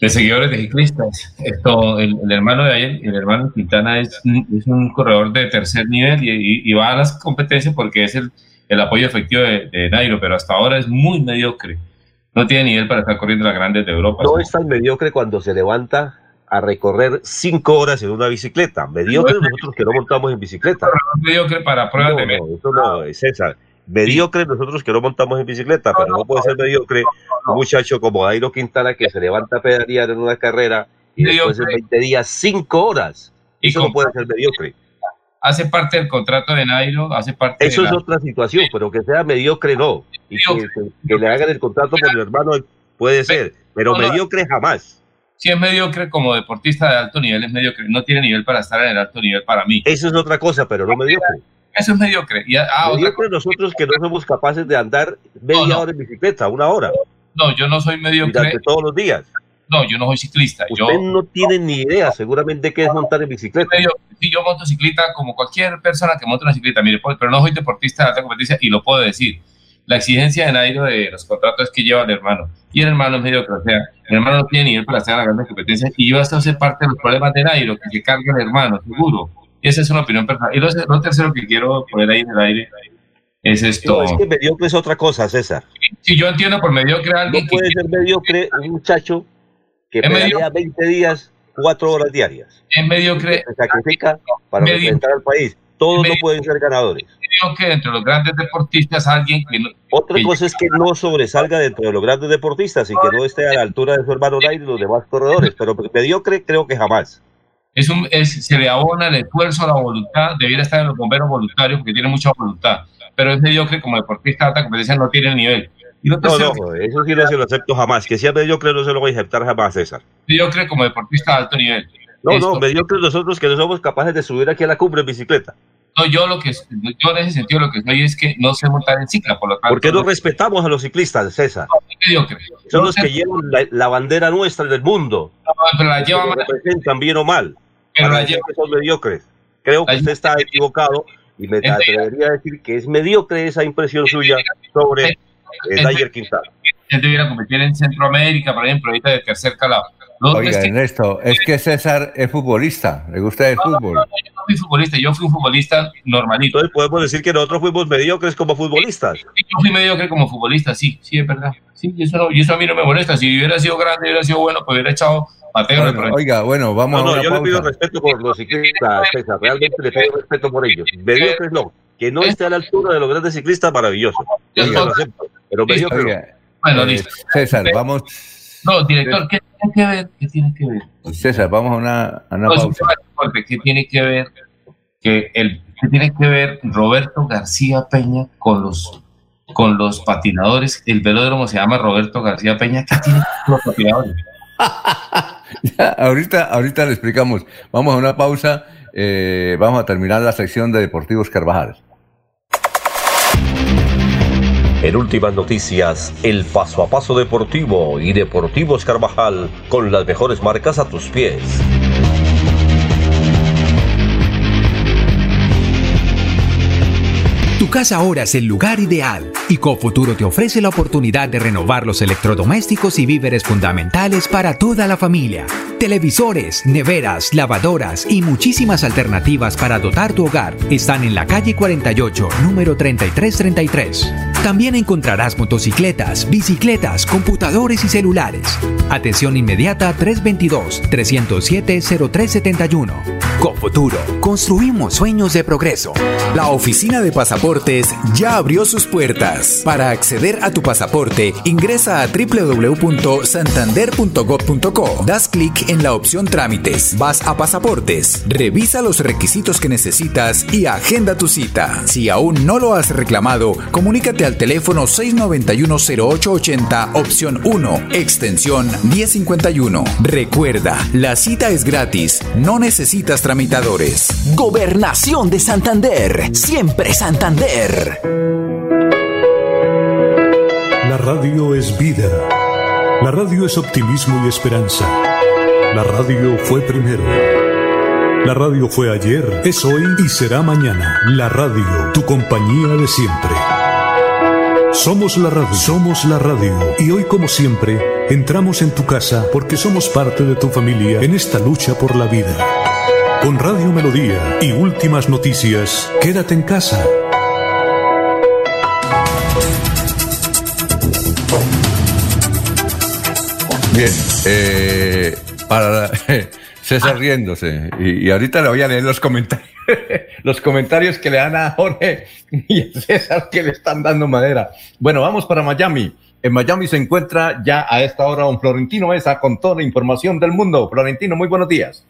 [SPEAKER 14] de seguidores de ciclistas. Esto, el, el hermano de ayer, el hermano Quintana es, un- es un corredor de tercer nivel y, y- y va a las competencias porque es el, el apoyo efectivo de, de Nairo, pero hasta ahora es muy mediocre. No tiene nivel para estar corriendo las grandes de Europa.
[SPEAKER 13] No es tan mediocre cuando se levanta a recorrer cinco horas en una bicicleta. Mediocre nosotros que no montamos en bicicleta.
[SPEAKER 14] mediocre para pruebas
[SPEAKER 13] No,
[SPEAKER 14] de
[SPEAKER 13] no, eso no, César. Mediocre nosotros que no montamos en bicicleta, pero no puede ser mediocre un muchacho como Dairo Quintana que se levanta a pedalear en una carrera y después de 20 días, cinco horas. Eso no puede ser mediocre.
[SPEAKER 14] hace parte del contrato de Nairo, hace parte
[SPEAKER 13] Eso
[SPEAKER 14] de
[SPEAKER 13] es
[SPEAKER 14] la-
[SPEAKER 13] otra situación, pero que sea mediocre no. Y que, que- que le hagan el contrato por el hermano puede ser, pero mediocre jamás.
[SPEAKER 14] Si es mediocre como deportista de alto nivel, es mediocre. No tiene nivel para estar en el alto nivel para mí.
[SPEAKER 13] Eso es otra cosa, pero no mediocre.
[SPEAKER 14] Eso es mediocre. Y, ah, otra
[SPEAKER 13] mediocre nosotros que no somos capaces de andar media hora en bicicleta, una hora.
[SPEAKER 14] No, yo no soy mediocre.
[SPEAKER 13] Durante todos los días.
[SPEAKER 14] No, yo no soy ciclista.
[SPEAKER 13] Usted
[SPEAKER 14] yo,
[SPEAKER 13] no tiene ni idea seguramente qué es montar en bicicleta.
[SPEAKER 14] sí, yo monto como cualquier persona que monta una bicicleta, mire, pues, pero no soy deportista de alta competencia y lo puedo decir. La exigencia de Nairo de los contratos es que lleva al hermano. Y el hermano es mediocre, o sea, el hermano no tiene nivel para estar en las grandes competencias y va a ser parte de los problemas de Nairo, que se carga el hermano, seguro. Esa es una opinión personal. Y lo, lo tercero que quiero poner ahí en el aire es esto.
[SPEAKER 13] No, es que mediocre es otra cosa, César.
[SPEAKER 14] Si yo entiendo por mediocre alguien
[SPEAKER 13] no puede ser mediocre un muchacho que pedalea 20 días, 4 horas diarias.
[SPEAKER 14] Es mediocre.
[SPEAKER 13] Se sacrifica para representar al país. Todos no pueden ser ganadores.
[SPEAKER 14] Creo que entre los grandes deportistas alguien que no,
[SPEAKER 13] Otra cosa es que no sobresalga dentro de los grandes deportistas y que no esté a la altura de su hermano Nairo y los demás corredores, pero mediocre creo que jamás.
[SPEAKER 14] Es un, es, se le abona el esfuerzo, la voluntad, debiera estar en los bomberos voluntarios porque tiene mucha voluntad, pero es mediocre como deportista de alta competencia, no tiene el nivel.
[SPEAKER 13] Y no, no, eso sí no se lo acepto jamás. Que sea mediocre no se lo voy a aceptar jamás, César.
[SPEAKER 14] Mediocre como deportista de alto nivel.
[SPEAKER 13] No, Esto. no, mediocre nosotros que no somos capaces de subir aquí a la cumbre en bicicleta.
[SPEAKER 14] No, yo lo que yo en ese sentido lo que soy es que no sé montar en cicla, por lo tanto.
[SPEAKER 13] ¿Por qué no respetamos a los ciclistas, César?
[SPEAKER 14] No, mediocre.
[SPEAKER 13] Son los que llevan la, la, bandera nuestra del mundo.
[SPEAKER 14] No, pero la llevan
[SPEAKER 13] mal. representan bien o mal.
[SPEAKER 14] Pero la
[SPEAKER 13] llevan son mediocres. Creo que usted está equivocado y me atrevería a decir que es mediocre esa impresión suya sobre eh, Dyer Quintana.
[SPEAKER 14] Debiera competir en Centroamérica, por ejemplo, ahorita de tercer calado.
[SPEAKER 2] No, Oiga, que, Ernesto, es que César es futbolista, le gusta el
[SPEAKER 14] no,
[SPEAKER 2] fútbol.
[SPEAKER 14] No, yo no fui futbolista, yo fui un futbolista normalito.
[SPEAKER 13] Entonces podemos decir que nosotros fuimos mediocres como futbolistas.
[SPEAKER 14] Sí, yo fui mediocre como futbolista, sí, sí, es verdad. Sí, eso, no, y eso a mí no me molesta. Si hubiera sido grande, hubiera sido bueno, pues hubiera echado pateo.
[SPEAKER 2] Bueno, oiga, bueno, vamos
[SPEAKER 13] no,
[SPEAKER 2] a
[SPEAKER 13] no, yo pausa. le pido respeto por los ciclistas, César, realmente le pido respeto por ellos. Mediocres no, que no esté a la altura de los grandes ciclistas, maravilloso. Oiga, lo acepto, pero.
[SPEAKER 14] Bueno, listo.
[SPEAKER 2] César, vamos...
[SPEAKER 14] No, director, ¿qué tiene que ver? ¿Qué tiene que ver?
[SPEAKER 2] César, vamos a una, a una
[SPEAKER 14] no,
[SPEAKER 2] pausa.
[SPEAKER 14] ¿Qué tiene que ver? Que el, ¿Qué tiene que ver Roberto García Peña con los con los patinadores? El velódromo se llama Roberto García Peña. ¿Qué tiene que ver con los patinadores?
[SPEAKER 2] ya, ahorita, ahorita le explicamos. Vamos a una pausa. Eh, vamos a terminar la sección de Deportivos Carvajal.
[SPEAKER 21] En últimas noticias, el paso a paso deportivo y Deportivos Carvajal con las mejores marcas a tus pies.
[SPEAKER 10] Tu casa ahora es el lugar ideal y Cofuturo te ofrece la oportunidad de renovar los electrodomésticos y víveres fundamentales para toda la familia. Televisores, neveras, lavadoras y muchísimas alternativas para dotar tu hogar están en la calle 48, número 3333. También encontrarás motocicletas, bicicletas, computadores y celulares. Atención inmediata 322-307-0371. Cofuturo, construimos sueños de progreso.
[SPEAKER 11] La oficina de pasaportes ya abrió sus puertas. Para acceder a tu pasaporte, ingresa a www.santander.gov.co. Das clic en la opción Trámites. Vas a Pasaportes. Revisa los requisitos que necesitas y agenda tu cita. Si aún no lo has reclamado, comunícate al teléfono 691-0880, opción 1, extensión 1051. Recuerda, la cita es gratis. No necesitas tramitadores.
[SPEAKER 12] Gobernación de Santander. Siempre Santander.
[SPEAKER 1] La radio es vida. La radio es optimismo y esperanza. La radio fue primero. La radio fue ayer, es hoy y será mañana. La radio, tu compañía de siempre. Somos la radio, somos la radio. Y hoy como siempre, entramos en tu casa porque somos parte de tu familia en esta lucha por la vida. Con Radio Melodía y últimas noticias, quédate en casa.
[SPEAKER 2] Bien, eh, para César riéndose. Y, y, ahorita le voy a leer los comentarios, los comentarios que le dan a Jorge y a César que le están dando madera. Bueno, vamos para Miami. En Miami se encuentra ya a esta hora un Florentino Mesa con toda la información del mundo. Florentino, muy buenos días.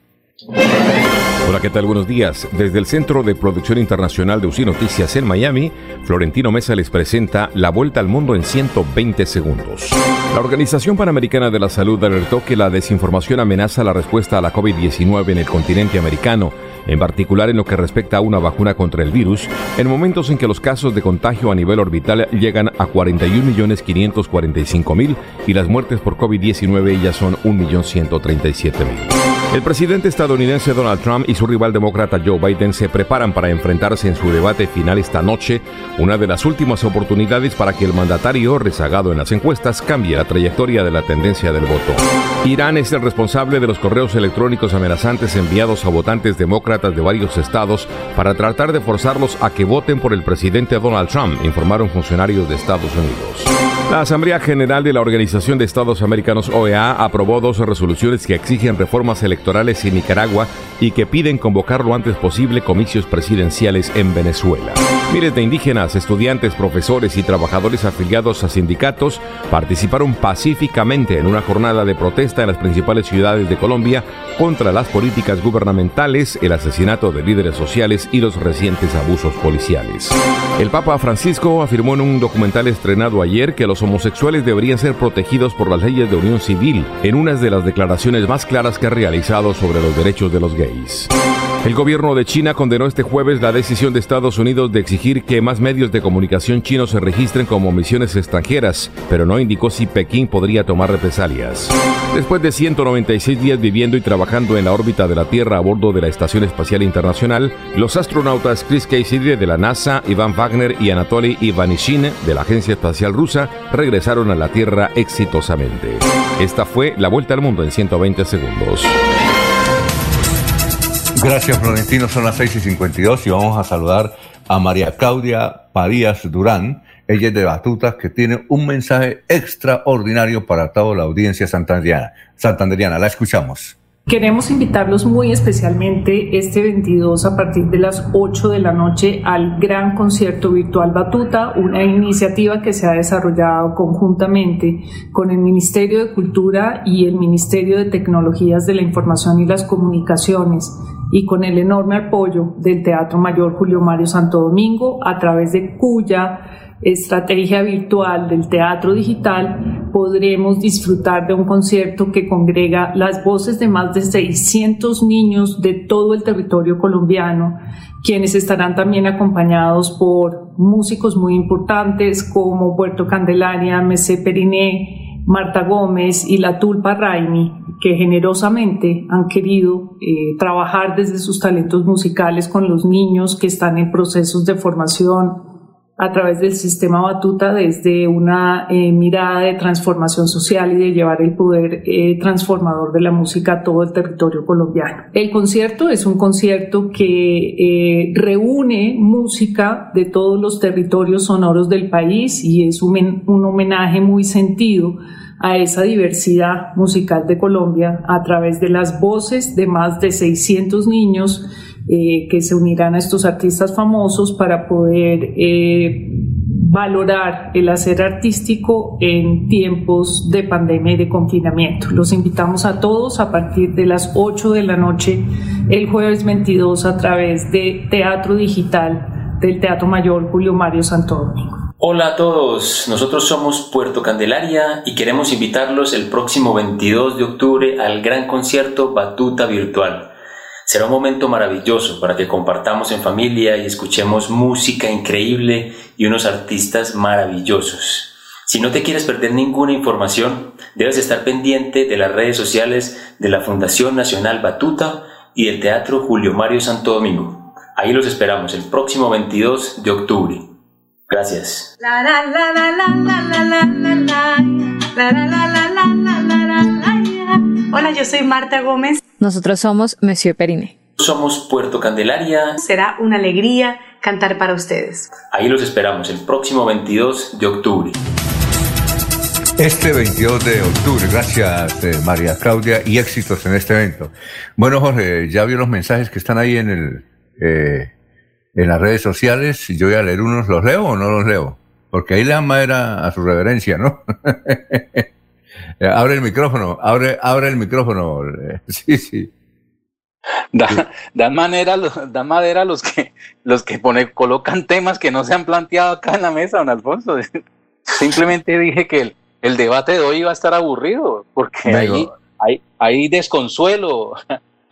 [SPEAKER 24] Hola, ¿qué tal? Buenos días. Desde el Centro de Producción Internacional de UCI Noticias en Miami, Florentino Mesa les presenta la vuelta al mundo en 120 segundos. La Organización Panamericana de la Salud alertó que la desinformación amenaza la respuesta a la COVID-19 en el continente americano, en particular en lo que respecta a una vacuna contra el virus, en momentos en que los casos de contagio a nivel orbital llegan a 41.545.000 y las muertes por COVID-19 ya son 1.137.000. El presidente estadounidense Donald Trump y su rival demócrata Joe Biden se preparan para enfrentarse en su debate final esta noche, una de las últimas oportunidades para que el mandatario, rezagado en las encuestas, cambie la trayectoria de la tendencia del voto. Irán es el responsable de los correos electrónicos amenazantes enviados a votantes demócratas de varios estados para tratar de forzarlos a que voten por el presidente Donald Trump, informaron funcionarios de Estados Unidos. La Asamblea General de la Organización de Estados Americanos OEA aprobó dos resoluciones que exigen reformas electorales en Nicaragua y que piden convocar lo antes posible comicios presidenciales en Venezuela. Miles de indígenas, estudiantes, profesores y trabajadores afiliados a sindicatos participaron pacíficamente en una jornada de protesta en las principales ciudades de Colombia contra las políticas gubernamentales, el asesinato de líderes sociales y los recientes abusos policiales. El Papa Francisco afirmó en un documental estrenado ayer que los homosexuales deberían ser protegidos por las leyes de unión civil, en una de las declaraciones más claras que ha realizado sobre los derechos de los gays. El gobierno de China condenó este jueves la decisión de Estados Unidos de exigir que más medios de comunicación chinos se registren como misiones extranjeras, pero no indicó si Pekín podría tomar represalias. Después de 196 días viviendo y trabajando en la órbita de la Tierra a bordo de la Estación Espacial Internacional, los astronautas Chris Casey de la NASA, Ivan Wagner y Anatoly Ivanishin de la Agencia Espacial Rusa regresaron a la Tierra exitosamente. Esta fue la vuelta al mundo en 120 segundos.
[SPEAKER 2] Gracias, Florentino. Son las 6 y 52 y vamos a saludar a María Claudia Parías Durán. Ella es de Batuta, que tiene un mensaje extraordinario para toda la audiencia santanderiana. Santanderiana, la escuchamos.
[SPEAKER 25] Queremos invitarlos muy especialmente este 22 a partir de las 8 de la noche al gran concierto virtual Batuta, una iniciativa que se ha desarrollado conjuntamente con el Ministerio de Cultura y el Ministerio de Tecnologías de la Información y las Comunicaciones y con el enorme apoyo del Teatro Mayor Julio Mario Santo Domingo, a través de cuya estrategia virtual del teatro digital, podremos disfrutar de un concierto que congrega las voces de más de 600 niños de todo el territorio colombiano, quienes estarán también acompañados por músicos muy importantes como Puerto Candelaria, Mesé Periné, Marta Gómez y La Tulpa Raimi, que generosamente han querido eh, trabajar desde sus talentos musicales con los niños que están en procesos de formación a través del sistema Batuta desde una eh, mirada de transformación social y de llevar el poder eh, transformador de la música a todo el territorio colombiano. El concierto es un concierto que reúne música de todos los territorios sonoros del país y es un, un homenaje muy sentido a esa diversidad musical de Colombia a través de las voces de más de 600 niños eh, que se unirán a estos artistas famosos para poder eh, valorar el hacer artístico en tiempos de pandemia y de confinamiento. Los invitamos a todos a partir de las 8 de la noche el jueves 22 a través de Teatro Digital del Teatro Mayor Julio Mario Santo Domingo.
[SPEAKER 26] Hola a todos, nosotros somos Puerto Candelaria y queremos invitarlos el próximo 22 de octubre al gran concierto Batuta Virtual. Será un momento maravilloso para que compartamos en familia y escuchemos música increíble y unos artistas maravillosos. Si no te quieres perder ninguna información, debes estar pendiente de las redes sociales de la Fundación Nacional Batuta y del Teatro Julio Mario Santo Domingo. Ahí los esperamos el próximo 22 de octubre. Gracias.
[SPEAKER 27] Hola, yo soy Marta Gómez.
[SPEAKER 28] Nosotros somos Monsieur Periné.
[SPEAKER 26] Somos Puerto Candelaria.
[SPEAKER 27] Será una alegría cantar para ustedes.
[SPEAKER 26] Ahí los esperamos el próximo 22 de octubre.
[SPEAKER 2] Este 22 de octubre, gracias eh, María Claudia y éxitos en este evento. Bueno Jorge, ya vio los mensajes que están ahí en el eh, en las redes sociales, yo voy a leer unos, ¿los leo o no los leo? Porque ahí le dan madera a su reverencia, ¿no? abre el micrófono, abre, abre el micrófono. Sí, sí.
[SPEAKER 7] Dan, manera, dan madera los que, los que pone, colocan temas que no se han planteado acá en la mesa, don Alfonso. Simplemente dije que el, debate de hoy iba a estar aburrido, porque ahí hay, hay desconsuelo,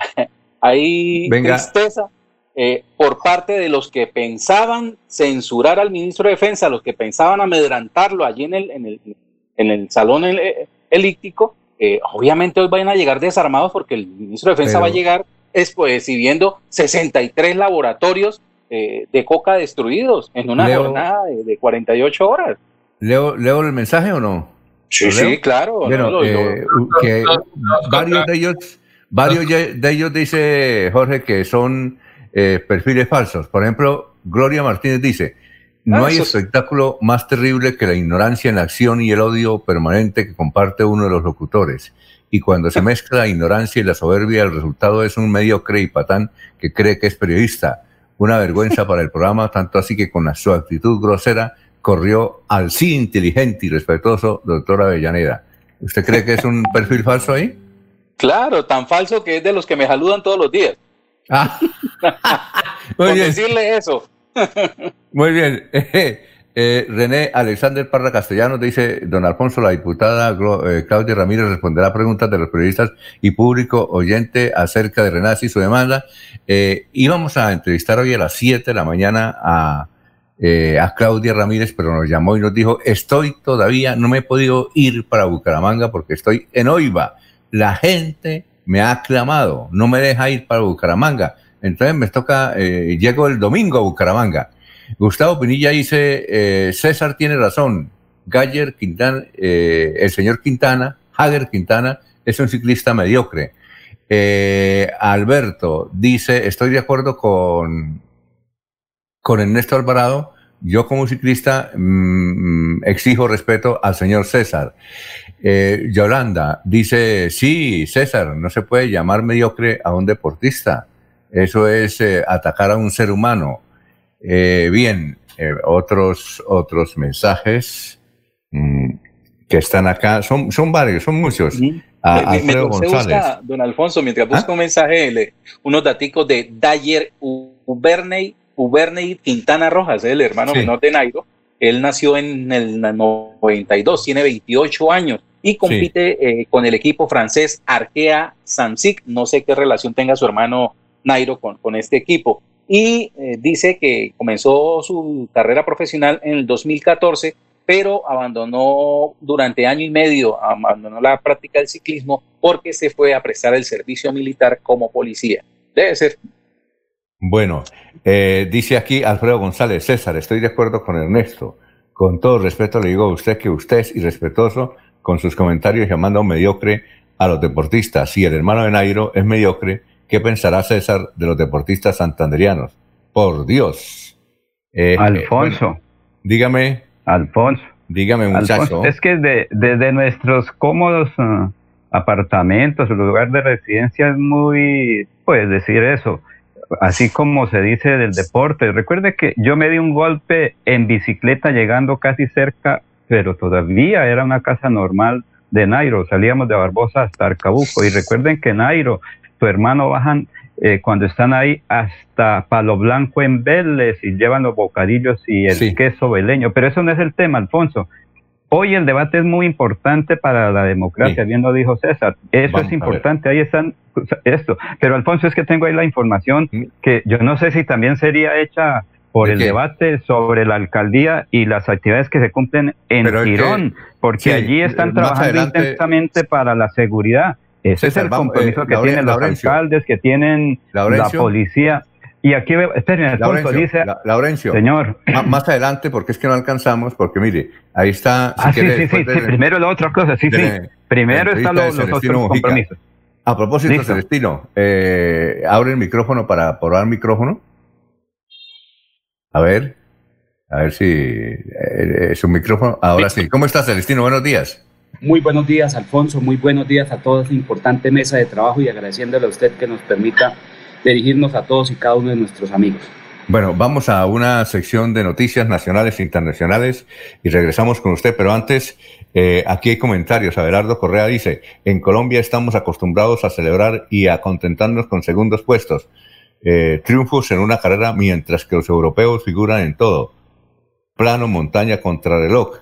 [SPEAKER 7] hay tristeza eh, por parte de los que pensaban censurar al ministro de Defensa, los que pensaban amedrantarlo allí en el, en el, en el salón elíptico, eh, obviamente hoy van a llegar desarmados porque el ministro de Defensa va a llegar exhibiendo 63 laboratorios eh, de coca destruidos en una jornada de, 48 horas.
[SPEAKER 2] ¿Leo, ¿Leo el mensaje o no?
[SPEAKER 7] Sí, sí, claro.
[SPEAKER 2] Bueno, que varios de ellos, varios de ellos dice Jorge que son perfiles falsos. Por ejemplo, Gloria Martínez dice, no hay espectáculo más terrible que la ignorancia en la acción y el odio permanente que comparte uno de los locutores. Y cuando se mezcla la ignorancia y la soberbia, el resultado es un mediocre y patán que cree que es periodista. Una vergüenza para el programa, tanto así que con su actitud grosera corrió al sí inteligente y respetuoso doctor Avellaneda. ¿Usted cree que es un perfil falso ahí?
[SPEAKER 7] Claro, tan falso que es de los que me saludan todos los días. Ah. Por decirle eso.
[SPEAKER 2] Muy bien. Eh, René Alexander Parra Castellanos dice, don Alfonso, la diputada eh, Claudia Ramírez responderá preguntas de los periodistas y público oyente acerca de Renazi y su demanda. Eh, íbamos a entrevistar hoy a las 7 de la mañana a, a Claudia Ramírez, pero nos llamó y nos dijo, estoy todavía, no me he podido ir para Bucaramanga porque estoy en Oiva. La gente me ha aclamado, no me deja ir para Bucaramanga. Entonces me toca, eh, llego el domingo a Bucaramanga. Gustavo Pinilla dice, eh, César tiene razón, Galler Quintana, eh, el señor Quintana, Hager Quintana, es un ciclista mediocre. Alberto dice, estoy de acuerdo con, con Ernesto Alvarado, yo como ciclista mm, exijo respeto al señor César. Yolanda dice, sí, César, no se puede llamar mediocre a un deportista. Eso es eh, atacar a un ser humano. Eh, bien, eh, otros, otros mensajes mm, que están acá, son, son varios, son muchos.
[SPEAKER 7] Busca, don Alfonso, mientras busca ¿Ah? un mensaje, unos datos de Dyer Uberney, Uberney Quintana Rojas, el hermano menor de Nairo. Él nació en el 92, tiene 28 años y compite con el equipo francés Arkea Sansic. No sé qué relación tenga su hermano Nairo con, este equipo. Y eh, dice que comenzó su carrera profesional en el 2014, pero abandonó durante año y medio, abandonó la práctica del ciclismo porque se fue a prestar el servicio militar como policía. Debe ser.
[SPEAKER 2] Bueno, eh, dice aquí Alfredo González, César, estoy de acuerdo con Ernesto. Con todo respeto le digo a usted que usted es irrespetuoso con sus comentarios llamando mediocre a los deportistas. Si el hermano de Nairo es mediocre, ¿Qué pensará César de los deportistas santanderianos? Por Dios.
[SPEAKER 3] Eh, eh, Alfonso.
[SPEAKER 2] dígame.
[SPEAKER 3] Alfonso.
[SPEAKER 2] Dígame, muchacho.
[SPEAKER 3] es que desde nuestros cómodos uh, apartamentos, lugar de residencia es muy, puedes decir eso, así como se dice del deporte. Recuerde que yo me di un golpe en bicicleta llegando casi cerca, pero todavía era una casa normal de Nairo. Salíamos de Barbosa hasta Arcabuco. Y recuerden que Nairo tu hermano bajan eh, cuando están ahí hasta Palo Blanco en Vélez y llevan los bocadillos y el queso veleño. Pero eso no es el tema, Alfonso. Hoy el debate es muy importante para la democracia, bien lo dijo César. Eso es importante, ahí están esto. Pero Alfonso, es que tengo ahí la información que yo no sé si también sería hecha por el debate sobre la alcaldía y las actividades que se cumplen en Tirón, porque allí están trabajando intensamente para la seguridad. Ese es el compromiso eh, que tienen los alcaldes, que tienen la policía. Y aquí, esperen, Alfonso dice...
[SPEAKER 2] Laurencio,
[SPEAKER 3] señor.
[SPEAKER 2] Más adelante, porque es que no alcanzamos, porque mire, ahí está...
[SPEAKER 3] ah, sí, sí, sí, primero la otra cosa, sí, sí. Primero están los, otros compromisos.
[SPEAKER 2] A propósito, Celestino, eh, abre el micrófono para probar el micrófono. A ver, a ver si eh, es un micrófono. Ahora sí. ¿Cómo estás, Celestino? Buenos días.
[SPEAKER 29] Muy buenos días, Alfonso. Muy buenos días a toda esta importante mesa de trabajo y agradeciéndole a usted que nos permita dirigirnos a todos y cada uno de nuestros amigos.
[SPEAKER 2] Bueno, vamos a una sección de noticias nacionales e internacionales y regresamos con usted, pero antes, eh, aquí hay comentarios. Abelardo Correa dice, en Colombia estamos acostumbrados a celebrar y a contentarnos con segundos puestos, eh, triunfos en una carrera mientras que los europeos figuran en todo. Plano, montaña, contrarreloj.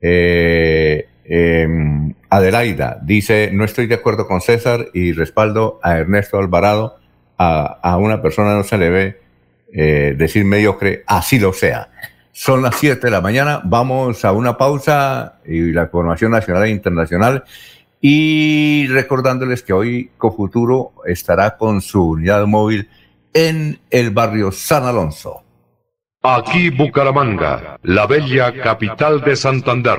[SPEAKER 2] Eh, eh, Adelaida dice, no estoy de acuerdo con César y respaldo a Ernesto Alvarado. A, una persona no se le ve eh, decir mediocre, así lo sea. Son las 7 de la mañana, vamos a una pausa y la información nacional e internacional. Y recordándoles que hoy Cofuturo estará con su unidad móvil en el barrio San Alonso.
[SPEAKER 30] Aquí Bucaramanga, la bella capital de Santander.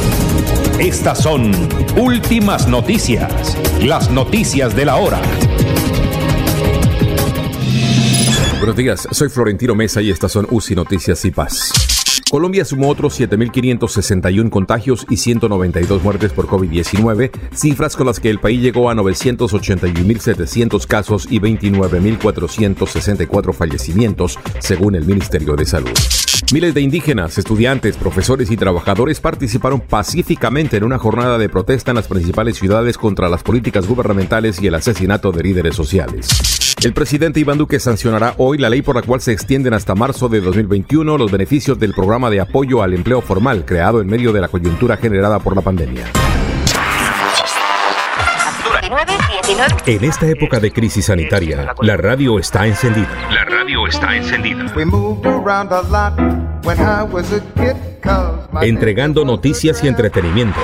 [SPEAKER 6] Estas son últimas noticias, las noticias de la hora.
[SPEAKER 24] Buenos días, soy Florentino Mesa y estas son UCI Noticias y Paz. Colombia sumó otros 7.561 contagios y 192 muertes por COVID-19, cifras con las que el país llegó a 981.700 casos y 29.464 fallecimientos, según el Ministerio de Salud. Miles de indígenas, estudiantes, profesores y trabajadores participaron pacíficamente en una jornada de protesta en las principales ciudades contra las políticas gubernamentales y el asesinato de líderes sociales. El presidente Iván Duque sancionará hoy la ley por la cual se extienden hasta marzo de 2021 los beneficios del programa de apoyo al empleo formal creado en medio de la coyuntura generada por la pandemia. En esta época de crisis sanitaria, la radio está encendida.
[SPEAKER 6] La radio está encendida.
[SPEAKER 24] Entregando noticias y entretenimiento.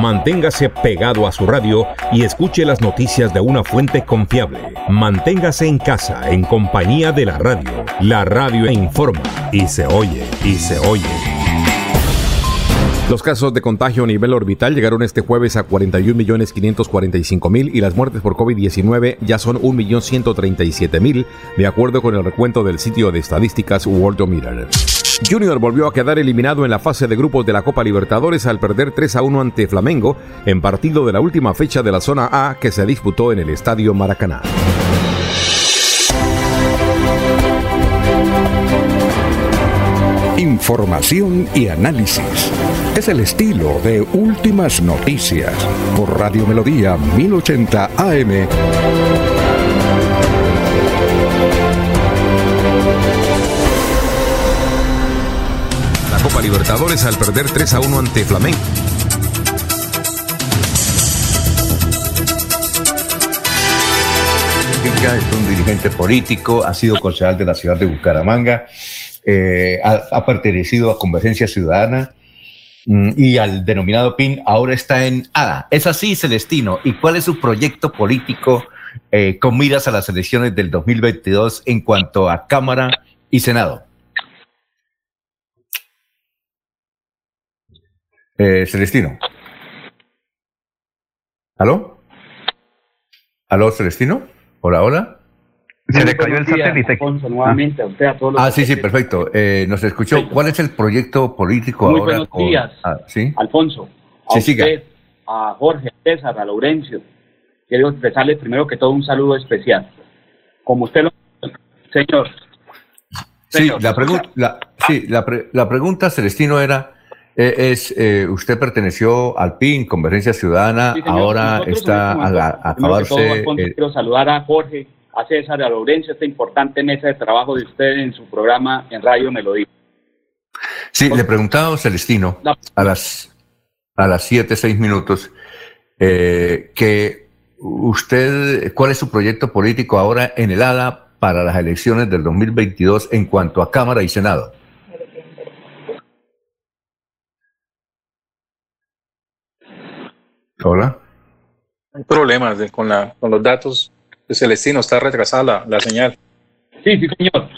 [SPEAKER 24] Manténgase pegado a su radio y escuche las noticias de una fuente confiable. Manténgase en casa en compañía de la radio. La radio informa y se oye y se oye. Los casos de contagio a nivel orbital llegaron este jueves a 41.545.000 y las muertes por COVID-19 ya son 1.137.000, de acuerdo con el recuento del sitio de estadísticas Worldometer. Junior volvió a quedar eliminado en la fase de grupos de la Copa Libertadores al perder 3 a 1 ante Flamengo en partido de la última fecha de la zona A que se disputó en el Estadio Maracaná.
[SPEAKER 6] Información y análisis. Es el estilo de Últimas Noticias por Radio Melodía 1080 AM.
[SPEAKER 24] Copa Libertadores al perder 3 a 1 ante Flamengo.
[SPEAKER 2] Es un dirigente político, ha sido concejal de la ciudad de Bucaramanga, eh, ha, pertenecido a Convergencia Ciudadana mm, y al denominado PIN, ahora está en ADA. ¿Es así, Celestino? ¿Y cuál es su proyecto político eh, con miras a las elecciones del 2022 en cuanto a Cámara y Senado? Eh, Celestino. ¿Aló? ¿Aló, Celestino? Hola, hola.
[SPEAKER 29] Se le cayó el satélite. nuevamente a usted, a todos los
[SPEAKER 2] Ah, sí, sí, perfecto. Eh, nos escuchó. ¿Cuál es el proyecto político
[SPEAKER 29] Muy
[SPEAKER 2] ahora?
[SPEAKER 29] buenos días,
[SPEAKER 2] Ah, ¿sí?
[SPEAKER 29] Alfonso. A
[SPEAKER 2] Sí, siga.
[SPEAKER 29] usted, a Jorge, a César, a Laurencio. Quiero expresarles primero que todo un saludo especial. Como usted lo... Señor,
[SPEAKER 2] Sí, la, pregunta, la, sí la, pre- la pregunta, Celestino, era, eh, es, eh, usted perteneció al PIN, Convergencia Ciudadana,
[SPEAKER 29] Sí,
[SPEAKER 2] ahora
[SPEAKER 29] Nosotros
[SPEAKER 2] está a, a-
[SPEAKER 29] todo,
[SPEAKER 2] acabarse...
[SPEAKER 29] Alfonso,
[SPEAKER 2] eh,
[SPEAKER 29] quiero saludar a Jorge, a César, a Laurencio, esta importante mesa de trabajo de usted en su programa en Radio Melodía.
[SPEAKER 2] sí, le preguntaba a Celestino, a las, a las siete, seis minutos, eh, que usted, ¿cuál es su proyecto político ahora en el ADA para las elecciones del 2022 en cuanto a Cámara y Senado? Hola.
[SPEAKER 7] Hay problemas de- con, la, con los datos de Celestino, está retrasada la, la señal.
[SPEAKER 29] Sí, sí, señor.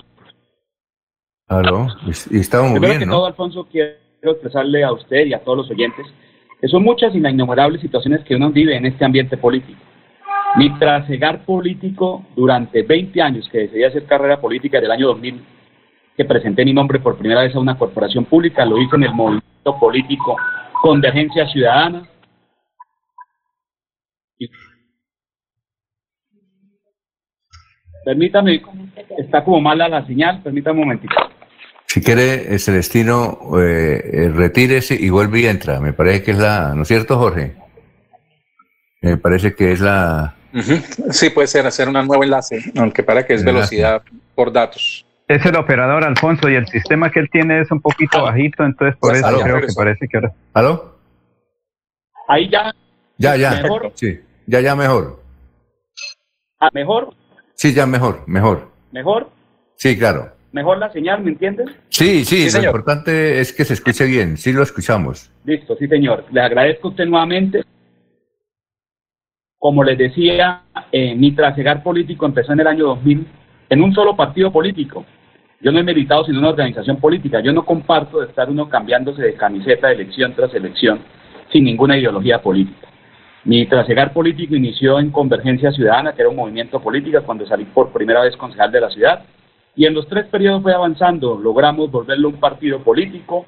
[SPEAKER 2] Aló. Y, y estábamos
[SPEAKER 29] Primero
[SPEAKER 2] bien,
[SPEAKER 29] que
[SPEAKER 2] ¿no?
[SPEAKER 29] todo, Alfonso, quiero expresarle a usted y a todos los oyentes que son muchas y las innumerables situaciones que uno vive en este ambiente político. Mi trasegar político durante 20 años que decidí hacer carrera política del año 2000, que presenté mi nombre por primera vez a una corporación pública, lo hice en el movimiento político Convergencia Ciudadana. Permítame, está como mala la señal, permítame un momentito.
[SPEAKER 2] Si quiere, eh, Celestino, eh, eh, retírese y vuelve y entra. Me parece que es la, ¿no es cierto, Jorge? Me parece que es la...
[SPEAKER 7] Sí, puede ser hacer un nuevo enlace, aunque para que es
[SPEAKER 2] Enlace.
[SPEAKER 7] velocidad por datos.
[SPEAKER 3] Es el operador Alfonso y el sistema que él tiene es un poquito bajito, entonces por
[SPEAKER 7] Pues,
[SPEAKER 3] eso
[SPEAKER 7] aló.
[SPEAKER 3] creo que parece que ahora...
[SPEAKER 2] ¿Aló?
[SPEAKER 29] Ahí ya,
[SPEAKER 2] Ya, ya.
[SPEAKER 29] Mejor.
[SPEAKER 2] Sí, ya, ya mejor.
[SPEAKER 29] ah, mejor,
[SPEAKER 2] Sí, ya mejor, mejor.
[SPEAKER 29] mejor,
[SPEAKER 2] Sí, claro.
[SPEAKER 29] mejor la señal, ¿me entiendes?
[SPEAKER 2] Sí, sí, lo
[SPEAKER 29] señor.
[SPEAKER 2] importante es que se escuche bien. Sí lo escuchamos.
[SPEAKER 29] Listo, sí, señor. Le agradezco a usted nuevamente. Como les decía, eh, mi trasegar político empezó en el año 2000 en un solo partido político. Yo no he militado sin una organización política. Yo no comparto de estar uno cambiándose de camiseta de elección tras elección sin ninguna ideología política. Mi trasegar político inició en Convergencia Ciudadana, que era un movimiento político, cuando salí por primera vez concejal de la ciudad. Y en los tres periodos fue avanzando. Logramos volverlo un partido político,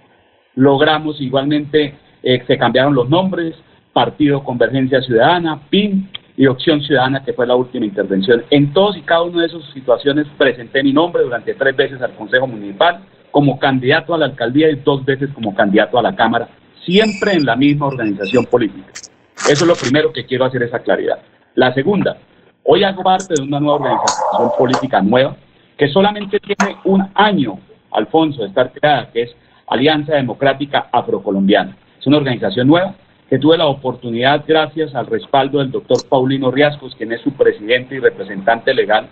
[SPEAKER 29] logramos igualmente, eh, se cambiaron los nombres, Partido Convergencia Ciudadana, PIN y Opción Ciudadana, que fue la última intervención. En todos y cada una de esas situaciones presenté mi nombre durante tres veces al Consejo Municipal como candidato a la alcaldía y dos veces como candidato a la Cámara, siempre en la misma organización política. Eso es lo primero que quiero hacer esa claridad. La segunda, hoy hago parte de una nueva organización política nueva que solamente tiene un año, Alfonso, de estar creada, que es Alianza Democrática Afrocolombiana. Es una organización nueva que tuve la oportunidad, gracias al respaldo del doctor Paulino Riascos, quien es su presidente y representante legal,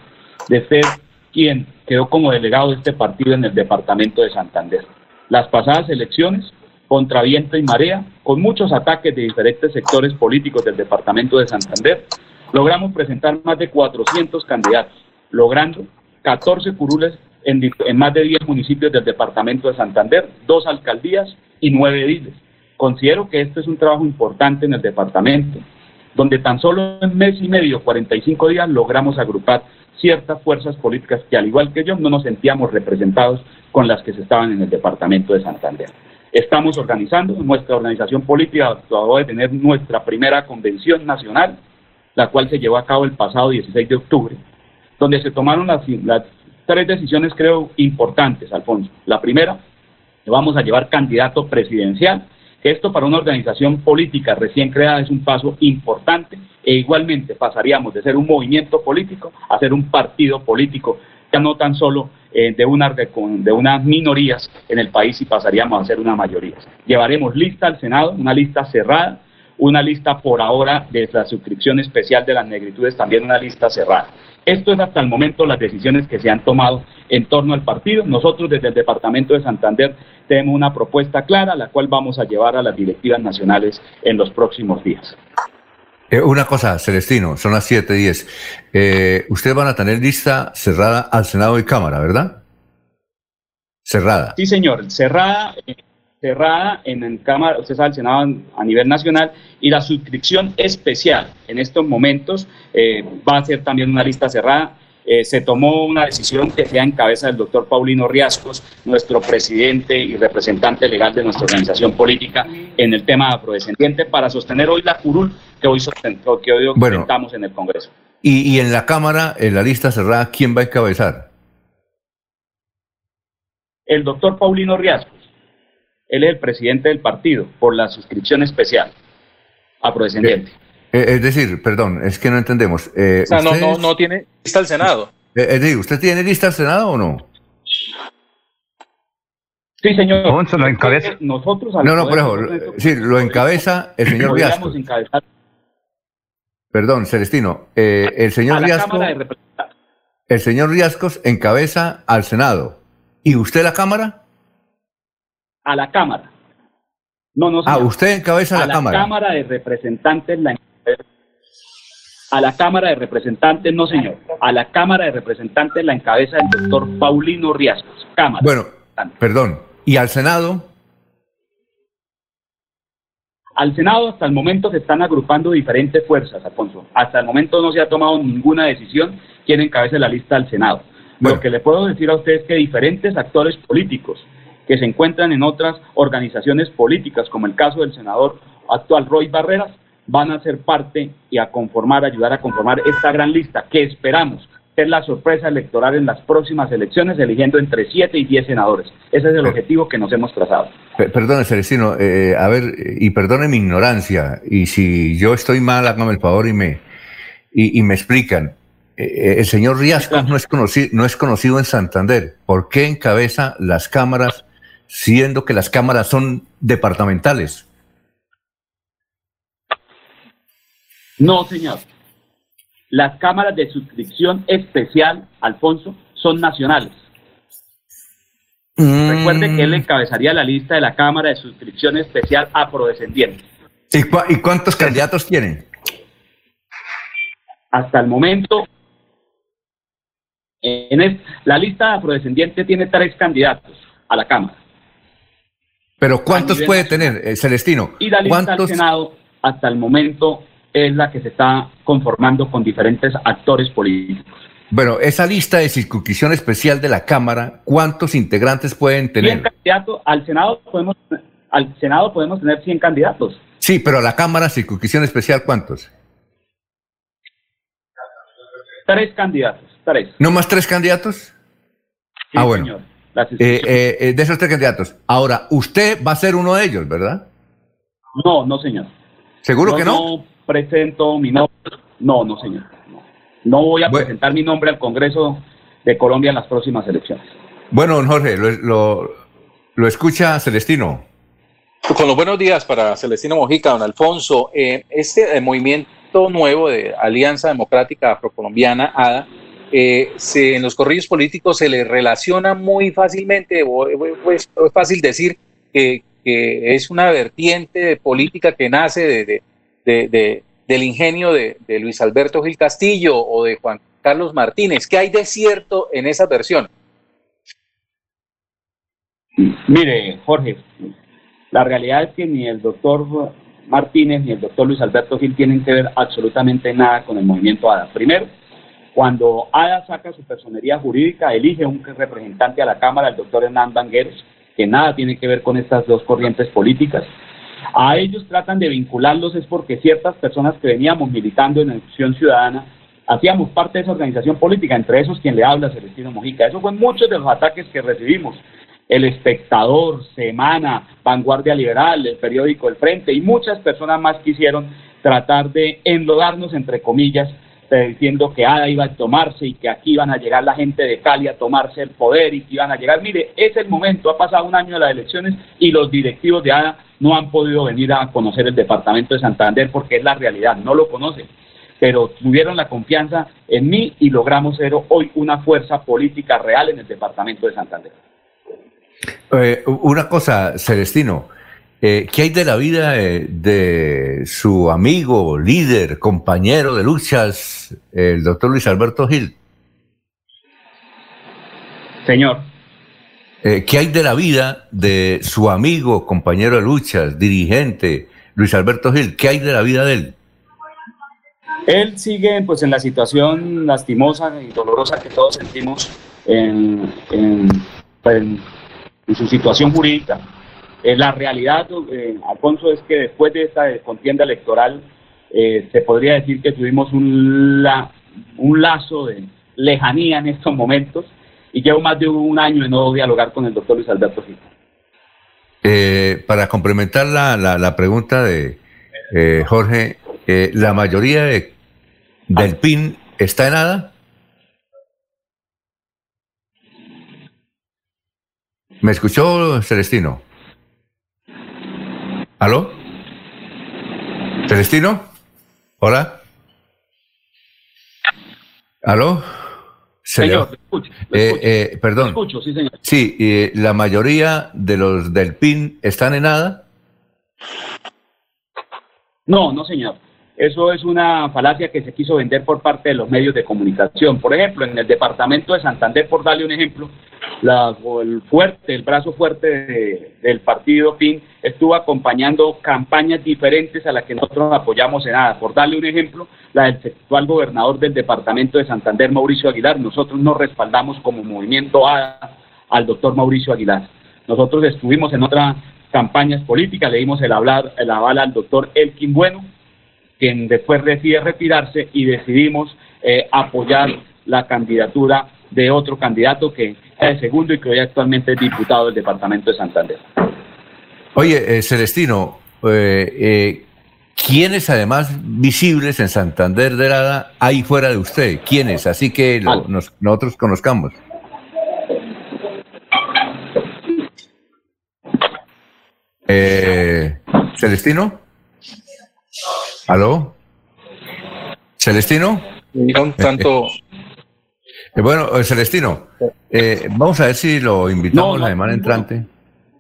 [SPEAKER 29] de ser quien quedó como delegado de este partido en el departamento de Santander. Las pasadas elecciones, contra viento y marea, con muchos ataques de diferentes sectores políticos del departamento de Santander, logramos presentar más de 400 candidatos, logrando 14 curules en, más de 10 municipios del departamento de Santander, dos alcaldías y nueve ediles. Considero que este es un trabajo importante en el departamento, donde tan solo en mes y medio, 45 días, logramos agrupar ciertas fuerzas políticas que, al igual que yo, no nos sentíamos representados con las que se estaban en el departamento de Santander. Estamos organizando, nuestra organización política acabó de tener nuestra primera convención nacional, la cual se llevó a cabo el pasado 16 de octubre, donde se tomaron las, tres decisiones, creo, importantes, Alfonso. La primera, vamos a llevar candidato presidencial, esto para una organización política recién creada es un paso importante e igualmente pasaríamos de ser un movimiento político a ser un partido político, ya no tan solo eh, de, una, de, unas minorías en el país y pasaríamos a ser una mayoría. Llevaremos lista al Senado, una lista cerrada, una lista por ahora de la suscripción especial de las negritudes, también una lista cerrada. Esto es hasta el momento las decisiones que se han tomado en torno al partido. Nosotros desde el Departamento de Santander tenemos una propuesta clara, la cual vamos a llevar a las directivas nacionales en los próximos días.
[SPEAKER 2] Eh, una cosa, Celestino, son las 7:10. Eh, ustedes van a tener lista cerrada al Senado y Cámara, ¿verdad? Cerrada.
[SPEAKER 29] Sí, señor, cerrada, cerrada en el Cámara, usted sabe, el Senado a nivel nacional, y la suscripción especial en estos momentos eh, va a ser también una lista cerrada. Eh, se tomó una decisión que sea en cabeza del doctor Paulino Riascos, nuestro presidente y representante legal de nuestra organización política en el tema afrodescendiente, para sostener hoy la curul que hoy, que hoy presentamos en el Congreso.
[SPEAKER 2] Y, y en la Cámara, en la lista cerrada, ¿quién va a encabezar?
[SPEAKER 29] El doctor Paulino Riascos. Él es el presidente del partido por la suscripción especial afrodescendiente.
[SPEAKER 2] Es decir, perdón, es que no entendemos. Eh,
[SPEAKER 7] o sea, no, no, no tiene lista al Senado.
[SPEAKER 2] Eh, es decir, ¿usted tiene lista al Senado o no?
[SPEAKER 29] Sí, señor.
[SPEAKER 3] lo encabeza.
[SPEAKER 29] Nosotros
[SPEAKER 2] no, no, por ejemplo, sí, lo encabeza el señor Riasco. Perdón, Celestino, el señor Riasco, el señor Riascos encabeza al Senado. ¿Y usted la Cámara?
[SPEAKER 29] A la Cámara. No, no,
[SPEAKER 2] Ah, usted encabeza
[SPEAKER 29] a
[SPEAKER 2] la, Cámara.
[SPEAKER 29] A la Cámara de Representantes la a la Cámara de Representantes, no señor, a la Cámara de Representantes la encabeza el doctor Paulino Riascos. Cámara.
[SPEAKER 2] Bueno, perdón, ¿y al Senado?
[SPEAKER 29] Al Senado hasta el momento se están agrupando diferentes fuerzas, Alfonso. Hasta el momento no se ha tomado ninguna decisión quién encabece la lista al Senado. Lo que le puedo decir a usted es que diferentes actores políticos que se encuentran en otras organizaciones políticas, como el caso del senador actual Roy Barreras, van a ser parte y a conformar, ayudar a conformar esta gran lista que esperamos ser la sorpresa electoral en las próximas elecciones, eligiendo entre 7 y 10 senadores. Ese es el objetivo que nos hemos trazado.
[SPEAKER 2] Perdone, Celestino, eh, a ver, y perdone mi ignorancia, y si yo estoy mal, hágame el favor y me, y, me explican. Eh, eh, el señor Riascos no, es conocido, no es conocido en Santander. ¿Por qué encabeza las cámaras siendo que las cámaras son departamentales?
[SPEAKER 29] No, señor. Las cámaras de suscripción especial, Alfonso, son nacionales. Recuerde que él encabezaría la lista de la Cámara de Suscripción Especial Afrodescendiente.
[SPEAKER 2] ¿Y, ¿Y cuántos candidatos tienen?
[SPEAKER 29] Hasta el momento, en la lista afrodescendiente tiene tres candidatos a la Cámara.
[SPEAKER 2] Pero ¿cuántos puede tener, eh, Celestino?
[SPEAKER 29] Y la lista al Senado, hasta el momento, es la que se está conformando con diferentes actores políticos.
[SPEAKER 2] Bueno, esa lista de circunscripción especial de la Cámara, ¿cuántos integrantes pueden tener?
[SPEAKER 29] 100 candidatos. Al Senado podemos, al Senado podemos tener 100 candidatos.
[SPEAKER 2] Sí, pero a la Cámara circunscripción especial, ¿cuántos?
[SPEAKER 29] Tres candidatos, tres.
[SPEAKER 2] ¿No más tres candidatos? ah, bueno. Eh, eh, eh, de esos tres candidatos. Ahora, usted va a ser uno de ellos, ¿verdad?
[SPEAKER 29] No, no, señor.
[SPEAKER 2] ¿Seguro que no?
[SPEAKER 29] No presento mi nombre. No, no, señor. No, voy a presentar mi nombre al Congreso de Colombia en las próximas elecciones.
[SPEAKER 2] Bueno, don Jorge, lo, lo, escucha Celestino.
[SPEAKER 7] Con los buenos días para Celestino Mojica, don Alfonso. este movimiento nuevo de Alianza Democrática Afrocolombiana, ADA, eh, se, en los corrillos políticos se le relaciona muy fácilmente, pues, es fácil decir que, es una vertiente política que nace de, de, del ingenio de, Luis Alberto Gil Castillo o de Juan Carlos Martínez. ¿Qué hay de cierto en esa versión?
[SPEAKER 29] Mire, Jorge, la realidad es que ni el doctor Martínez ni el doctor Luis Alberto Gil tienen que ver absolutamente nada con el movimiento ADA. Primero, cuando ADA saca su personería jurídica, elige un representante a la Cámara, el doctor Hernán Bangueros, que nada tiene que ver con estas dos corrientes políticas. A ellos tratan de vincularlos es porque ciertas personas que veníamos militando en Acción Ciudadana hacíamos parte de esa organización política, entre esos quien le habla, Celestino Mojica. Eso fue muchos de los ataques que recibimos. El Espectador, Semana, Vanguardia Liberal, el periódico El Frente y muchas personas más quisieron tratar de enlodarnos, entre comillas, diciendo que ADA iba a tomarse y que aquí iban a llegar la gente de Cali a tomarse el poder y que iban a llegar. Mire, es el momento, ha pasado un año de las elecciones y los directivos de ADA no han podido venir a conocer el departamento de Santander porque es la realidad, no lo conocen. Pero tuvieron la confianza en mí y logramos ser hoy una fuerza política real en el departamento de Santander.
[SPEAKER 2] Eh, una cosa, Celestino, eh, ¿Qué hay de la vida de, su amigo, líder, compañero de luchas, el doctor Luis Alberto Gil?
[SPEAKER 29] Señor,
[SPEAKER 2] Eh, ¿Qué hay de la vida de su amigo, compañero de luchas, dirigente, Luis Alberto Gil? ¿Qué hay de la vida de él?
[SPEAKER 29] Él sigue pues en la situación lastimosa y dolorosa que todos sentimos en, en, en, su situación jurídica. Eh, la realidad, eh, Alfonso, es que después de esta contienda electoral eh, se podría decir que tuvimos un, la, un lazo de lejanía en estos momentos y llevo más de un año en no dialogar con el doctor Luis Alberto Gil.
[SPEAKER 2] Eh, para complementar la, la, la pregunta de eh, Jorge, eh, ¿la mayoría de, del PIN está en nada? ¿Me escuchó Celestino? ¿Aló? ¿Celestino? ¿Hola? ¿Aló?
[SPEAKER 29] Señor, le escucho, le escucho.
[SPEAKER 2] Eh, eh, perdón.
[SPEAKER 29] Escucho, sí, señor.
[SPEAKER 2] Sí, eh, la mayoría de los del PIN están en nada.
[SPEAKER 29] No, no, señor. Eso es una falacia que se quiso vender por parte de los medios de comunicación. Por ejemplo, en el departamento de Santander, por darle un ejemplo, la, el fuerte, el brazo fuerte de- del partido PIN estuvo acompañando campañas diferentes a las que nosotros apoyamos en nada. Por darle un ejemplo, la del actual gobernador del departamento de Santander, Mauricio Aguilar. Nosotros no respaldamos como movimiento ADA al doctor Mauricio Aguilar. Nosotros estuvimos en otras campañas políticas, le dimos el, hablar, el aval al doctor Elkin Bueno, quien después decide retirarse y decidimos eh, apoyar la candidatura de otro candidato que es el segundo y que hoy actualmente es diputado del departamento de Santander.
[SPEAKER 2] Oye, eh, Celestino, eh, eh, ¿quiénes además visibles en Santander de Nada hay fuera de usted? ¿Quiénes? Así que lo- nos- nosotros conozcamos. Eh, ¿Celestino? ¿Aló? ¿Celestino?
[SPEAKER 7] Un tanto.
[SPEAKER 2] Eh, bueno, eh, Celestino, eh, vamos a ver si lo invitamos
[SPEAKER 29] No, no,
[SPEAKER 2] la semana entrante.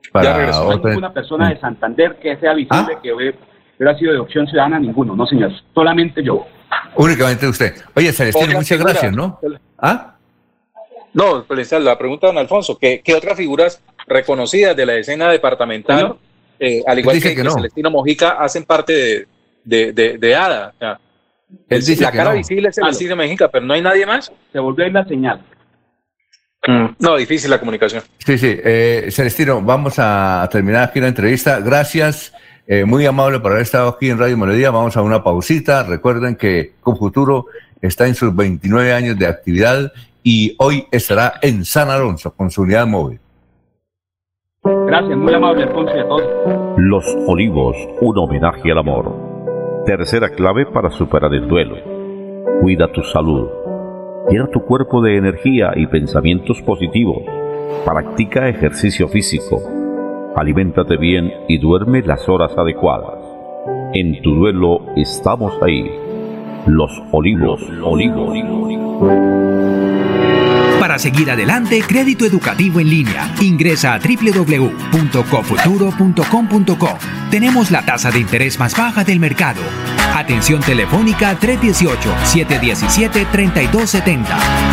[SPEAKER 29] Ya
[SPEAKER 2] Para
[SPEAKER 29] hay
[SPEAKER 2] otra-
[SPEAKER 29] ninguna persona de Santander que sea visible que hubiera sido de opción ciudadana, ninguno, no señor, solamente yo.
[SPEAKER 2] Únicamente usted. Oye, Celestino, muchas
[SPEAKER 7] figura.
[SPEAKER 2] gracias, ¿no? ¿Ah?
[SPEAKER 7] No, pues, la pregunta de don Alfonso, ¿qué, qué otras figuras reconocidas de la escena departamental, eh, al igual que,
[SPEAKER 2] que
[SPEAKER 7] que
[SPEAKER 2] no.
[SPEAKER 7] Celestino Mojica, hacen parte de, de, de, de ADA? O sea,
[SPEAKER 2] Él dice
[SPEAKER 7] la cara
[SPEAKER 2] no.
[SPEAKER 7] visible es Celestino Mojica, pero no hay nadie más.
[SPEAKER 29] Se volvió a ir la señal.
[SPEAKER 7] No, difícil la comunicación.
[SPEAKER 2] Sí, sí. Eh, Celestino, vamos a terminar aquí la entrevista. Gracias, eh, muy amable por haber estado aquí en Radio Melodía. Vamos a una pausita. Recuerden que Confuturo está en sus 29 años de actividad y hoy estará en San Alonso con su unidad móvil.
[SPEAKER 29] Gracias, muy amable Alfonso y a todos.
[SPEAKER 9] Los Olivos, un homenaje al amor. Tercera clave para superar el duelo. Cuida tu salud. Llena tu cuerpo de energía y pensamientos positivos. Practica ejercicio físico. Aliméntate bien y duerme las horas adecuadas. En tu duelo estamos ahí. Los Olivos, Olivos.
[SPEAKER 10] Para seguir adelante, crédito educativo en línea. Ingresa a www.cofuturo.com.co. Tenemos la tasa de interés más baja del mercado. Atención telefónica 318-717-3270,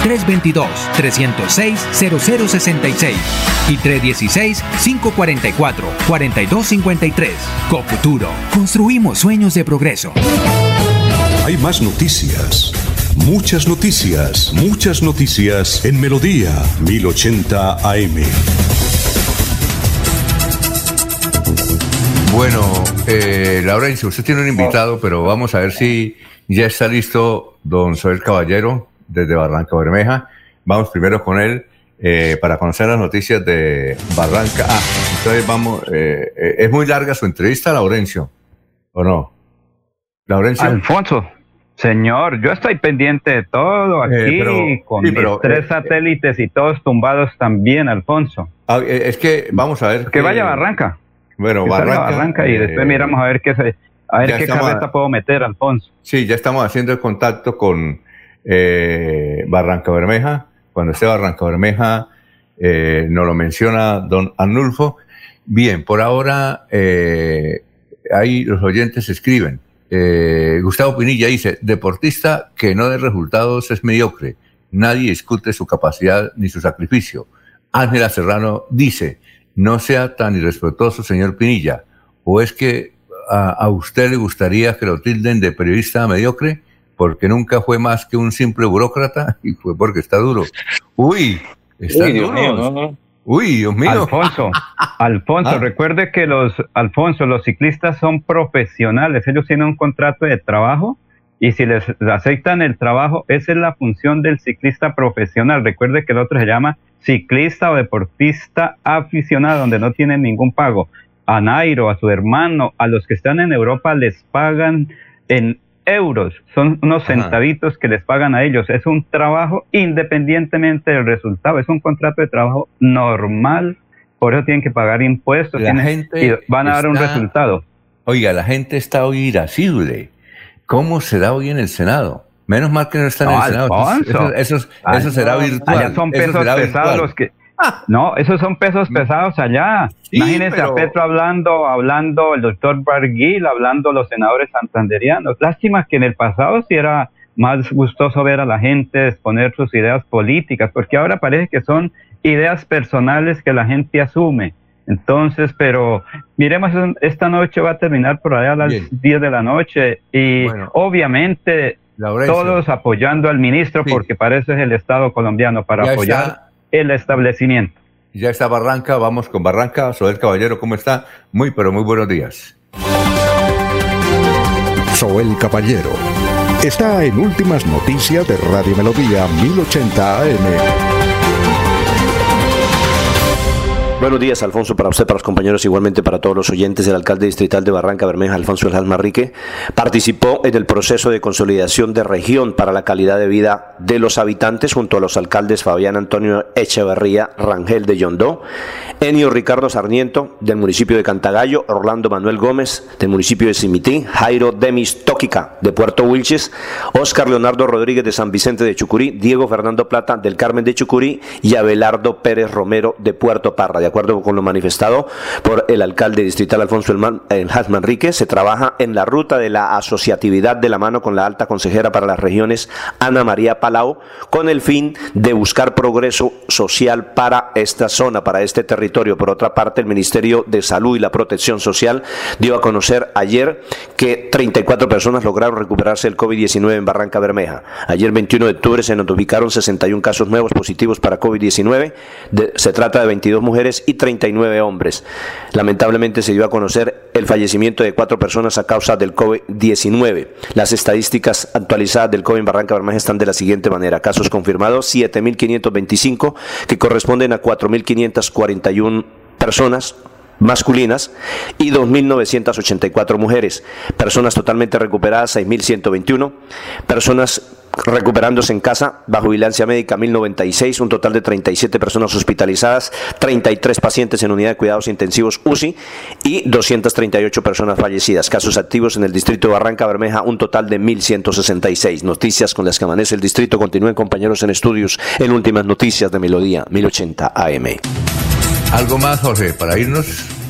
[SPEAKER 10] 322-306-0066 y 316-544-4253. Cofuturo. Construimos sueños de progreso.
[SPEAKER 1] Hay más noticias. Muchas noticias, muchas noticias en Melodía 1080 AM.
[SPEAKER 2] Bueno, eh, Laurencio, usted tiene un invitado, pero vamos a ver si ya está listo don Soel Caballero desde Barranca Bermeja. Vamos primero con él eh, para conocer las noticias de Barranca. Ah, entonces vamos, eh, eh, es muy larga su entrevista, Laurencio, ¿o no? Laurencio.
[SPEAKER 3] Alfonso, señor, yo estoy pendiente de todo aquí,
[SPEAKER 2] Eh, pero-
[SPEAKER 3] con
[SPEAKER 2] sí,
[SPEAKER 3] mis
[SPEAKER 2] pero,
[SPEAKER 3] tres
[SPEAKER 2] eh,
[SPEAKER 3] satélites y todos tumbados también, Alfonso.
[SPEAKER 2] Ah, eh, es que vamos a ver.
[SPEAKER 3] Que vaya a Barranca.
[SPEAKER 2] Bueno,
[SPEAKER 3] Que
[SPEAKER 2] Barranca.
[SPEAKER 3] Barranca y después miramos a ver qué se, a ver qué
[SPEAKER 2] estamos-
[SPEAKER 3] carreta puedo meter, Alfonso.
[SPEAKER 2] Sí, ya estamos haciendo el contacto con eh, Barranca Bermeja. Cuando esté Barranca Bermeja, eh, nos lo menciona don Arnulfo. Bien, por ahora, eh, ahí los oyentes escriben. Eh, Gustavo Pinilla dice, deportista que no dé resultados es mediocre. Nadie discute su capacidad ni su sacrificio. Ángela Serrano dice, no sea tan irrespetuoso, señor Pinilla, o es que a, a usted le gustaría que lo tilden de periodista mediocre porque nunca fue más que un simple burócrata y fue porque está duro. Uy, está
[SPEAKER 3] Uy,
[SPEAKER 2] duro.
[SPEAKER 3] mío, no, no.
[SPEAKER 2] Uy, Dios mío.
[SPEAKER 3] Alfonso, Alfonso,
[SPEAKER 2] Ah.
[SPEAKER 3] recuerde que los, Alfonso, los ciclistas son profesionales, ellos tienen un contrato de trabajo y si les aceptan el trabajo, esa es la función del ciclista profesional. Recuerde que el otro se llama ciclista o deportista aficionado, donde no tienen ningún pago. A Nairo, a su hermano, a los que están en Europa les pagan en euros, son unos
[SPEAKER 2] Ajá.
[SPEAKER 3] centavitos que les pagan a ellos. Es un trabajo independientemente del resultado, es un contrato de trabajo normal, por eso tienen que pagar impuestos
[SPEAKER 2] La
[SPEAKER 3] tienen-
[SPEAKER 2] gente
[SPEAKER 3] y van a dar un resultado.
[SPEAKER 2] Oiga, la gente está hoy irascible. ¿Cómo será hoy en el Senado? Menos mal que no está en el Senado. Eso, eso- será virtual.
[SPEAKER 3] Allá son
[SPEAKER 2] Eso
[SPEAKER 3] pesos pesados los que. No, esos son pesos pesados allá.
[SPEAKER 2] Sí,
[SPEAKER 3] Imagínense
[SPEAKER 2] pero-
[SPEAKER 3] a Petro hablando, hablando el doctor Barguil, hablando los senadores santanderianos. Lástima que en el pasado sí era más gustoso ver a la gente exponer sus ideas políticas, porque ahora parece que son ideas personales que la gente asume. Entonces, pero miremos, esta noche va a terminar por allá a las
[SPEAKER 2] Bien.
[SPEAKER 3] 10 de la noche y
[SPEAKER 2] Bueno.
[SPEAKER 3] obviamente
[SPEAKER 2] Laurencio.
[SPEAKER 3] todos apoyando al ministro
[SPEAKER 2] Sí.
[SPEAKER 3] porque para eso es el Estado colombiano, para
[SPEAKER 2] Ya
[SPEAKER 3] apoyar
[SPEAKER 2] está.
[SPEAKER 3] El establecimiento.
[SPEAKER 2] Ya está Barranca, vamos con Barranca. Soel Caballero, ¿cómo está? Muy, pero muy buenos días.
[SPEAKER 17] Soel Caballero está en Últimas Noticias de Radio Melodía 1080 AM.
[SPEAKER 31] Buenos días, Alfonso, para usted, para los compañeros, igualmente para todos los oyentes. El alcalde distrital de Barranca Bermeja, Alfonso El Manrique, participó en el proceso de consolidación de región para la calidad de vida de los habitantes junto a los alcaldes Fabián Antonio Echeverría Rangel de Yondó, Enio Ricardo Sarmiento del municipio de Cantagallo, Orlando Manuel Gómez del municipio de Simití, Jairo Demis Tóquica de Puerto Wilches, Oscar Leonardo Rodríguez de San Vicente de Chucurí, Diego Fernando Plata del Carmen de Chucurí y Abelardo Pérez Romero de Puerto Parra. Acuerdo con lo manifestado por el alcalde distrital Alfonso Elman, el Haz Manrique, se trabaja en la ruta de la asociatividad de la mano con la alta consejera para las regiones Ana María Palau, con el fin de buscar progreso social para esta zona, para este territorio. Por otra parte, el Ministerio de Salud y la Protección Social dio a conocer ayer que 34 personas lograron recuperarse del COVID-19 en Barranca Bermeja. Ayer, 21 de octubre, se notificaron 61 casos nuevos positivos para COVID-19. De- Se trata de 22 mujeres y 39 hombres. Lamentablemente se dio a conocer el fallecimiento de cuatro personas a causa del COVID-19. Las estadísticas actualizadas del COVID en Barranca Bermeja están de la siguiente manera. Casos confirmados 7.525 que corresponden a 4.541 personas masculinas y 2.984 mujeres. Personas totalmente recuperadas, 6.121. Personas recuperándose en casa bajo vigilancia médica, 1.096. Un total de 37 personas hospitalizadas, 33 pacientes en unidad de cuidados intensivos UCI y 238 personas fallecidas. Casos activos en el distrito de Barranca Bermeja, un total de 1.166. Noticias con las que amanece el distrito. Continúen compañeros en estudios en últimas noticias de Melodía 1080 AM.
[SPEAKER 2] ¿Algo más, Jorge, para irnos?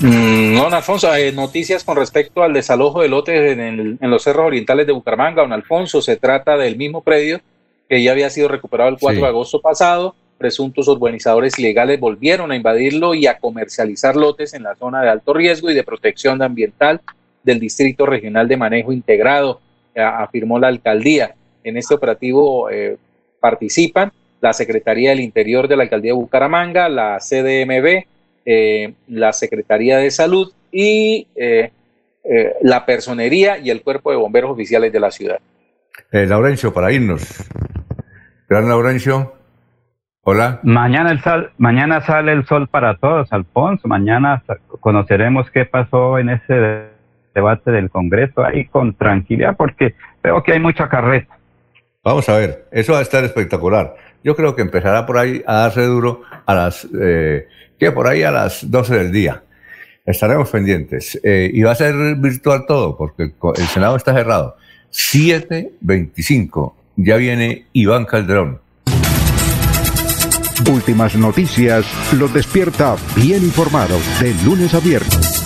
[SPEAKER 7] Mm, No, don Alfonso, eh, noticias con respecto al desalojo de lotes en, el- en los cerros orientales de Bucaramanga. Don Alfonso, se trata del mismo predio que ya había sido recuperado el 4
[SPEAKER 2] Sí.
[SPEAKER 7] de agosto pasado. Presuntos urbanizadores ilegales volvieron a invadirlo y a comercializar lotes en la zona de alto riesgo y de protección ambiental del Distrito Regional de Manejo Integrado, eh, afirmó la alcaldía. En este operativo eh, participan la Secretaría del Interior de la Alcaldía de Bucaramanga, la CDMB, eh, la Secretaría de Salud y eh, eh, la Personería y el Cuerpo de Bomberos Oficiales de la ciudad.
[SPEAKER 2] Eh, Laurencio, para irnos. Gran Laurencio. Hola.
[SPEAKER 3] Mañana, el sal, mañana sale el sol para todos, Alfonso. Mañana conoceremos qué pasó en ese de- debate del Congreso ahí con tranquilidad, porque veo que hay mucha carreta.
[SPEAKER 2] Vamos a ver, eso va a estar espectacular. Yo creo que empezará por ahí a darse duro a las, eh, que por ahí a las 12 del día. Estaremos pendientes. Eh, y va a ser virtual todo, porque el Senado está cerrado. 7.25. Ya viene Iván Calderón.
[SPEAKER 17] Últimas noticias los despierta bien informados de lunes a viernes.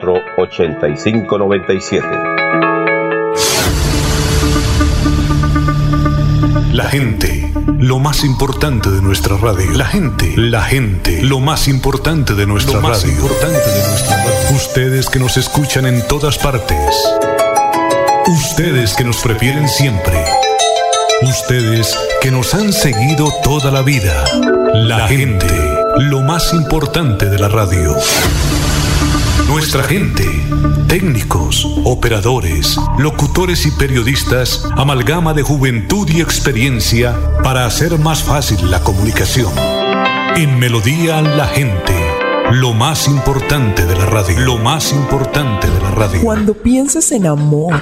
[SPEAKER 32] 8597.
[SPEAKER 1] La gente, lo más importante de nuestra radio. La gente, la gente, lo más importante de nuestra
[SPEAKER 33] Lo más
[SPEAKER 1] radio.
[SPEAKER 33] importante
[SPEAKER 1] de nuestra radio. Ustedes que nos escuchan en todas partes. Ustedes que nos prefieren siempre. Ustedes que nos han seguido toda la vida. La gente, lo más importante de la radio. Nuestra gente, técnicos, operadores, locutores y periodistas, amalgama de juventud y experiencia para hacer más fácil la comunicación. En Melodía la gente, lo más importante de la radio, lo más importante de la radio.
[SPEAKER 34] Cuando pienses en amor,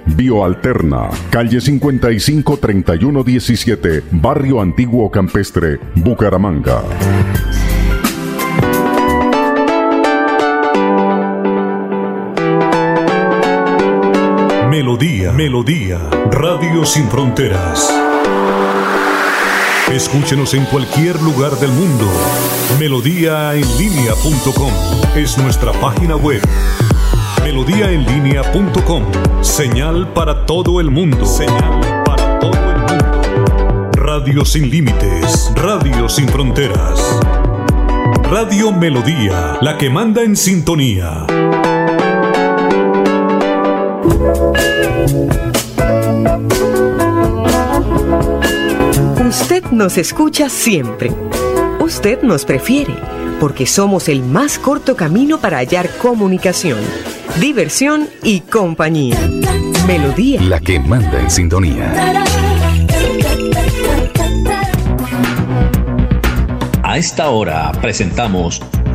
[SPEAKER 17] Bioalterna, calle 55 3117, Barrio Antiguo Campestre, Bucaramanga.
[SPEAKER 1] Melodía, Melodía, Radio Sin Fronteras. Escúchenos en cualquier lugar del mundo. Melodíaenlínea.com es nuestra página web. Melodíaenlínea.com, señal para todo el mundo. Señal para todo el mundo. Radio sin límites, radio sin fronteras. Radio Melodía, la que manda en sintonía.
[SPEAKER 35] Usted nos escucha siempre. Usted nos prefiere porque somos el más corto camino para hallar comunicación, diversión y compañía. Melodía.
[SPEAKER 17] La que manda en sintonía.
[SPEAKER 36] A esta hora presentamos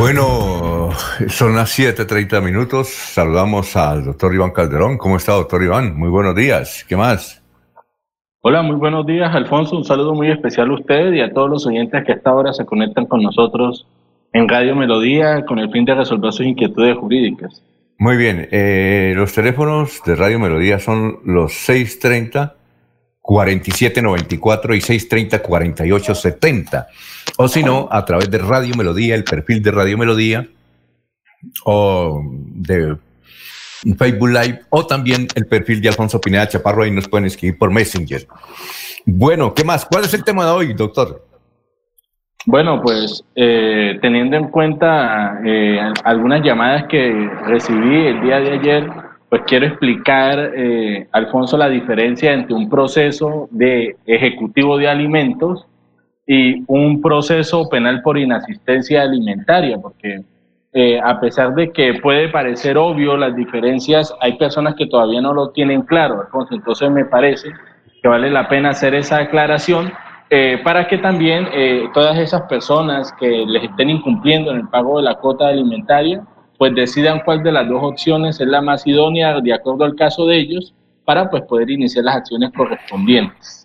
[SPEAKER 2] Bueno, son las 7:30 minutos. Saludamos al doctor Iván Calderón. ¿Cómo está, doctor Iván? Muy buenos días. ¿Qué más?
[SPEAKER 37] Hola, muy buenos días, Alfonso. Un saludo muy especial a usted y a todos los oyentes que a esta hora se conectan con nosotros en Radio Melodía con el fin de resolver sus inquietudes jurídicas.
[SPEAKER 2] Muy bien. eh, los teléfonos de Radio Melodía son los 630 4794 y 630 4870. O si no, a través de Radio Melodía, el perfil de Radio Melodía, o de Facebook Live o también el perfil de Alfonso Pineda Chaparro, ahí nos pueden escribir por Messenger. Bueno, ¿qué más? ¿Cuál es el tema de hoy, doctor?
[SPEAKER 37] Bueno, pues eh, teniendo en cuenta eh, algunas llamadas que recibí el día de ayer, pues quiero explicar, eh, Alfonso, la diferencia entre un proceso de ejecutivo de alimentos y un proceso penal por inasistencia alimentaria, porque a pesar de que puede parecer obvio las diferencias, hay personas que todavía no lo tienen claro. Entonces me parece que vale la pena hacer esa aclaración eh, para que también eh, todas esas personas que les estén incumpliendo en el pago de la cuota alimentaria, pues decidan cuál de las dos opciones es la más idónea de acuerdo al caso de ellos para pues poder iniciar las acciones correspondientes.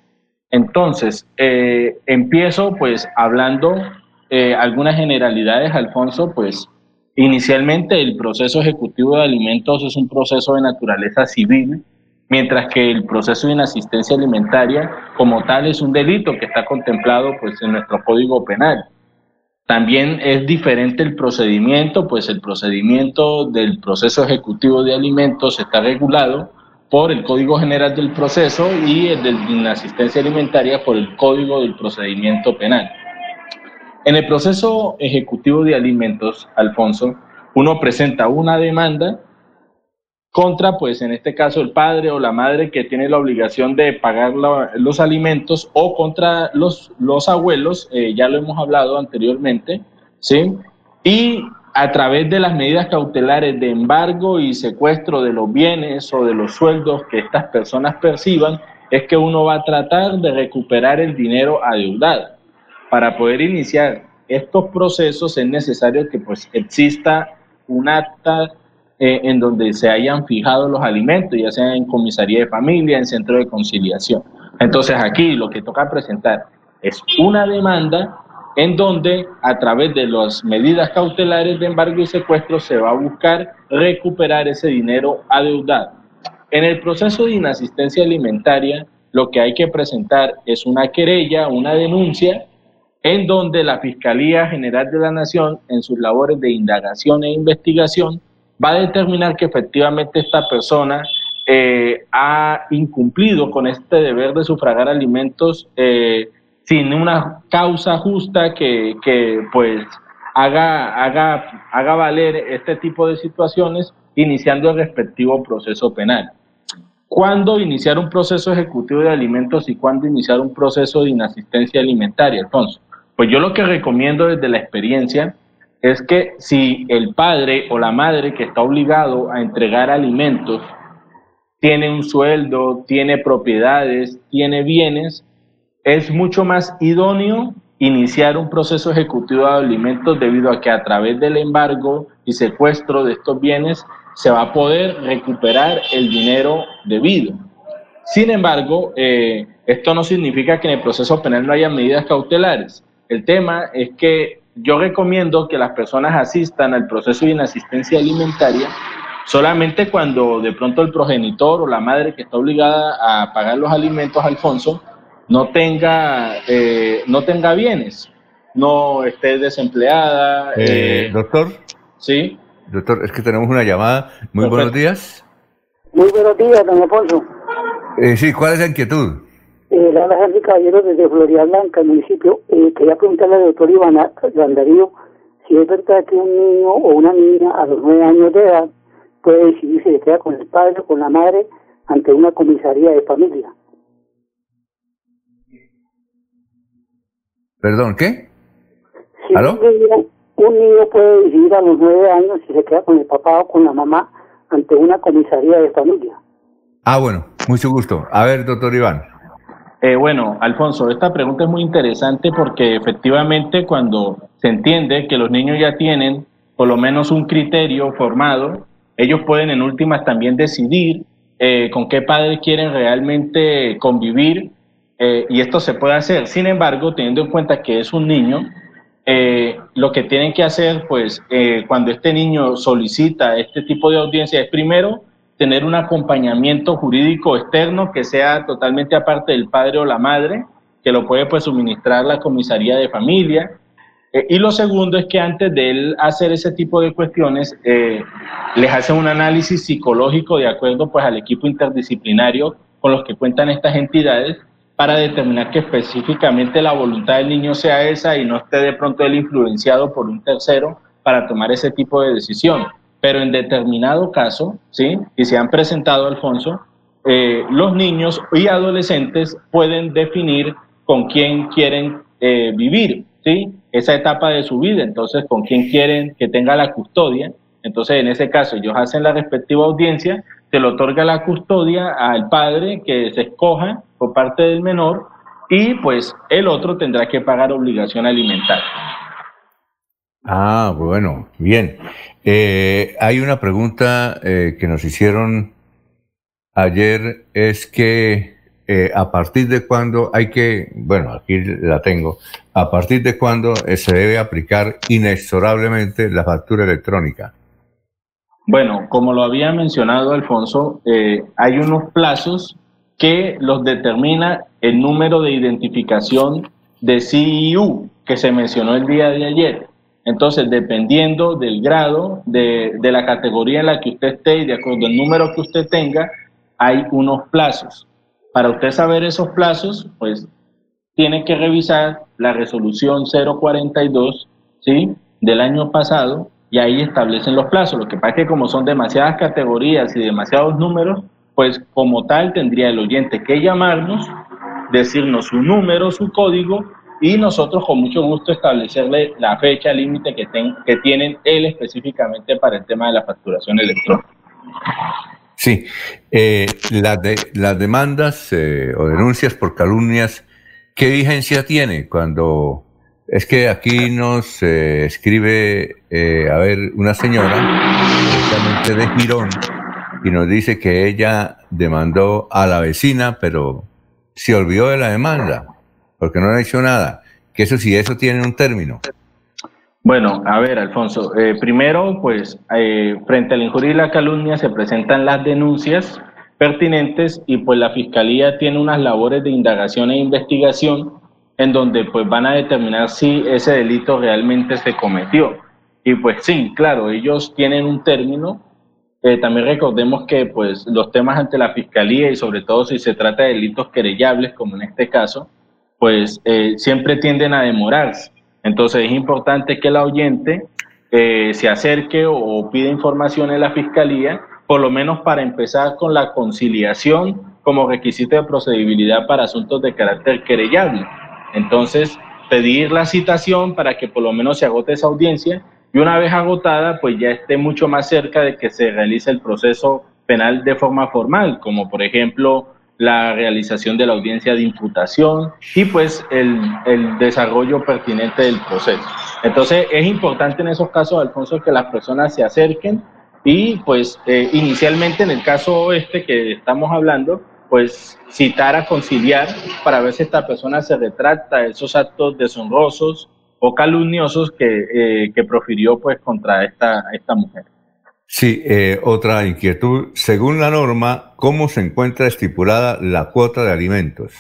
[SPEAKER 37] Entonces, eh, empiezo pues hablando algunas generalidades, Alfonso, pues inicialmente el proceso ejecutivo de alimentos es un proceso de naturaleza civil mientras que el proceso de inasistencia alimentaria como tal es un delito que está contemplado pues en nuestro Código Penal. También es diferente el procedimiento, pues el procedimiento del proceso ejecutivo de alimentos está regulado por el Código General del Proceso y el de inasistencia alimentaria por el Código del Procedimiento Penal. En el proceso ejecutivo de alimentos, Alfonso, uno presenta una demanda contra, pues en este caso, el padre o la madre que tiene la obligación de pagar los alimentos o contra los, los abuelos, eh, ya lo hemos hablado anteriormente, ¿sí? Y a través de las medidas cautelares de embargo y secuestro de los bienes o de los sueldos que estas personas perciban, es que uno va a tratar de recuperar el dinero adeudado. Para poder iniciar estos procesos es necesario que pues exista un acta eh, en donde se hayan fijado los alimentos, ya sea en comisaría de familia, en centro de conciliación. Entonces aquí lo que toca presentar es una demanda en donde a través de las medidas cautelares de embargo y secuestro se va a buscar recuperar ese dinero adeudado. En el proceso de inasistencia alimentaria, lo que hay que presentar es una querella, una denuncia, en donde la Fiscalía General de la Nación, en sus labores de indagación e investigación, va a determinar que efectivamente esta persona eh, ha incumplido con este deber de sufragar alimentos eh, sin una causa justa que, pues haga, haga, haga valer este tipo de situaciones iniciando el respectivo proceso penal. ¿Cuándo iniciar un proceso ejecutivo de alimentos y cuándo iniciar un proceso de inasistencia alimentaria? Entonces, pues yo lo que recomiendo desde la experiencia es que si el padre o la madre que está obligado a entregar alimentos tiene un sueldo, tiene propiedades, tiene bienes, es mucho más idóneo iniciar un proceso ejecutivo de alimentos debido a que a través del embargo y secuestro de estos bienes se va a poder recuperar el dinero debido. Sin embargo, eh, esto no significa que en el proceso penal no haya medidas cautelares. El tema es que yo recomiendo que las personas asistan al proceso de inasistencia alimentaria solamente cuando de pronto el progenitor o la madre que está obligada a pagar los alimentos, Alfonso, no tenga, eh, no tenga bienes, no esté desempleada.
[SPEAKER 2] Eh, eh, doctor.
[SPEAKER 37] Sí.
[SPEAKER 2] Doctor, es que tenemos una llamada. Muy buenos días.
[SPEAKER 33] Muy buenos días, don Alfonso.
[SPEAKER 2] sí, ¿cuál es la inquietud?
[SPEAKER 33] eh, la Henry Caballero desde Florida Blanca, el municipio. Eh, quería preguntarle al doctor Iván Darío si es verdad que un niño o una niña a los nueve años de edad puede decidir si se queda con el padre o con la madre ante una comisaría de familia.
[SPEAKER 2] Perdón, ¿qué?
[SPEAKER 33] Si ¿Aló? Un, niño, puede decidir a los nueve años si se queda con el papá o con la mamá ante una comisaría de familia.
[SPEAKER 2] Ah, bueno, mucho gusto. A ver, doctor Iván.
[SPEAKER 37] Eh, bueno, Alfonso, esta pregunta es muy interesante porque efectivamente cuando se entiende que los niños ya tienen por lo menos un criterio formado, ellos pueden en últimas también decidir eh, con qué padre quieren realmente convivir eh, y esto se puede hacer. Sin embargo, teniendo en cuenta que es un niño, lo que tienen que hacer, pues, cuando este niño solicita este tipo de audiencia es primero tener un acompañamiento jurídico externo que sea totalmente aparte del padre o la madre, que lo puede pues suministrar la comisaría de familia. Eh, y lo segundo es que antes de él hacer ese tipo de cuestiones, eh, les hace un análisis psicológico de acuerdo pues al equipo interdisciplinario con los que cuentan estas entidades para determinar que específicamente la voluntad del niño sea esa y no esté de pronto él influenciado por un tercero para tomar ese tipo de decisión. Pero en determinado caso, ¿sí? Y se han presentado, Alfonso, eh, los niños y adolescentes pueden definir con quién quieren eh, vivir, ¿sí? Esa etapa de su vida, entonces con quién quieren que tenga la custodia. Entonces, en ese caso, ellos hacen la respectiva audiencia, se le otorga la custodia al padre que se escoja por parte del menor y pues el otro tendrá que pagar obligación alimentaria.
[SPEAKER 2] Ah, bueno, bien. Eh, hay una pregunta eh, que nos hicieron ayer, es que eh, a partir de cuándo hay que, bueno, aquí la tengo, a partir de cuándo se debe aplicar inexorablemente la factura electrónica.
[SPEAKER 37] Bueno, como lo había mencionado Alfonso, hay unos plazos que los determina el número de identificación de CIU que se mencionó el día de ayer. Entonces, dependiendo del grado, de, de, la categoría en la que usted esté y de acuerdo al número que usted tenga, hay unos plazos. Para usted saber esos plazos, pues tiene que revisar la resolución 042 ¿sí? del año pasado y ahí establecen los plazos. Lo que pasa es que como son demasiadas categorías y demasiados números, pues como tal tendría el oyente que llamarnos, decirnos su número, su código y nosotros con mucho gusto establecerle la fecha límite que, que tienen él específicamente para el tema de la facturación electrónica.
[SPEAKER 2] Sí, eh, las, de, las demandas eh, o denuncias por calumnias, ¿qué vigencia tiene cuando es que aquí nos eh, escribe, a ver, una señora, directamente de Girón, y nos dice que ella demandó a la vecina, pero se olvidó de la demanda, porque no ha hecho nada. Que eso sí, eso tiene un término.
[SPEAKER 37] Bueno, a ver, Alfonso, eh, primero, pues, eh, frente a la injuria y la calumnia se presentan las denuncias pertinentes y pues la Fiscalía tiene unas labores de indagación e investigación en donde pues van a determinar si ese delito realmente se cometió. Y pues sí, claro, ellos tienen un término eh, también recordemos que pues, los temas ante la fiscalía y sobre todo si se trata de delitos querellables, como en este caso, pues eh, siempre tienden a demorarse. Entonces es importante que el oyente eh, se acerque o, o pida información en la fiscalía, por lo menos para empezar con la conciliación como requisito de procedibilidad para asuntos de carácter querellable. Entonces, pedir la citación para que por lo menos se agote esa audiencia y una vez agotada, pues ya esté mucho más cerca de que se realice el proceso penal de forma formal, como por ejemplo la realización de la audiencia de imputación y pues el, el desarrollo pertinente del proceso. Entonces es importante en esos casos, Alfonso, que las personas se acerquen y pues eh, inicialmente en el caso este que estamos hablando, pues citar a conciliar para ver si esta persona se retracta de esos actos deshonrosos o calumniosos que, eh, que profirió pues contra esta, esta mujer.
[SPEAKER 2] Sí, eh, otra inquietud. Según la norma, ¿cómo se encuentra estipulada la cuota de alimentos?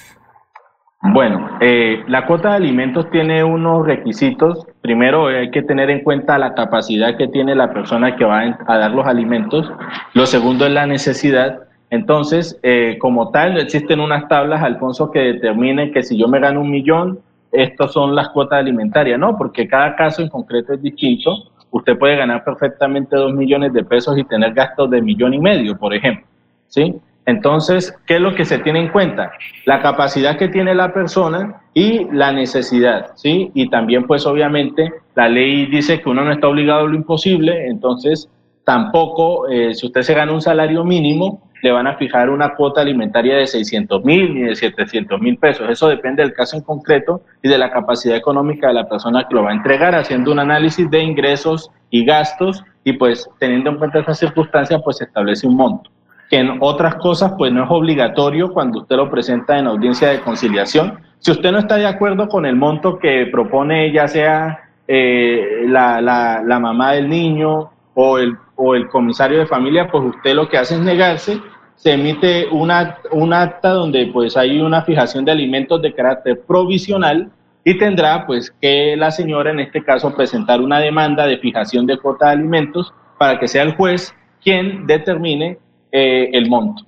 [SPEAKER 37] Bueno, eh, la cuota de alimentos tiene unos requisitos. Primero hay que tener en cuenta la capacidad que tiene la persona que va a dar los alimentos. Lo segundo es la necesidad. Entonces, como tal, existen unas tablas, Alfonso, que determinen que si yo me gano un millón, estas son las cuotas alimentarias, no, porque cada caso en concreto es distinto. Usted puede ganar perfectamente dos millones de pesos y tener gastos de millón y medio, por ejemplo. ¿Sí? Entonces, ¿qué es lo que se tiene en cuenta? La capacidad que tiene la persona y la necesidad, ¿sí? Y también, pues, obviamente, la ley dice que uno no está obligado a lo imposible, entonces, tampoco, eh, si usted se gana un salario mínimo, le van a fijar una cuota alimentaria de 600 mil ni de 700 mil pesos. Eso depende del caso en concreto y de la capacidad económica de la persona que lo va a entregar, haciendo un análisis de ingresos y gastos y pues teniendo en cuenta esas circunstancias pues se establece un monto. Que en otras cosas pues no es obligatorio cuando usted lo presenta en audiencia de conciliación. Si usted no está de acuerdo con el monto que propone ya sea eh, la, la, la mamá del niño o el, o el comisario de familia, pues usted lo que hace es negarse se emite una, un acta donde pues hay una fijación de alimentos de carácter provisional y tendrá pues que la señora en este caso presentar una demanda de fijación de cuota de alimentos para que sea el juez quien determine eh, el monto.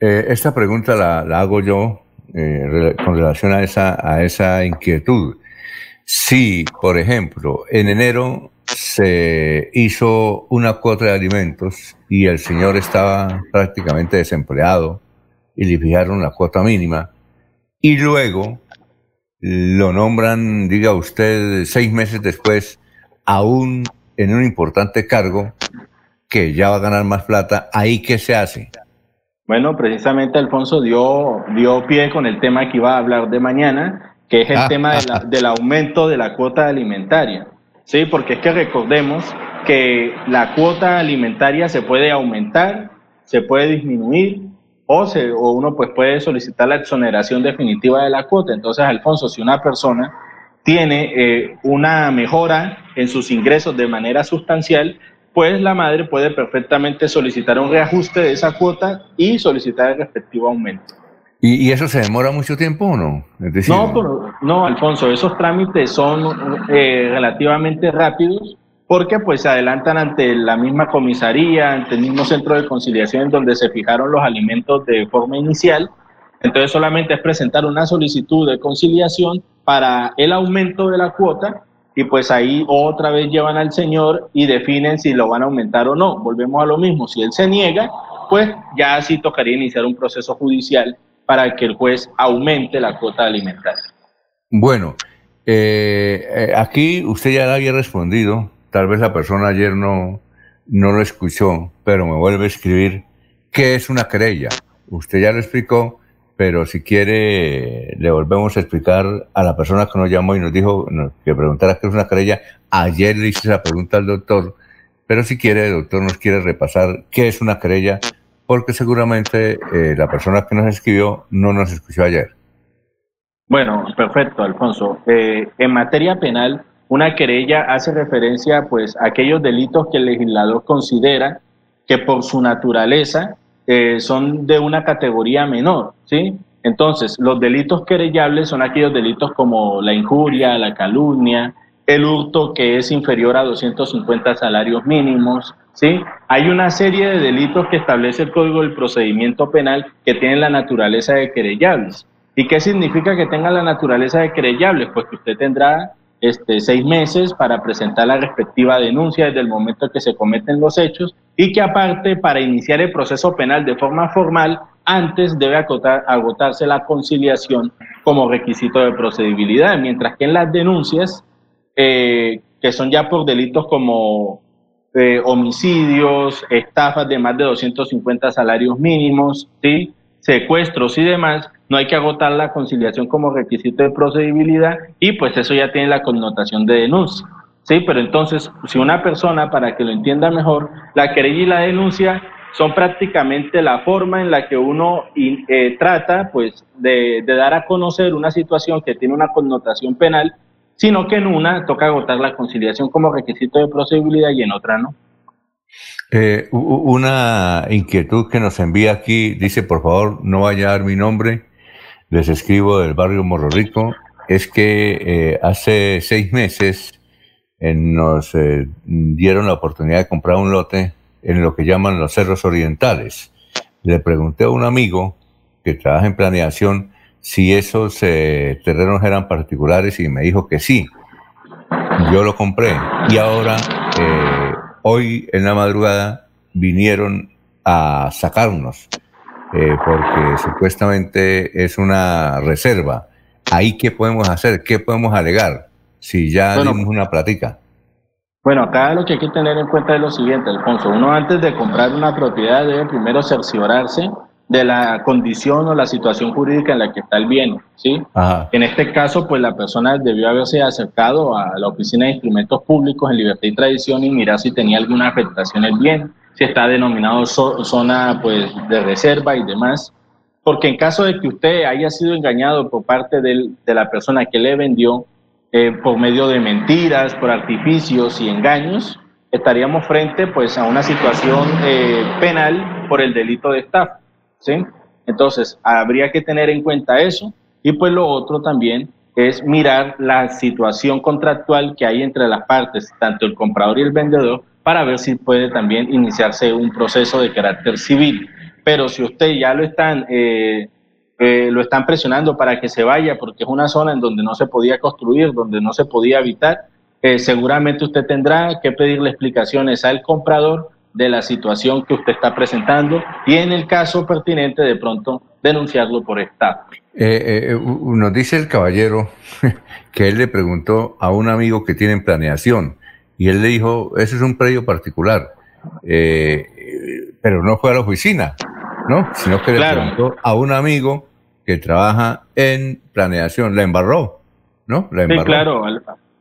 [SPEAKER 2] Eh, esta pregunta la, la hago yo eh, con relación a esa, a esa inquietud. Si, por ejemplo, en enero se hizo una cuota de alimentos y el señor estaba prácticamente desempleado y le fijaron la cuota mínima y luego lo nombran, diga usted, seis meses después, aún en un importante cargo que ya va a ganar más plata, ¿ahí qué se hace?
[SPEAKER 37] Bueno, precisamente Alfonso dio, dio pie con el tema que iba a hablar de mañana, que es el
[SPEAKER 2] Ah,
[SPEAKER 37] tema de la- del aumento de la cuota alimentaria. Sí, porque es que recordemos que la cuota alimentaria se puede aumentar, se puede disminuir o, se, o uno pues puede solicitar la exoneración definitiva de la cuota. Entonces, Alfonso, si una persona tiene eh, una mejora en sus ingresos de manera sustancial, pues la madre puede perfectamente solicitar un reajuste de esa cuota y solicitar el respectivo aumento.
[SPEAKER 2] ¿Y, eso se demora mucho tiempo o no?
[SPEAKER 37] No, pero- no, Alfonso, esos trámites son eh, relativamente rápidos porque pues se adelantan ante la misma comisaría, ante el mismo centro de conciliación donde se fijaron los alimentos de forma inicial. Entonces solamente es presentar una solicitud de conciliación para el aumento de la cuota y pues ahí otra vez llevan al señor y definen si lo van a aumentar o no. Volvemos a lo mismo, si él se niega, pues ya sí tocaría iniciar un proceso judicial para que el juez aumente la cuota alimentaria.
[SPEAKER 2] Bueno, eh, eh, aquí usted ya había respondido, tal vez la persona ayer no, no lo escuchó, pero me vuelve a escribir, ¿qué es una querella? Usted ya lo explicó, pero si quiere le volvemos a explicar a la persona que nos llamó y nos dijo que preguntara qué es una querella. Ayer le hice esa pregunta al doctor, pero si quiere el doctor nos quiere repasar qué es una querella, porque seguramente eh, la persona que nos escribió no nos escuchó ayer.
[SPEAKER 37] Bueno, perfecto, Alfonso. Eh, en materia penal, una querella hace referencia pues a aquellos delitos que el legislador considera que por su naturaleza eh, son de una categoría menor, ¿sí? Entonces, los delitos querellables son aquellos delitos como la injuria, la calumnia, el hurto que es inferior a 250 salarios mínimos, ¿sí? Hay una serie de delitos que establece el Código del Procedimiento Penal que tienen la naturaleza de querellables. ¿Y qué significa que tenga la naturaleza de querellables? Pues que usted tendrá este, seis meses para presentar la respectiva denuncia desde el momento que se cometen los hechos y que aparte para iniciar el proceso penal de forma formal, antes debe agotarse la conciliación como requisito de procedibilidad, mientras que en las denuncias, eh, que son ya por delitos como eh, homicidios, estafas de más de 250 salarios mínimos, ¿sí? secuestros y demás, no hay que agotar la conciliación como requisito de procedibilidad y pues eso ya tiene la connotación de denuncia. Sí, pero entonces, si una persona, para que lo entienda mejor, la querella y la denuncia son prácticamente la forma en la que uno eh, trata pues de dar a conocer una situación que tiene una connotación penal, sino que en una toca agotar la conciliación como requisito de procedibilidad y en otra no.
[SPEAKER 2] Eh, una inquietud que nos envía aquí, dice, por favor, no vaya a dar mi nombre, les escribo del barrio Morro Rico, es que eh, hace seis meses eh, nos eh, dieron la oportunidad de comprar un lote en lo que llaman los cerros orientales. Le pregunté a un amigo que trabaja en planeación si esos eh, terrenos eran particulares y me dijo que sí. Yo lo compré y ahora, eh, hoy en la madrugada, vinieron a sacarnos eh, porque supuestamente es una reserva. ¿Ahí qué podemos hacer? ¿Qué podemos alegar si ya
[SPEAKER 37] Bueno.
[SPEAKER 2] dimos una platica?
[SPEAKER 37] Bueno, acá lo que hay que tener en cuenta es lo siguiente, Alfonso. Uno antes de comprar una propiedad debe primero cerciorarse de la condición o la situación jurídica en la que está el bien, ¿sí?
[SPEAKER 2] Ajá.
[SPEAKER 37] En este caso, pues la persona debió haberse acercado a la Oficina de Instrumentos Públicos en Libertad y Tradición y mirar si tenía alguna afectación el bien, si está denominado zo- zona pues de reserva y demás. Porque en caso de que usted haya sido engañado por parte del- de la persona que le vendió, eh, por medio de mentiras, por artificios y engaños, estaríamos frente pues a una situación eh, penal por el delito de estafa, Entonces, habría que tener en cuenta eso y pues lo otro también, es mirar la situación contractual que hay entre las partes, tanto el comprador y el vendedor, para ver si puede también iniciarse un proceso de carácter civil. Pero si usted ya lo están, eh, eh, lo están presionando para que se vaya porque es una zona en donde no se podía construir, donde no se podía habitar, eh, seguramente usted tendrá que pedirle explicaciones al comprador de la situación que usted está presentando y en el caso pertinente de pronto denunciarlo por Estado.
[SPEAKER 2] nos dice el caballero que él le preguntó a un amigo que tiene planeación y él le dijo, ese es un predio particular, pero no fue a la oficina. ¿no? Sino que le preguntó a un amigo que trabaja en planeación, la embarró, ¿no? La
[SPEAKER 37] embarró. Sí, claro,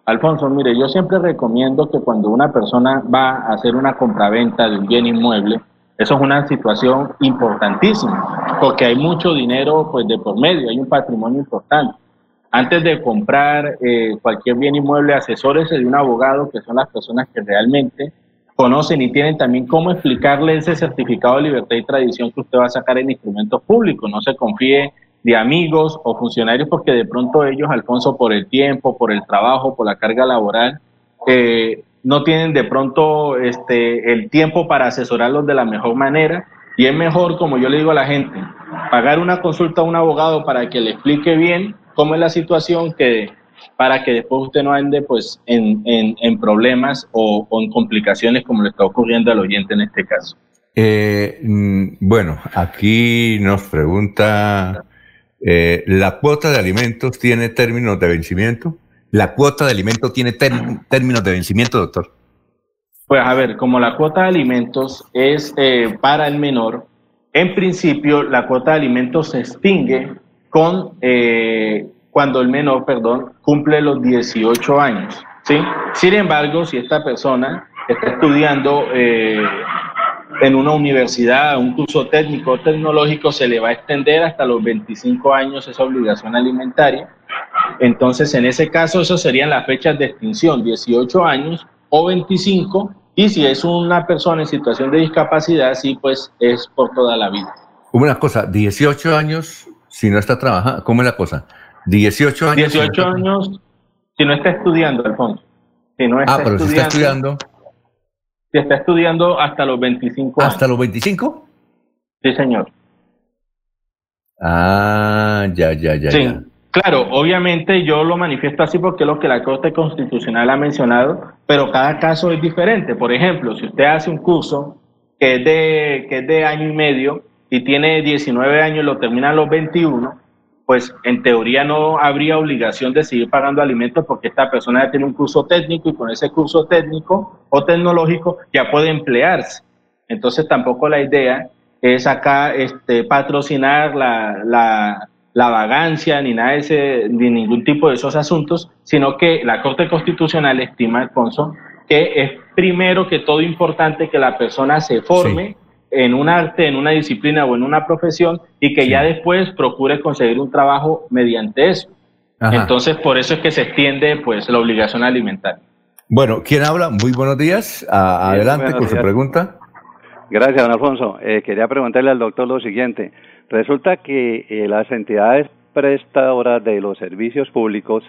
[SPEAKER 37] Alfonso, mire, yo siempre recomiendo que cuando una persona va a hacer una compraventa de un bien inmueble, eso es una situación importantísima, porque hay mucho dinero pues de por medio, hay un patrimonio importante. Antes de comprar eh, cualquier bien inmueble, asesórese de un abogado, que son las personas que realmente conocen y tienen también cómo explicarle ese certificado de libertad y tradición que usted va a sacar en instrumentos públicos. No se confíe de amigos o funcionarios porque de pronto ellos, Alfonso, por el tiempo, por el trabajo, por la carga laboral, eh, no tienen de pronto este, el tiempo para asesorarlos de la mejor manera. Y es mejor, como yo le digo a la gente, pagar una consulta a un abogado para que le explique bien cómo es la situación que para que después usted no ande pues en, en, problemas o, en complicaciones como le está ocurriendo al oyente en este caso.
[SPEAKER 2] Eh, mm, bueno, aquí nos pregunta, eh, ¿la cuota de alimentos tiene términos de vencimiento? ¿La cuota de alimentos tiene términos de vencimiento, doctor?
[SPEAKER 37] Pues a ver, como la cuota de alimentos es eh, para el menor, en principio la cuota de alimentos se extingue con cuando el menor, perdón, cumple los 18 años. ¿sí? Sin embargo, si esta persona está estudiando eh, en una universidad, un curso técnico o tecnológico, se le va a extender hasta los 25 años esa obligación alimentaria. Entonces, en ese caso, eso serían las fechas de extinción, 18 años o 25, y si es una persona en situación de discapacidad, sí, pues es por toda la vida.
[SPEAKER 2] Una cosa, 18 años, si no está trabajando, ¿cómo es la cosa? 18 años.
[SPEAKER 37] 18 años, si no está estudiando, Alfonso. Si no
[SPEAKER 2] está ah, pero si está estudiando.
[SPEAKER 37] Está estudiando hasta los 25
[SPEAKER 2] años. ¿Hasta los 25?
[SPEAKER 37] Sí, señor.
[SPEAKER 2] Ah, ya, ya, ya. Sí.
[SPEAKER 37] Claro, obviamente yo lo manifiesto así porque es lo que la Corte Constitucional ha mencionado, pero cada caso es diferente. Por ejemplo, si usted hace un curso que es de, que es de año y medio y tiene 19 años y lo termina a los 21, pues en teoría no habría obligación de seguir pagando alimentos porque esta persona ya tiene un curso técnico y con ese curso técnico o tecnológico ya puede emplearse. Entonces tampoco la idea es acá este, patrocinar la, la, vagancia ni nada de ese, ni ningún tipo de esos asuntos, sino que la Corte Constitucional estima, Alfonso, que es primero que todo importante que la persona se forme en un arte, en una disciplina o en una profesión y que ya después procure conseguir un trabajo mediante eso. Entonces, por eso es que se extiende pues la obligación alimentaria.
[SPEAKER 2] Bueno, ¿quién habla? Muy buenos días. adelante con su pregunta.
[SPEAKER 38] Gracias, don Alfonso. Eh, quería preguntarle al doctor lo siguiente. Resulta que eh, las entidades prestadoras de los servicios públicos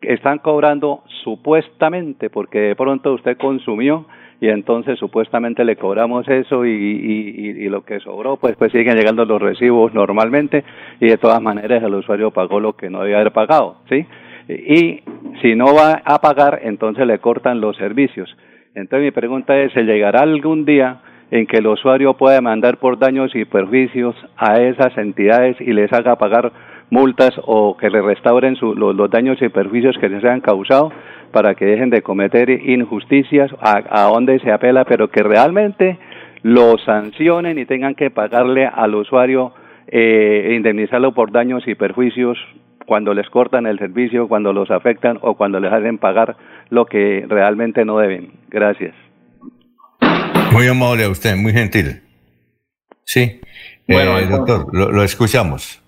[SPEAKER 38] están cobrando supuestamente, porque de pronto usted consumió y entonces supuestamente le cobramos eso y, y, lo que sobró pues pues siguen llegando los recibos normalmente y de todas maneras el usuario pagó lo que no debía haber pagado, ¿sí? Y si no va a pagar, entonces le cortan los servicios. Entonces mi pregunta es, ¿se llegará algún día en que el usuario pueda demandar por daños y perjuicios a esas entidades y les haga pagar multas o que le restauren los, los, daños y perjuicios que les hayan causado para que dejen de cometer injusticias, a, a dónde se apela, pero que realmente lo sancionen y tengan que pagarle al usuario eh, e indemnizarlo por daños y perjuicios cuando les cortan el servicio, cuando los afectan o cuando les hacen pagar lo que realmente no deben. Gracias.
[SPEAKER 2] Muy amable a usted, muy gentil. Sí. Bueno, eh, doctor, lo, escuchamos.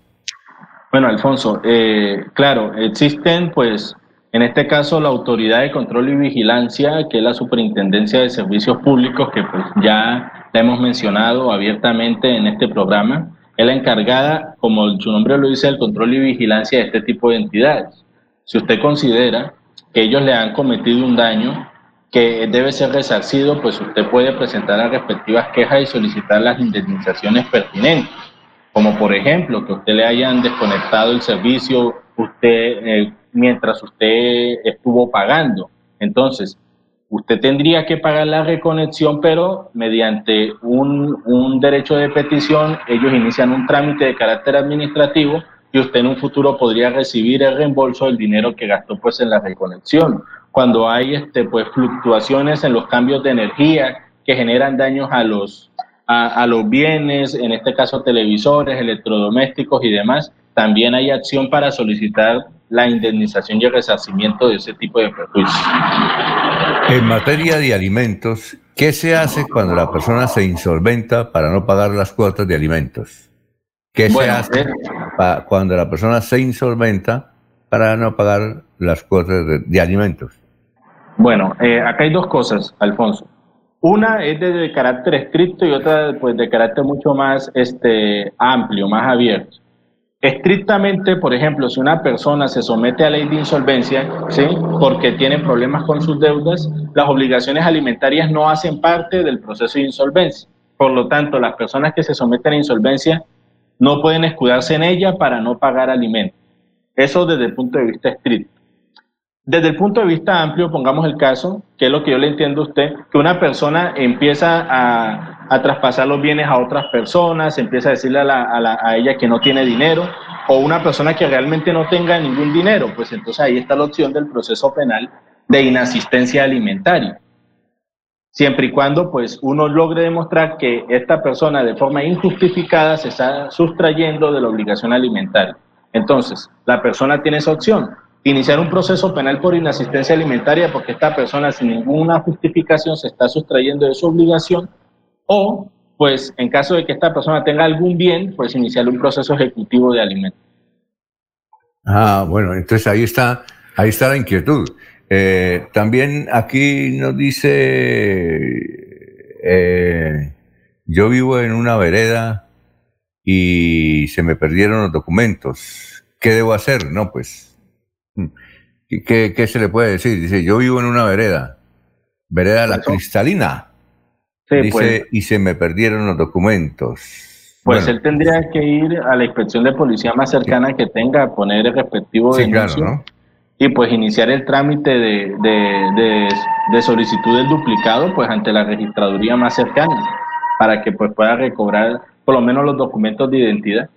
[SPEAKER 37] Bueno, Alfonso, eh, claro, existen pues en este caso, la Autoridad de Control y Vigilancia, que es la Superintendencia de Servicios Públicos, que pues ya la hemos mencionado abiertamente en este programa, es la encargada, como su nombre lo dice, del control y vigilancia de este tipo de entidades. si usted considera que ellos le han cometido un daño que debe ser resarcido, pues usted puede presentar las respectivas quejas y solicitar las indemnizaciones pertinentes, como por ejemplo que usted le hayan desconectado el servicio usted eh, mientras usted estuvo pagando. Entonces, usted tendría que pagar la reconexión, pero mediante un, un derecho de petición, ellos inician un trámite de carácter administrativo y usted en un futuro podría recibir el reembolso del dinero que gastó pues en la reconexión. Cuando hay este pues fluctuaciones en los cambios de energía que generan daños a los a, los bienes, en este caso televisores, electrodomésticos y demás, también hay acción para solicitar la indemnización y el resarcimiento de ese tipo de perjuicios.
[SPEAKER 2] En materia de alimentos, ¿qué se hace cuando la persona se insolventa para no pagar las cuotas de alimentos? ¿Qué se hace eh, cuando la persona se insolventa para no pagar las cuotas de, alimentos?
[SPEAKER 37] Bueno, eh, acá hay dos cosas, Alfonso. Una es de, carácter estricto y otra pues de carácter mucho más este, amplio, más abierto. Estrictamente, por ejemplo, si una persona se somete a ley de insolvencia, ¿sí? porque tiene problemas con sus deudas, las obligaciones alimentarias no hacen parte del proceso de insolvencia. Por lo tanto, las personas que se someten a insolvencia no pueden escudarse en ella para no pagar alimentos. Eso desde el punto de vista estricto. Desde el punto de vista amplio, pongamos el caso, que es lo que yo le entiendo a usted, que una persona empieza a, traspasar los bienes a otras personas, empieza a decirle a, a, ella que no tiene dinero, o una persona que realmente no tenga ningún dinero, pues entonces ahí está la opción del proceso penal de inasistencia alimentaria siempre y cuando pues uno logre demostrar que esta persona de forma injustificada se está sustrayendo de la obligación alimentaria. Entonces, la persona tiene esa opción, iniciar un proceso penal por inasistencia alimentaria porque esta persona sin ninguna justificación se está sustrayendo de su obligación o pues en caso de que esta persona tenga algún bien, pues iniciar un proceso ejecutivo de alimentos.
[SPEAKER 2] Ah, bueno, entonces ahí está, ahí está la inquietud. Eh, también aquí nos dice, eh, yo vivo en una vereda y se me perdieron los documentos. ¿Qué debo hacer? No, pues, ¿qué, qué se le puede decir? Dice, yo vivo en una vereda, vereda La Cristalina. dice, pues. y se me perdieron los documentos.
[SPEAKER 37] Pues él tendría que ir a la inspección de policía más cercana que tenga, poner el respectivo
[SPEAKER 2] sí, claro, ¿no?
[SPEAKER 37] y pues iniciar el trámite de, de, de, solicitud del duplicado pues ante la registraduría más cercana para que pues pueda recobrar por lo menos los documentos de identidad.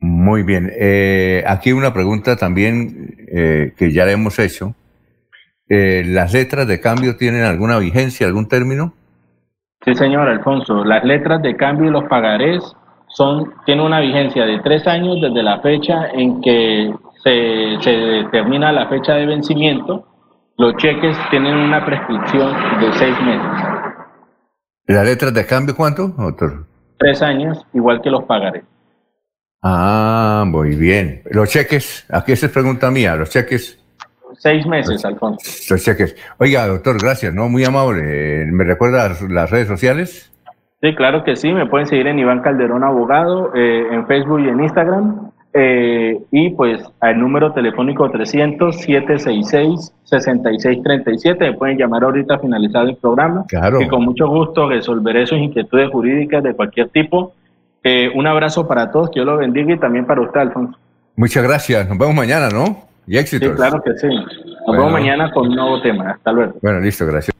[SPEAKER 2] Muy bien. Eh, aquí una pregunta también eh, que ya le hemos hecho. Eh, ¿Las letras de cambio tienen alguna vigencia, algún término?
[SPEAKER 37] Sí, señor Alfonso. Las letras de cambio y los pagarés son, tienen una vigencia de tres años desde la fecha en que se, se determina la fecha de vencimiento, los cheques tienen una prescripción de seis meses.
[SPEAKER 2] ¿Las letras de cambio cuánto, doctor?
[SPEAKER 37] Tres años, igual que los pagaré.
[SPEAKER 2] Ah, muy bien. Los cheques, aquí esa es pregunta mía, los cheques.
[SPEAKER 37] Seis meses, Alfonso.
[SPEAKER 2] Los cheques. Oiga, doctor, gracias, ¿no? Muy amable. ¿Me recuerda las redes sociales?
[SPEAKER 37] Sí, claro que sí. Me pueden seguir en Iván Calderón Abogado, eh, en Facebook y en Instagram. Eh, y pues al número telefónico 300-766-6637 me pueden llamar ahorita finalizado el programa
[SPEAKER 2] claro.
[SPEAKER 37] y con mucho gusto resolveré sus inquietudes jurídicas de cualquier tipo eh, un abrazo para todos, que Dios los bendiga y también para usted Alfonso.
[SPEAKER 2] Muchas gracias, nos vemos mañana ¿no? y éxitos.
[SPEAKER 37] sí, claro que sí, nos vemos mañana con un nuevo tema, hasta luego.
[SPEAKER 2] Bueno, listo, gracias